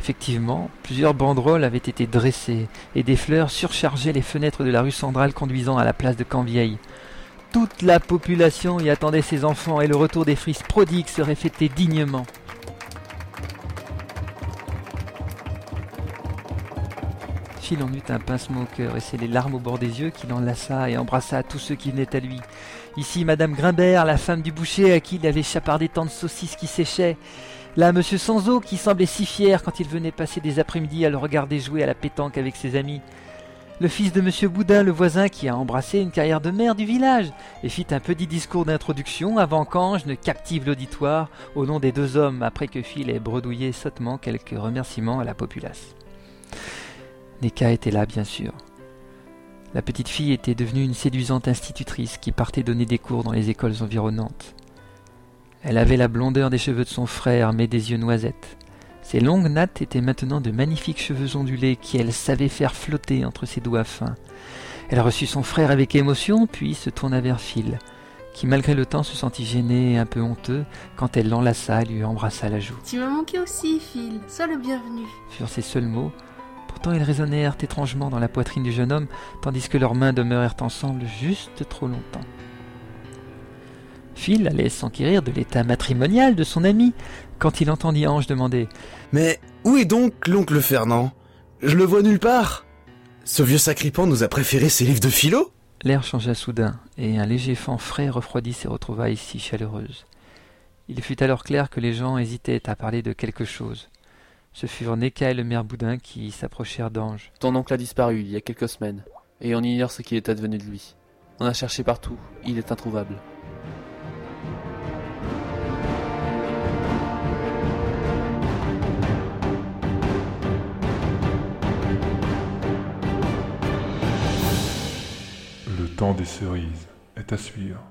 Effectivement, plusieurs banderoles avaient été dressées et des fleurs surchargeaient les fenêtres de la rue centrale conduisant à la place de Camp-Vieille. Toute la population y attendait ses enfants et le retour des frises prodigues serait fêté dignement. Phil en eut un pincement au cœur et c'est les larmes au bord des yeux qu'il enlaça et embrassa tous ceux qui venaient à lui. Ici Madame Grimbert, la femme du boucher à qui il avait chapardé tant de saucisses qui séchaient. Là Monsieur Sanzo qui semblait si fier quand il venait passer des après-midi à le regarder jouer à la pétanque avec ses amis. Le fils de Monsieur Boudin, le voisin qui a embrassé une carrière de maire du village et fit un petit discours d'introduction avant qu'Ange ne captive l'auditoire au nom des deux hommes après que Phil ait bredouillé sottement quelques remerciements à la populace. Neka était là, bien sûr. La petite fille était devenue une séduisante institutrice qui partait donner des cours dans les écoles environnantes. Elle avait la blondeur des cheveux de son frère, mais des yeux noisettes. Ses longues nattes étaient maintenant de magnifiques cheveux ondulés qui elle savait faire flotter entre ses doigts fins. Elle reçut son frère avec émotion, puis se tourna vers Phil, qui malgré le temps se sentit gêné et un peu honteux quand elle l'enlaça et lui embrassa la joue. Tu m'as manqué aussi, Phil. Sois le bienvenu. Furent ces seuls mots. Pourtant ils résonnèrent étrangement dans la poitrine du jeune homme, tandis que leurs mains demeurèrent ensemble juste trop longtemps. Phil allait s'enquérir de l'état matrimonial de son ami, quand il entendit Ange demander Mais où est donc l'oncle Fernand? Je le vois nulle part. Ce vieux sacripant nous a préféré ses livres de philo L'air changea soudain, et un léger vent frais refroidit ces retrouvailles si chaleureuses. Il fut alors clair que les gens hésitaient à parler de quelque chose. Ce furent Neka et le maire Boudin qui s'approchèrent d'Ange. Ton oncle a disparu il y a quelques semaines, et on ignore ce qu'il est advenu de lui. On a cherché partout, il est introuvable. Le temps des cerises est à suivre.